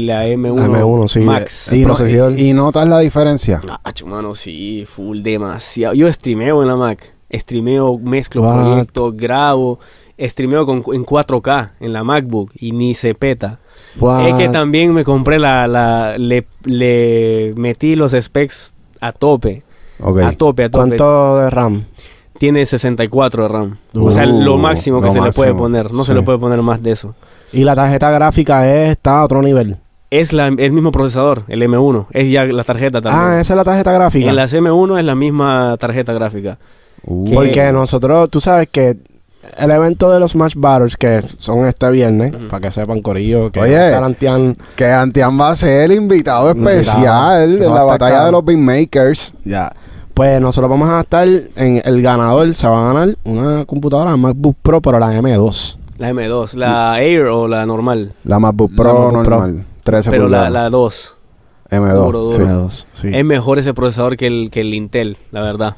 la M1, M1, sí, Max. eh, Y, no- y- y notas la diferencia. Ah, mano, sí, full demasiado. Yo streameo en la Mac. Streameo, mezclo What? proyectos, grabo. Streameo con, en 4K en la MacBook y ni se peta. What? Es que también me compré la... la le, le metí los specs a tope. A tope, a tope. ¿Cuánto de RAM? Tiene 64 de RAM. Uh, o sea, lo máximo que lo se le puede poner. No Sí. se le puede poner más de eso. Y la tarjeta gráfica es- está a otro nivel. Es la, el mismo procesador, el M1. Es ya la tarjeta también. Ah, esa es la tarjeta gráfica. en las M1 es la misma tarjeta gráfica. Uh. Porque nosotros, tú sabes que el evento de los Smash Battles, que son este viernes, para que sepan, Corillo, que Oye. Tarantian, que Antian va a ser el invitado especial en la batalla de los Beatmakers. ya. Pues nosotros vamos a estar en el ganador, se va a ganar una computadora MacBook Pro, pero la M2. La M2, la Air o la normal. La MacBook La Pro MacBook Pro. normal. 13 Pero la, pulgadas. la 2. M2. duro, sí. duro. M2, sí. Es mejor ese procesador que el, que el Intel, la verdad.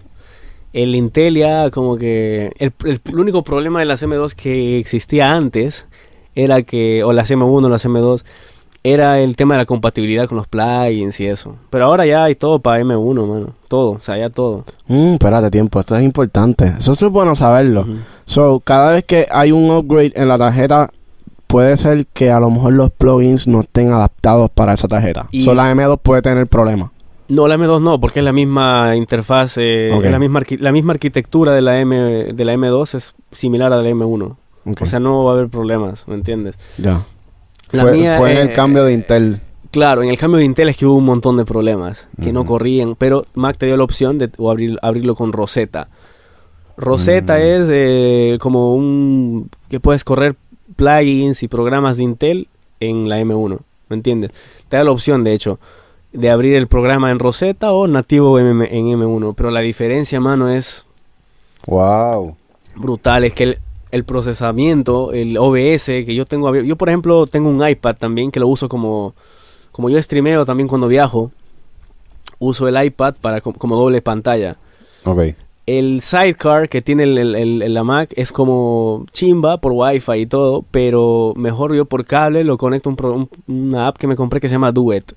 El Intel ya como que... El, el- el único problema de las M2 que existía antes era que... O las M1 o las M2 era el tema de la compatibilidad con los plugins y eso. Pero ahora ya hay todo para M1, mano. Todo, o sea, ya todo. Mm, espérate tiempo, esto es importante. Eso es bueno saberlo. So, cada vez que hay un upgrade en la tarjeta, puede ser que a lo mejor los plugins no estén adaptados para esa tarjeta. Y- So, la M2 puede tener problemas. No, la M2 no, porque es la misma interfaz, eh, es la misma, la misma arquitectura de la, M, de la M2 es similar a la M1. Ok, O sea, no va a haber problemas, ¿me entiendes? ya. La Fue, mía, fue en eh, el cambio de Intel. Claro, en el cambio de Intel es que hubo un montón de problemas que no corrían, pero Mac te dio la opción de o abrir, abrirlo con Rosetta. Rosetta Mm. es eh, como un... que puedes correr plugins y programas de Intel en la M1, ¿me entiendes? Te da la opción, de hecho, de abrir el programa en Rosetta o nativo en, M- en M1, pero la diferencia, mano, es Wow. brutal. Es que el, el procesamiento, el OBS que yo tengo. Yo, por ejemplo, tengo un iPad también que lo uso como. Como yo streameo también cuando viajo. Uso el iPad para co- como doble pantalla. Ok. El sidecar que tiene el, el- la Mac es como chimba por Wi-Fi y todo, pero mejor yo por cable lo conecto a un- una app que me compré que se llama Duet.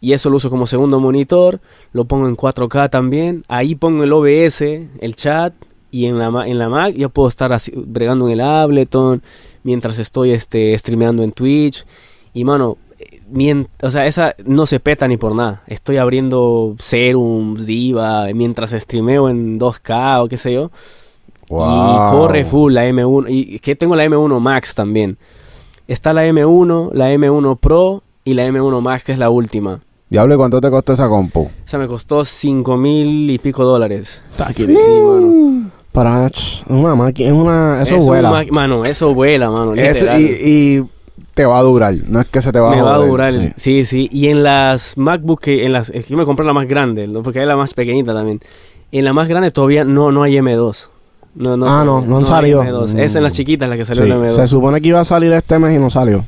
Y eso lo uso como segundo monitor, lo pongo en 4K también. Ahí pongo el OBS, el chat, y en la, en la Mac yo puedo estar así, bregando en el Ableton mientras estoy este, streameando en Twitch. Y mano, eh, o sea, esa no se peta ni por nada. Estoy abriendo Serum, Diva, mientras streameo en 2K o qué sé yo. Wow. Y corre full la M1. Y que tengo la M1 Max también. Está la M1, la M1 Pro y la M1 Max, que es la última. Diablo, ¿y ¿cuánto te costó esa compu? Esa me costó 5 mil y pico dólares. Taqui. Sí, mano. Para ch, es una máquina, es una, eso, vuela. ma- Mano, eso vuela, mano. Eso, y, y te va a durar. No es que se te va me a va a durar. sí. Sí. sí, Y en las MacBook, que en las, es que yo me compré la más grande, ¿no? porque hay la más pequeñita también. En la más grande todavía no, no hay M2. No, no, Ah, no, no han hay salido. M2. Es en las chiquitas la que salió Sí, la M2. Se supone que iba a salir este mes y no salió.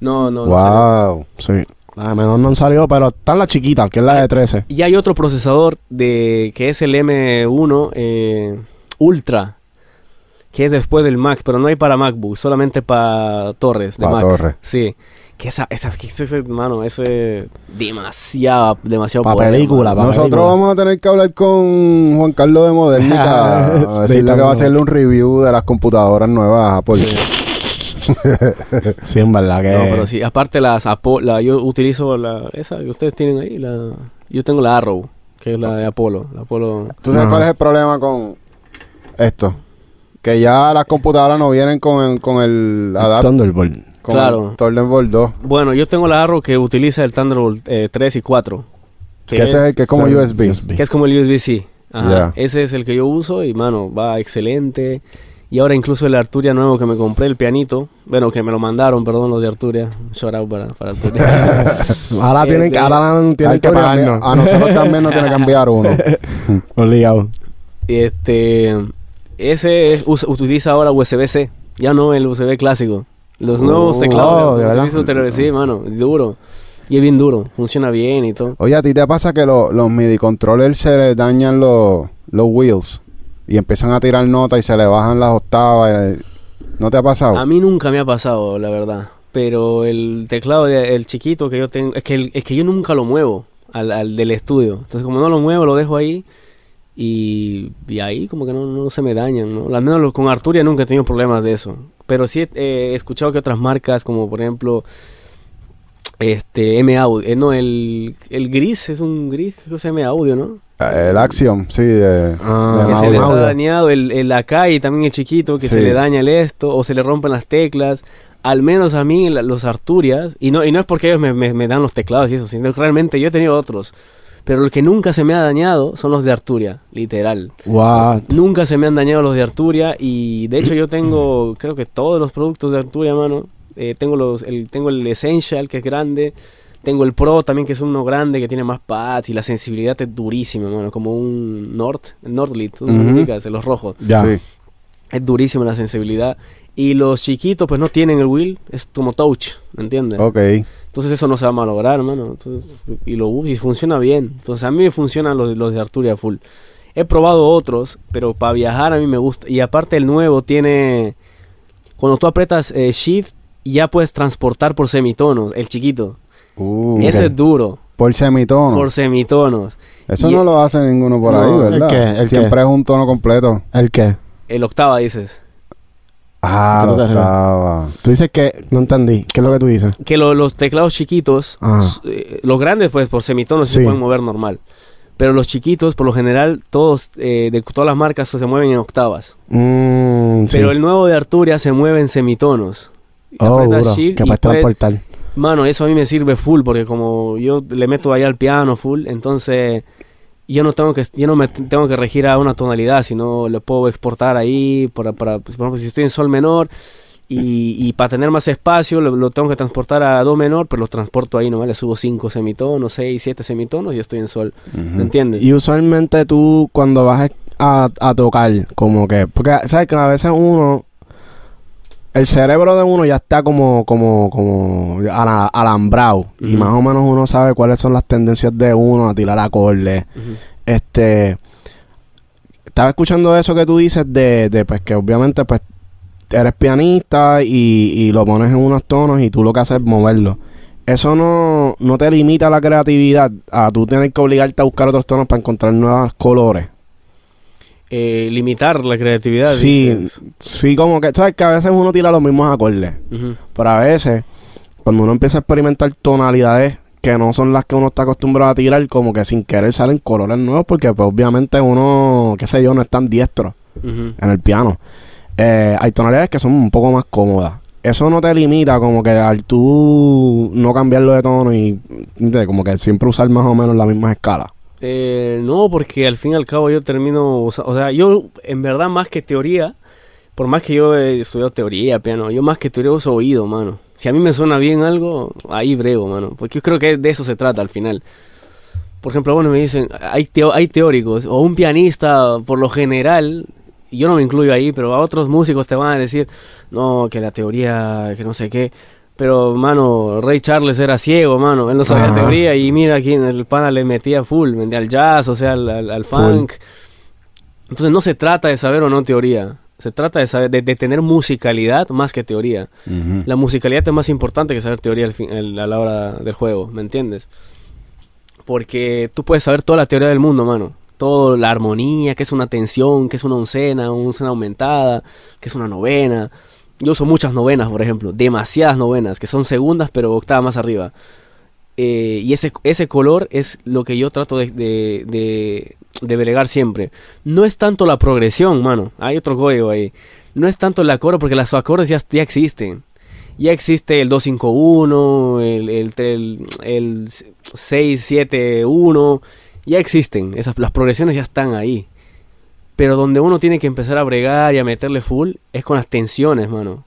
No, no, no salió. Wow. Sí. La menor no han salido, pero están las chiquitas, que es la de 13. Y hay otro procesador de que es el M1 eh, Ultra, que es después del Mac, pero no hay para MacBook, solamente para torres de Pa' Mac. torre. Sí. Que esa, esa, que ese, ese, mano, eso es demasiado, demasiado Pa' poder, película, pa' Nosotros película. vamos a tener que hablar con Juan Carlos de Modernica. <laughs> a decirle que va a hacerle un review de las computadoras nuevas a Apple. <laughs> Sí, en verdad que... No, pero sí, aparte las Apo- la, yo utilizo la, esa que ustedes tienen ahí, la, yo tengo la Arrow, que es la de Apolo, la Apolo. ¿Tú sabes Ajá. cuál es el problema con esto? Que ya las computadoras no vienen con el, con el adapter. Thunderbolt. Con Claro. el Thunderbolt 2. Bueno, yo tengo la Arrow que utiliza el Thunderbolt eh, 3 y 4. Que ese es el que es como USB. Que es como el USB-C. Ajá. Ese es el que yo uso y, mano, va excelente. Y ahora incluso el Arturia nuevo que me compré, el pianito. Bueno, que me lo mandaron, perdón, los de Arturia. Shout out para, para Arturia. <laughs> Ahora tienen, que, de- ahora tienen que pagarnos. A nosotros también nos tiene que enviar uno. <laughs> Obligado. este, ese es- utiliza ahora USB-C. Ya no el USB clásico. Los Oh, nuevos teclados servicio anteriores, sí, mano, duro. Y es bien duro, funciona bien y todo. Oye, ¿a ti te pasa que lo- los MIDI controllers se les dañan los, los wheels? Y empiezan a tirar notas y se le bajan las octavas. y- ¿No te ha pasado? A mí nunca me ha pasado, la verdad. Pero el teclado, el chiquito que yo tengo, es que, el- es que yo nunca lo muevo al, al del estudio. Entonces, como no lo muevo, lo dejo ahí. Y, y ahí como que no, no se me dañan, ¿no? Al menos con Arturia nunca he tenido problemas de eso. Pero sí he, he escuchado que otras marcas, como por ejemplo, este, M Audio, eh, no, el, el gris, es un gris, creo que es M Audio, ¿no? El Axiom, sí, de, Ah, de que se les ha dañado el, el Akai, también el chiquito, que se le daña el esto, o se le rompen las teclas. Al menos a mí, la- los Arturias, y no, y no es porque ellos me, me- me dan los teclados y eso, sino realmente yo he tenido otros. Pero el que nunca se me ha dañado son los de Arturia, literal. What? Nunca se me han dañado los de Arturia y de hecho yo tengo, <clears throat> creo que todos los productos de Arturia, mano. Eh, tengo, los, el, tengo el Essential, que es grande. Tengo el Pro también, que es uno grande, que tiene más pads y la sensibilidad es durísima, mano. Como un Nord, Nordlit, ¿tú Ujú. lo ubicas? los rojos. Ya. Sí. Es durísima la sensibilidad. Y los chiquitos, pues no tienen el wheel, es como touch, ¿me entiendes? Ok. Entonces eso no se va a malograr, mano. Entonces, y lo y funciona bien. Entonces a mí me funcionan los, los de Arturia full. He probado otros, pero para viajar a mí me gusta. Y aparte el nuevo tiene... Cuando tú apretas eh, Shift, ya puedes transportar por semitonos, el chiquito. Uh, Ese es duro, Por semitono. por semitonos. Eso y- no lo hace ninguno por No, ahí, ¿el ¿verdad? qué? ¿El Siempre qué? es un tono completo. ¿El qué? El octava dices. Ah, ¿Qué lo estaba. Tú dices que... No entendí. ¿Qué es lo que tú dices? Que lo- los teclados chiquitos, eh, los grandes pues por semitonos sí se pueden mover normal. Pero los chiquitos, por lo general, todos eh, de todas las marcas se mueven en octavas. Mm, sí. Pero el nuevo de Arturia se mueve en semitonos. Oh, apretas duro. Shift Que y puedes puedes- transportar. Mano, eso a mí me sirve full porque como yo le meto allá al piano full, entonces yo no tengo que yo no me tengo que regir a una tonalidad, sino le puedo exportar ahí para, para pues, por ejemplo, si estoy en sol menor y, y para tener más espacio lo, lo tengo que transportar a do menor, pues lo transporto ahí nomás, le subo 5 semitonos, 6, 7 semitonos y estoy en sol. ¿Me entiendes? Y usualmente tú cuando vas a, a tocar, como que... Porque, ¿sabes? Que a veces uno... El cerebro de uno ya está como, como, como ala- alambrado. Y más o menos uno sabe cuáles son las tendencias de uno a tirar acordes. Este... Estaba escuchando eso que tú dices de, de pues que obviamente pues eres pianista y, y lo pones en unos tonos y tú lo que haces es moverlo. Eso no, no te limita la creatividad a tú tener que obligarte a buscar otros tonos para encontrar nuevos colores. Eh, limitar la creatividad. Sí, dices. sí, como que, ¿sabes? Que a veces uno tira los mismos acordes. Pero a veces, cuando uno empieza a experimentar tonalidades que no son las que uno está acostumbrado a tirar, como que sin querer salen colores nuevos, porque pues, obviamente uno, qué sé yo, no es tan diestro en el piano. Eh, hay tonalidades que son un poco más cómodas. Eso no te limita como que al tú no cambiarlo de tono y como que siempre usar más o menos la misma escala. Eh, no, porque al fin y al cabo yo termino, o sea, o sea, yo en verdad más que teoría, por más que yo he estudiado teoría, piano, yo más que teoría uso oído, mano. Si a mí me suena bien algo, ahí brego, mano. Porque yo creo que de eso se trata al final. Por ejemplo, bueno, me dicen, hay, hay teóricos, o un pianista, por lo general, yo no me incluyo ahí, pero a otros músicos te van a decir, no, que la teoría, que no sé qué. Pero, mano, Ray Charles era ciego, mano. Él no sabía Ajá. teoría y mira aquí en el pana le metía full, vendía al jazz, o sea, al, al- al Full. funk. Entonces no se trata de saber o no teoría. Se trata de, saber, de, de tener musicalidad más que teoría. La musicalidad es más importante que saber teoría al fin- a la hora del juego, ¿me entiendes? Porque tú puedes saber toda la teoría del mundo, mano. Toda la armonía, que es una tensión, que es una oncena, una oncena aumentada, que es una novena. Yo uso muchas novenas, por ejemplo, demasiadas novenas, que son segundas pero octava más arriba. Eh, y ese, ese color es lo que yo trato de, de, de, de bregar siempre. No es tanto la progresión, mano. Hay otro código ahí. No es tanto el acorde, porque los acordes ya, ya existen. Ya existe el 251, el, el, el, el 671. Ya existen. Esas, las progresiones ya están ahí. Pero donde uno tiene que empezar a bregar y a meterle full es con las tensiones, mano.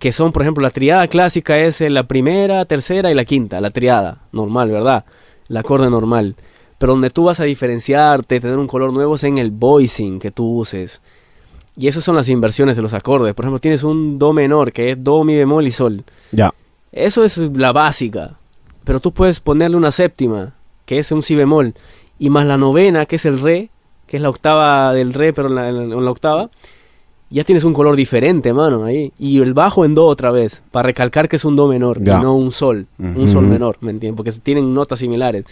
Que son, por ejemplo, la triada clásica es eh, la primera, tercera y la quinta. La triada, normal, ¿verdad? El acorde normal. Pero donde tú vas a diferenciarte, tener un color nuevo es en el voicing que tú uses. Y esas son las inversiones de los acordes. Por ejemplo, tienes un do menor, que es do, mi bemol y sol. Ya. Eso es la básica. Pero tú puedes ponerle una séptima, que es un si bemol, y más la novena, que es el re, que es la octava del re, pero en la, en la octava. Ya tienes un color diferente, mano, ahí. Y el bajo en do otra vez, para recalcar que es un do menor, Ya. y no un sol. Un sol menor, ¿me entiendes? Porque tienen notas similares.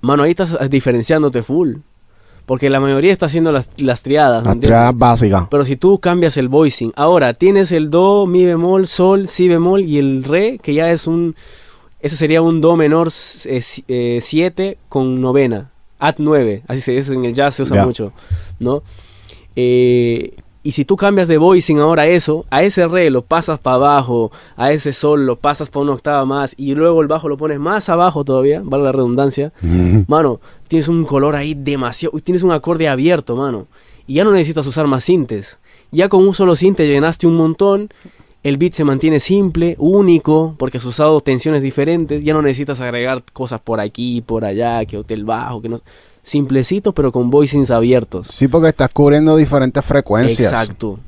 Mano, ahí estás diferenciándote full. Porque la mayoría está haciendo las, las triadas, triadas básicas. Pero si tú cambias el voicing, ahora tienes el do, mi bemol, sol, si bemol y el re, que ya es un, eso sería un do menor 7 con novena, at 9, así se dice en el jazz se usa mucho, ¿no? Eh, y si tú cambias de voicing ahora eso, a ese re lo pasas para abajo, a ese sol lo pasas para una octava más y luego el bajo lo pones más abajo todavía, vale la redundancia. Mano, tienes un color ahí demasiado. Tienes un acorde abierto, mano. Y ya no necesitas usar más sintes. Ya con un solo sinte llenaste un montón. El beat se mantiene simple, único, porque has usado tensiones diferentes. Ya no necesitas agregar cosas por aquí, por allá, que hotel bajo, que no. Simplecito, pero con voicings abiertos. Sí, porque estás cubriendo diferentes frecuencias. Exacto.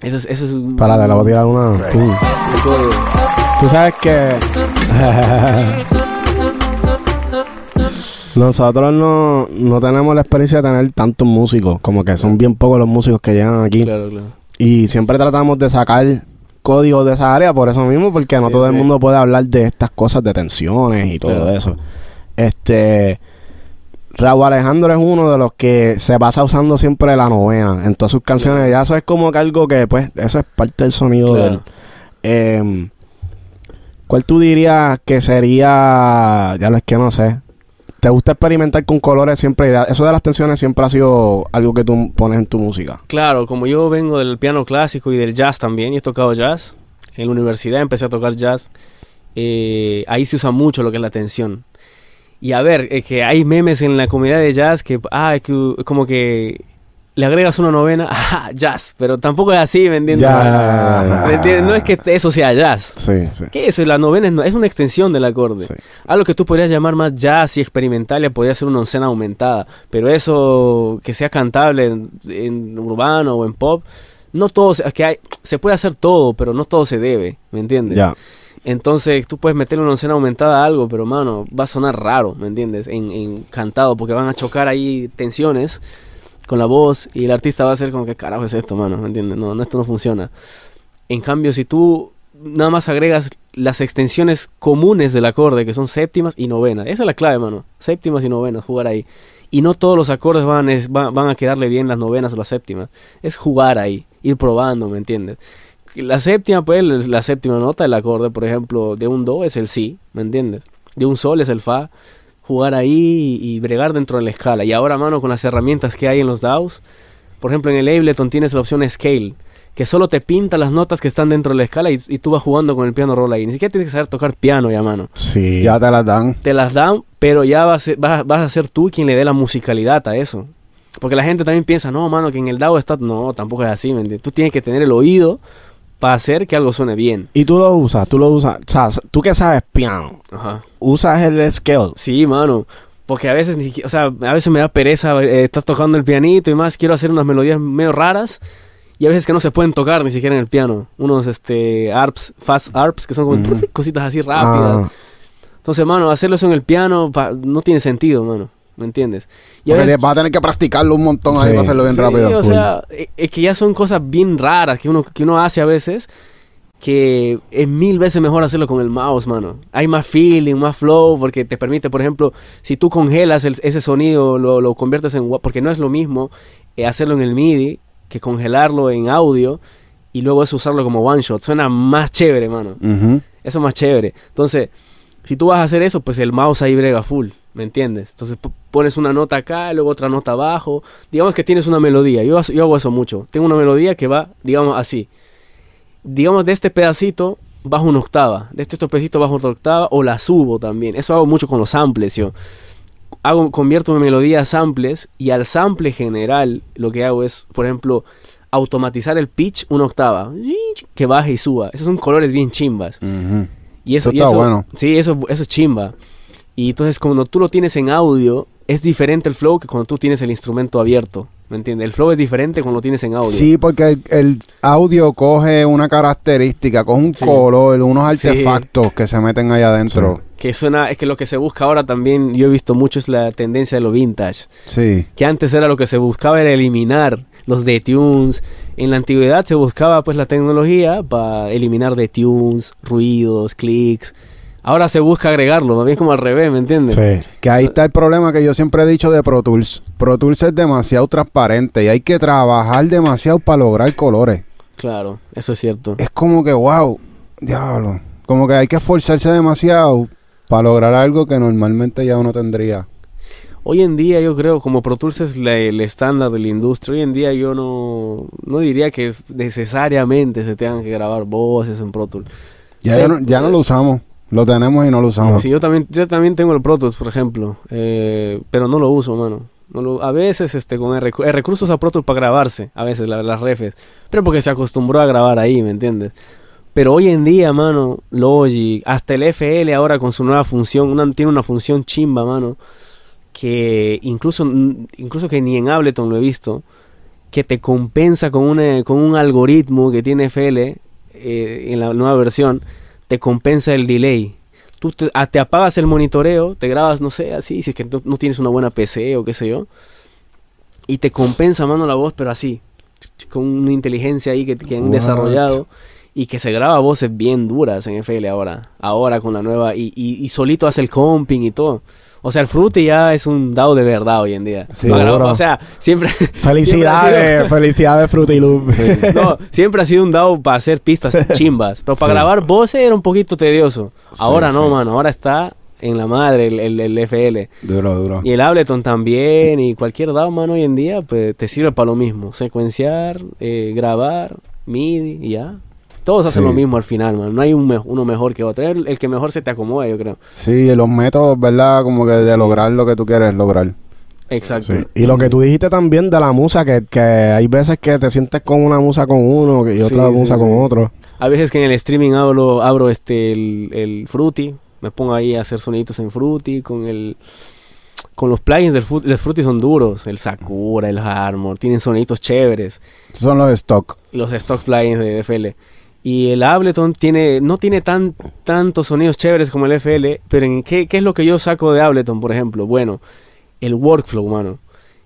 Eso es. Eso es un- Para de la voy a tirar una. Tú sabes que. Nosotros no, no tenemos la experiencia de tener tantos músicos, como que son bien pocos los músicos que llegan aquí. Claro, claro. Y siempre tratamos de sacar códigos de esa área por eso mismo, porque no Sí, todo el mundo puede hablar de estas cosas de tensiones y todo Claro. eso. Este. Raúl Alejandro es uno de los que se pasa usando siempre la novena en todas sus canciones. Claro. Ya eso es como que algo que, pues, eso es parte del sonido de él. Em, ¿Cuál tú dirías que sería, ya lo es que no sé, te gusta experimentar con colores siempre? Eso de las tensiones siempre ha sido algo que tú pones en tu música. Claro, como yo vengo del piano clásico y del jazz también, y he tocado jazz, en la universidad empecé a tocar jazz, eh, ahí se usa mucho lo que es la tensión. Y a ver, es que hay memes en la comunidad de jazz que, ah, es que como que le agregas una novena, <laughs> ah, jazz, pero tampoco es así, ¿me entiendes? Ya. ¿Me entiendes? No es que eso sea jazz. Sí, sí. ¿Qué es eso? La novena es, una extensión del acorde. Sí. Algo que tú podrías llamar más jazz y experimental podría ser una oncena aumentada. Pero eso que sea cantable en, en urbano o en pop, no todo, se- que hay, se puede hacer todo, pero no todo se debe, ¿me entiendes? Ya. Entonces tú puedes meterle una oncena aumentada a algo, pero mano, va a sonar raro, ¿me entiendes? En, en cantado, porque van a chocar ahí tensiones con la voz y el artista va a ser como que carajo es esto, mano, ¿me entiendes? No, esto no funciona. En cambio, si tú nada más agregas las extensiones comunes del acorde, que son séptimas y novenas, esa es la clave, mano. Séptimas y novenas, jugar ahí. Y no todos los acordes van, van, van a quedarle bien las novenas o las séptimas. Es jugar ahí, ir probando, ¿me entiendes? La séptima, pues, la séptima nota del acorde, por ejemplo, de un do es el si, ¿me entiendes? De un sol es el fa. Jugar ahí y, y bregar dentro de la escala. Y ahora, mano, con las herramientas que hay en los DAWs, por ejemplo, en el Ableton tienes la opción Scale, que solo te pinta las notas que están dentro de la escala y, y tú vas jugando con el piano roll ahí. Ni siquiera tienes que saber tocar piano ya, mano. Sí. Ya te las dan. Te las dan, pero ya vas, a- vas, vas a ser tú quien le dé la musicalidad a eso. Porque la gente también piensa, no, mano, que en el DAW está... No, tampoco es así, ¿me entiendes? Tú tienes que tener el oído para hacer que algo suene bien. Y tú lo usas, tú lo usas. O sea, tú que sabes piano, Ajá. usas el scale. Sí, mano. Porque a veces, ni siquiera- o sea, a veces me da pereza, eh, estás tocando el pianito y más, quiero hacer unas melodías medio raras y a veces que no se pueden tocar ni siquiera en el piano. Unos, este, arps, fast arps, que son como cositas así rápidas. Ah, Entonces, mano, hacerlo eso en el piano pa- no tiene sentido, mano. ¿Me entiendes? Y a Porque veces- vas a tener que practicarlo un montón ahí para hacerlo bien Sí, rápido. o sea, e- es que ya son cosas bien raras que uno, que uno hace a veces que es mil veces mejor hacerlo con el mouse, mano. Hay más feeling, más flow, porque te permite, por ejemplo, si tú congelas el- ese sonido, lo, lo conviertes en... Porque no es lo mismo eh, hacerlo en el MIDI que congelarlo en audio y luego eso usarlo como one shot. Suena más chévere, mano. Eso es más chévere. Entonces, si tú vas a hacer eso, pues el mouse ahí brega full, ¿me entiendes? Entonces pones una nota acá, luego otra nota abajo. Digamos que tienes una melodía. Yo, hago- yo hago eso mucho. Tengo una melodía que va, digamos, así. Digamos, de este pedacito bajo una octava. De este pedacito bajo otra octava o la subo también. Eso hago mucho con los samples, yo. Hago, convierto mi melodía a samples y al sample general lo que hago es, por ejemplo, automatizar el pitch una octava. Que baje y suba. Esos son colores bien chimbas. Ujú. Y eso, Eso está bueno. Sí, eso, eso es chimba. Y entonces cuando tú lo tienes en audio, es diferente el flow que cuando tú tienes el instrumento abierto. ¿Me entiendes? El flow es diferente cuando lo tienes en audio. Sí, porque el, el audio coge una característica, coge un Sí. color, unos Sí. artefactos que se meten ahí adentro. Que suena, es que lo que se busca ahora también, yo he visto mucho es la tendencia de lo vintage. Sí. Que antes era lo que se buscaba era eliminar los detunes. En la antigüedad se buscaba pues la tecnología para eliminar detunes, ruidos, clics. Ahora se busca agregarlo, más bien como al revés, ¿me entiendes? Sí. Que ahí está el problema que yo siempre he dicho de Pro Tools. Pro Tools es demasiado transparente y hay que trabajar demasiado para lograr colores. Claro, eso es cierto. Es como que, wow, diablo. Como que hay que esforzarse demasiado para lograr algo que normalmente ya uno tendría. Hoy en día yo creo, como Pro Tools es la- el estándar de la industria, hoy en día yo no, no diría que necesariamente se tengan que grabar voces en Pro Tools. Ya, Sí. ya no, ya no lo usamos. Lo tenemos y no lo usamos. Sí, yo también, yo también tengo el Pro Tools, por ejemplo, eh, pero no lo uso, mano. A veces este con R, R Cruz usa Pro Tools para grabarse, a veces la- las refes, pero porque se acostumbró a grabar ahí, ¿me entiendes? Pero hoy en día, mano, Logic, hasta el FL ahora con su nueva función, una- tiene una función chimba, mano, que incluso, incluso que ni en Ableton lo he visto, que te compensa con, una, con un algoritmo que tiene FL eh, en la nueva versión, te compensa el delay. Tú te, ah, te apagas el monitoreo, te grabas, no sé, así, si es que no, no tienes una buena PC o qué sé yo, y te compensa, mano, la voz, pero así, con una inteligencia ahí que, que han What? desarrollado y que se graba voces bien duras en FL ahora, ahora con la nueva, y, y, y solito hace el comping y todo. O sea, el Fruity ya es un DAO de verdad hoy en día. Sí, seguro. o sea, siempre... <laughs> Felicidades, <laughs> felicidades Fruity Loop. No, siempre ha sido un DAO para hacer pistas <laughs> chimbas. Pero para Sí. grabar voces era un poquito tedioso. Ahora Sí, no, sí. mano. Ahora está en la madre el, el- el FL. Duro, duro. Y el Ableton también. Y cualquier DAO, mano, hoy en día, pues te sirve para lo mismo. Secuenciar, eh, grabar, MIDI y ya. Todos hacen Sí. lo mismo al final, mano. No hay un me- uno mejor que otro. El, el que mejor se te acomoda, yo creo. Sí, los métodos, ¿verdad? Como que de lograr lo que tú quieres lograr. Exacto. Sí. Y lo que tú dijiste también de la musa, que, que hay veces que te sientes con una musa con uno y otra musa sí. con otro. A veces que en el streaming abro, abro este el, el Fruity, me pongo ahí a hacer soniditos en Fruity con el con los plugins del Fruity, los Fruity son duros, el Sakura, el Harmor, tienen soniditos chéveres, Esos son los stock. los stock plugins de FL. Y el Ableton tiene no tiene tan tantos sonidos chéveres como el FL, pero en qué, qué es lo que yo saco de Ableton, por ejemplo? Bueno, el workflow, mano.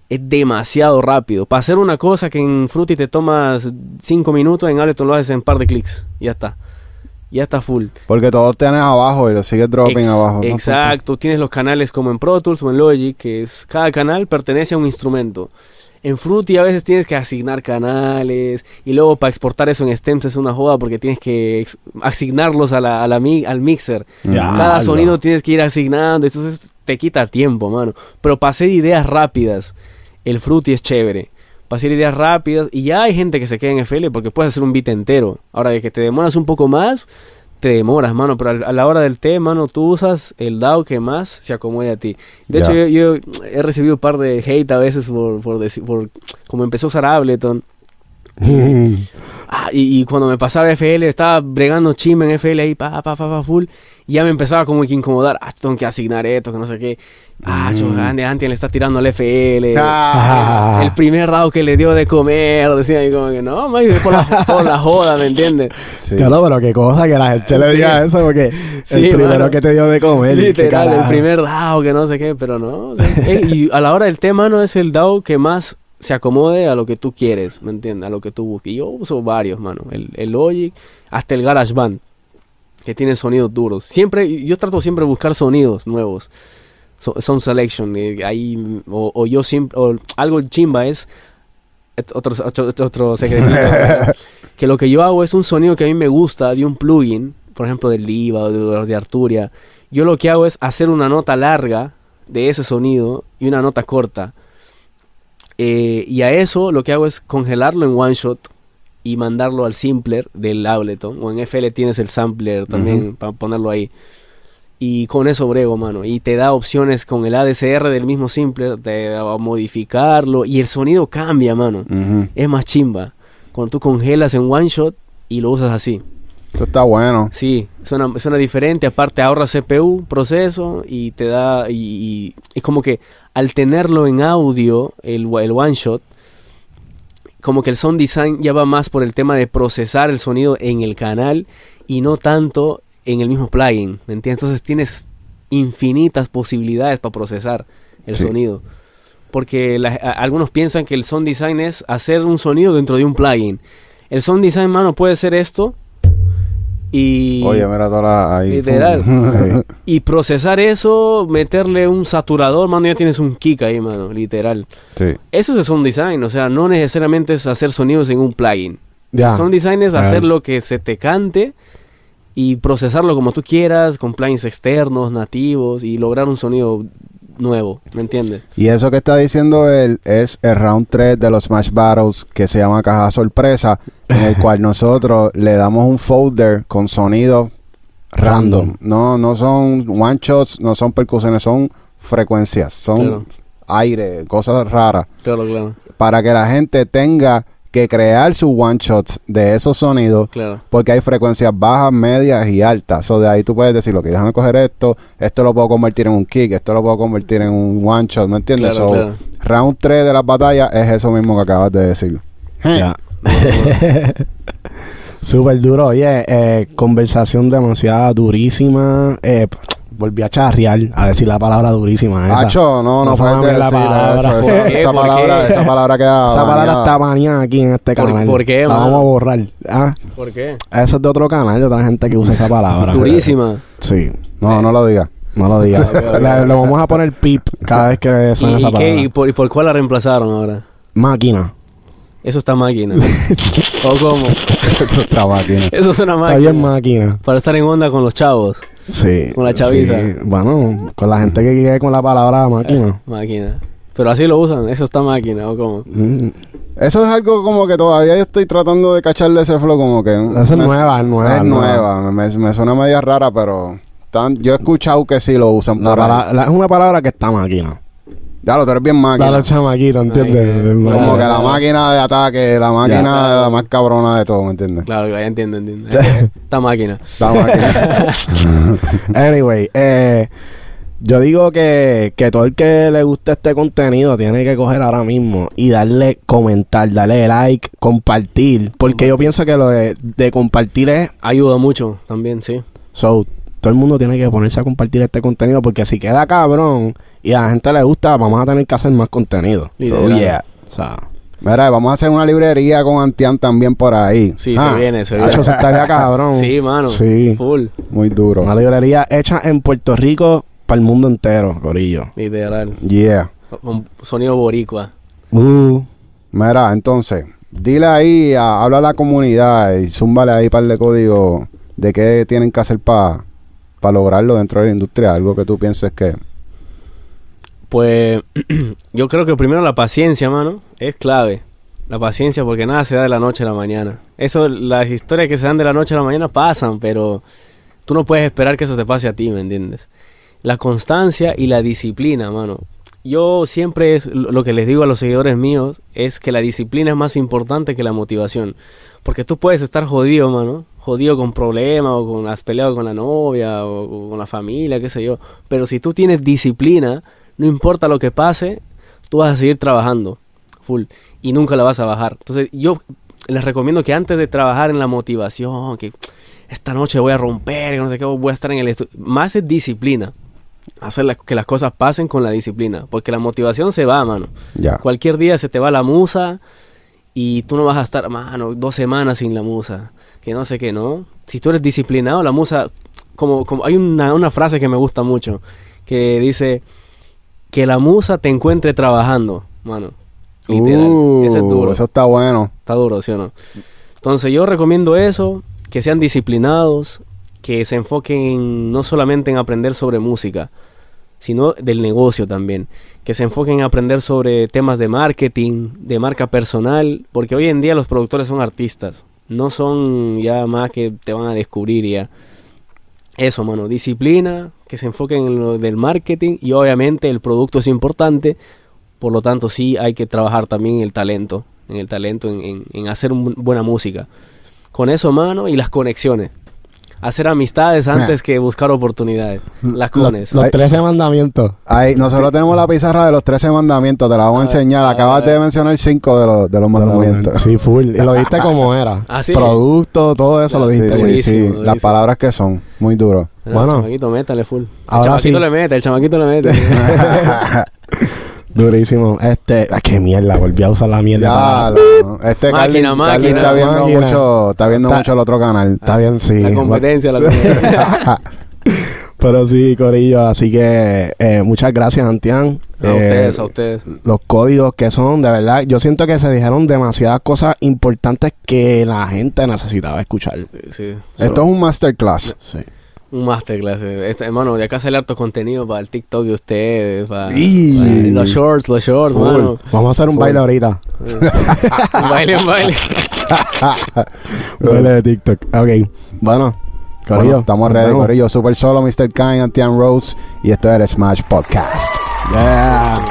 Es demasiado rápido. Para hacer una cosa que en Fruity te tomas 5 minutos, en Ableton lo haces en un par de clics. Ya está. Ya está full. Porque todos tienes abajo y lo sigues dropping Ex- abajo. ¿no? Exacto. Tienes los canales como en Pro Tools o en Logic, que es cada canal pertenece a un instrumento. En Fruity a veces tienes que asignar canales y luego para exportar eso en stems es una joda porque tienes que asignarlos a la, a la mi- al mixer. Ya, Cada sonido tienes que ir asignando, entonces te quita tiempo, mano. Pero para hacer ideas rápidas, el Fruity es chévere. Para hacer ideas rápidas, y ya hay gente que se queda en FL porque puedes hacer un beat entero. Ahora, de que te demoras un poco más, te demoras, mano. Pero a la hora del té, mano, tú usas el DAO que más se acomode a ti. De hecho, yo, yo he recibido un par de hate a veces por, por, decir, por como empezó a usar Ableton. <laughs> Ah, y, y cuando me pasaba FL, estaba bregando chimba en FL ahí, pa, pa, pa, pa, full. Y ya me empezaba como que incomodar. Ah, tengo que asignar esto, que no sé qué. Ah, Mm. Andy, Andy le está tirando al FL. Ah. El primer dado que le dio de comer. Decía ahí como que no, man, por la, <laughs> por la joda, ¿me entiendes? Sí. Claro, pero qué cosa que la gente le diga eso, porque Sí, el primero mano. que te dio de comer. Literal, el primer DAO que no sé qué, pero no. o sea, y a la hora del tema no es el DAO que más se acomode a lo que tú quieres, ¿me entiendes? A lo que tú busques. Y yo uso varios, mano. El, el Logic, hasta el GarageBand, que tiene sonidos duros. Siempre, yo trato siempre de buscar sonidos nuevos. So- sound selection, eh, ahí, o, o yo siempre, o algo chimba es, otro, otro, otro secretito, <laughs> que lo que yo hago es un sonido que a mí me gusta de un plugin, por ejemplo del Liva o de, los de Arturia. Yo lo que hago es hacer una nota larga de ese sonido y una nota corta. Eh, y a eso lo que hago es congelarlo en one shot y mandarlo al simpler del Ableton. O en FL tienes el sampler también para ponerlo ahí. Y con eso brego, mano. Y te da opciones con el ADCR del mismo simpler de a modificarlo. Y el sonido cambia, mano. Es más chimba. Cuando tú congelas en one shot y lo usas así. Eso está bueno. Sí, suena, suena diferente. Aparte ahorra CPU, proceso y te da... Y, es como que al tenerlo en audio, el, el one shot, como que el sound design ya va más por el tema de procesar el sonido en el canal y no tanto en el mismo plugin, ¿me entiendes? Entonces tienes infinitas posibilidades para procesar el Sí. sonido. Porque la- a- algunos piensan que el sound design es hacer un sonido dentro de un plugin. El sound design, mano, puede ser esto y, Oye, mira toda la... Ahí, Literal. <laughs> y procesar eso, meterle un saturador, mano, ya tienes un kick ahí, mano, literal. sí. Eso es el sound design, o sea, no necesariamente es hacer sonidos en un plugin. Ya. Sound design es hacer lo que se te cante y procesarlo como tú quieras, con plugins externos, nativos, y lograr un sonido nuevo, ¿me entiendes? Y eso que está diciendo él es el round 3 de los Smash Battles que se llama Caja Sorpresa, en el cual <laughs> nosotros le damos un folder con sonidos random. Random. No, no son one shots, no son percusiones, son frecuencias, son Claro. aire, cosas raras, Claro, claro, para que la gente tenga que crear sus one shots de esos sonidos. claro. Porque hay frecuencias bajas, medias y altas. O de ahí tú puedes decir, ok, déjame coger esto, esto lo puedo convertir en un kick, esto lo puedo convertir en un one shot, ¿me entiendes? Claro, So, claro. Round 3 de las batallas es eso mismo que acabas de decir. Ya. <laughs> Súper duro. Oye, eh, conversación demasiado durísima. Eh, volví a charrear a decir la palabra durísima. esa. Hacho, no, no No sabes decir la palabra. eso. ¿Por Esa, ¿Por palabra, qué? esa palabra queda <laughs> Esa palabra está baneada aquí en este ¿Por- canal. por qué, La mano? vamos a borrar. Ah, ¿Por qué? eso es de otro canal, de otra gente que usa esa <laughs> palabra. Durísima. Sí, No, no lo digas. no lo digas. <laughs> Le vamos a poner pip cada vez que ¿Y, suene esa y qué? palabra. ¿Y por, y por cuál la reemplazaron ahora? Máquina. Eso está máquina. ¿O cómo? Eso está máquina. Eso es una Está máquina. bien máquina. Para estar en onda con los chavos. Sí. Con la chaviza. sí. Bueno, con la gente que quiere con la palabra máquina. Máquina. Pero así lo usan. Eso está máquina. ¿O cómo? Mm. Eso es algo como que todavía yo estoy tratando de cacharle ese flow como que... Esa es me- nueva, es nueva. Es nueva. Me, me suena media rara, pero... tan- yo he escuchado que sí lo usan ahí. la- es una palabra que está máquina. Ya lo, tú eres bien máquina. Dale chamaquito, ¿entiendes? Ay, Como Claro. que la máquina de ataque, la máquina Ya. la más cabrona de todo, ¿me entiendes? Claro, ya entiendo, entiendo. <laughs> Esta máquina. La máquina. <laughs> Anyway, eh, yo digo que, que todo el que le guste este contenido tiene que coger ahora mismo y darle comentar, darle like, compartir. Porque yo pienso que lo de, de compartir es... Ayuda mucho también, sí. So, todo el mundo tiene que ponerse a compartir este contenido porque si queda cabrón y a la gente le gusta, vamos a tener que hacer más contenido. Literal. Oh, yeah. O sea, Mira, vamos a hacer una librería con Antian también por ahí. Sí, ah, se viene, se viene. Hacho, se estaría cabrón. <laughs> Sí, mano. Sí. Full. Muy duro. Una librería hecha en Puerto Rico para el mundo entero, Corillo. Literal. Yeah. Con sonido boricua. Uh, Mira, entonces, dile ahí, a- habla a la comunidad y zúmbale ahí par de código de qué tienen que hacer para lograrlo dentro de la industria. Algo que tú pienses que... Pues <clears throat> yo creo que primero la paciencia, mano, es clave. La paciencia porque nada se da de la noche a la mañana. Eso, las historias que se dan de la noche a la mañana pasan, pero tú no puedes esperar que eso te pase a ti, ¿me entiendes? La constancia y la disciplina, mano. Yo siempre es lo que les digo a los seguidores míos es que la disciplina es más importante que la motivación. Porque tú puedes estar jodido, mano. Jodido con problemas o con has peleado con la novia o, o con la familia, qué sé yo. Pero si tú tienes disciplina, no importa lo que pase, tú vas a seguir trabajando full y nunca la vas a bajar. Entonces yo les recomiendo que antes de trabajar en la motivación, que esta noche voy a romper, que no sé qué, voy a estar en el estudio, más es disciplina. Hacer la- que las cosas pasen con la disciplina, porque la motivación se va, mano. Ya. Cualquier día se te va la musa y tú no vas a estar, mano, dos semanas sin la musa. Que no sé qué, ¿no? Si tú eres disciplinado, la musa, como, como hay una, una frase que me gusta mucho, que dice que la musa te encuentre trabajando, mano. Literal. Uh, Ese es duro. Eso está bueno. Está duro, ¿sí o no? Entonces yo recomiendo eso, que sean disciplinados, que se enfoquen en- no solamente en aprender sobre música, sino del negocio también. Que se enfoquen en aprender sobre temas de marketing, de marca personal, porque hoy en día los productores son artistas, no son ya más que te van a descubrir ya. Eso, mano, disciplina, que se enfoquen en lo del marketing y obviamente el producto es importante, por lo tanto sí hay que trabajar también el talento, en el talento, en, en- en hacer buena música. Con eso, mano, y las conexiones. Hacer amistades antes que buscar oportunidades. Las Los, cones. los Ay. 13 mandamientos. Ahí, nosotros tenemos la pizarra de los 13 mandamientos, te la vamos a enseñar. a Acabas de mencionar 5 de los, de los mandamientos. Sí, full. Y lo diste <laughs> como era. Ah, sí. Producto, todo eso lo dijiste. Sí, sí, buenísimo. Las palabras que son, muy duro. Bueno. El chamaquito, métale full. El Ahora chamaquito sí. le mete, el chamaquito le mete. <laughs> <laughs> Durísimo. Este, ay, qué mierda, volví a usar la mierda. Ya, para- este Máquina, Carly máquina, está viendo máquina. mucho, está viendo Está- mucho el otro canal. Está bien, sí. La competencia, la competencia. <laughs> Pero sí, Corillo, así que eh, muchas gracias, Antian. A Eh, ustedes, a ustedes. Los códigos que son, de verdad, yo siento que se dijeron demasiadas cosas importantes que la gente necesitaba escuchar. Sí, sí. Esto es un masterclass. Sí. Un masterclass. Este, hermano, de acá sale harto contenido para el TikTok de ustedes. Para, Y- para los shorts, los shorts, mano. Vamos a hacer un Full. baile ahorita. <laughs> Un baile, un baile. <laughs> Baile de TikTok. Ok. Bueno, Corillo. Bueno, estamos ready, vemos. Corillo. Super solo, Mr. Kine, Antian Rose. Y esto es el Smash Podcast. Yeah.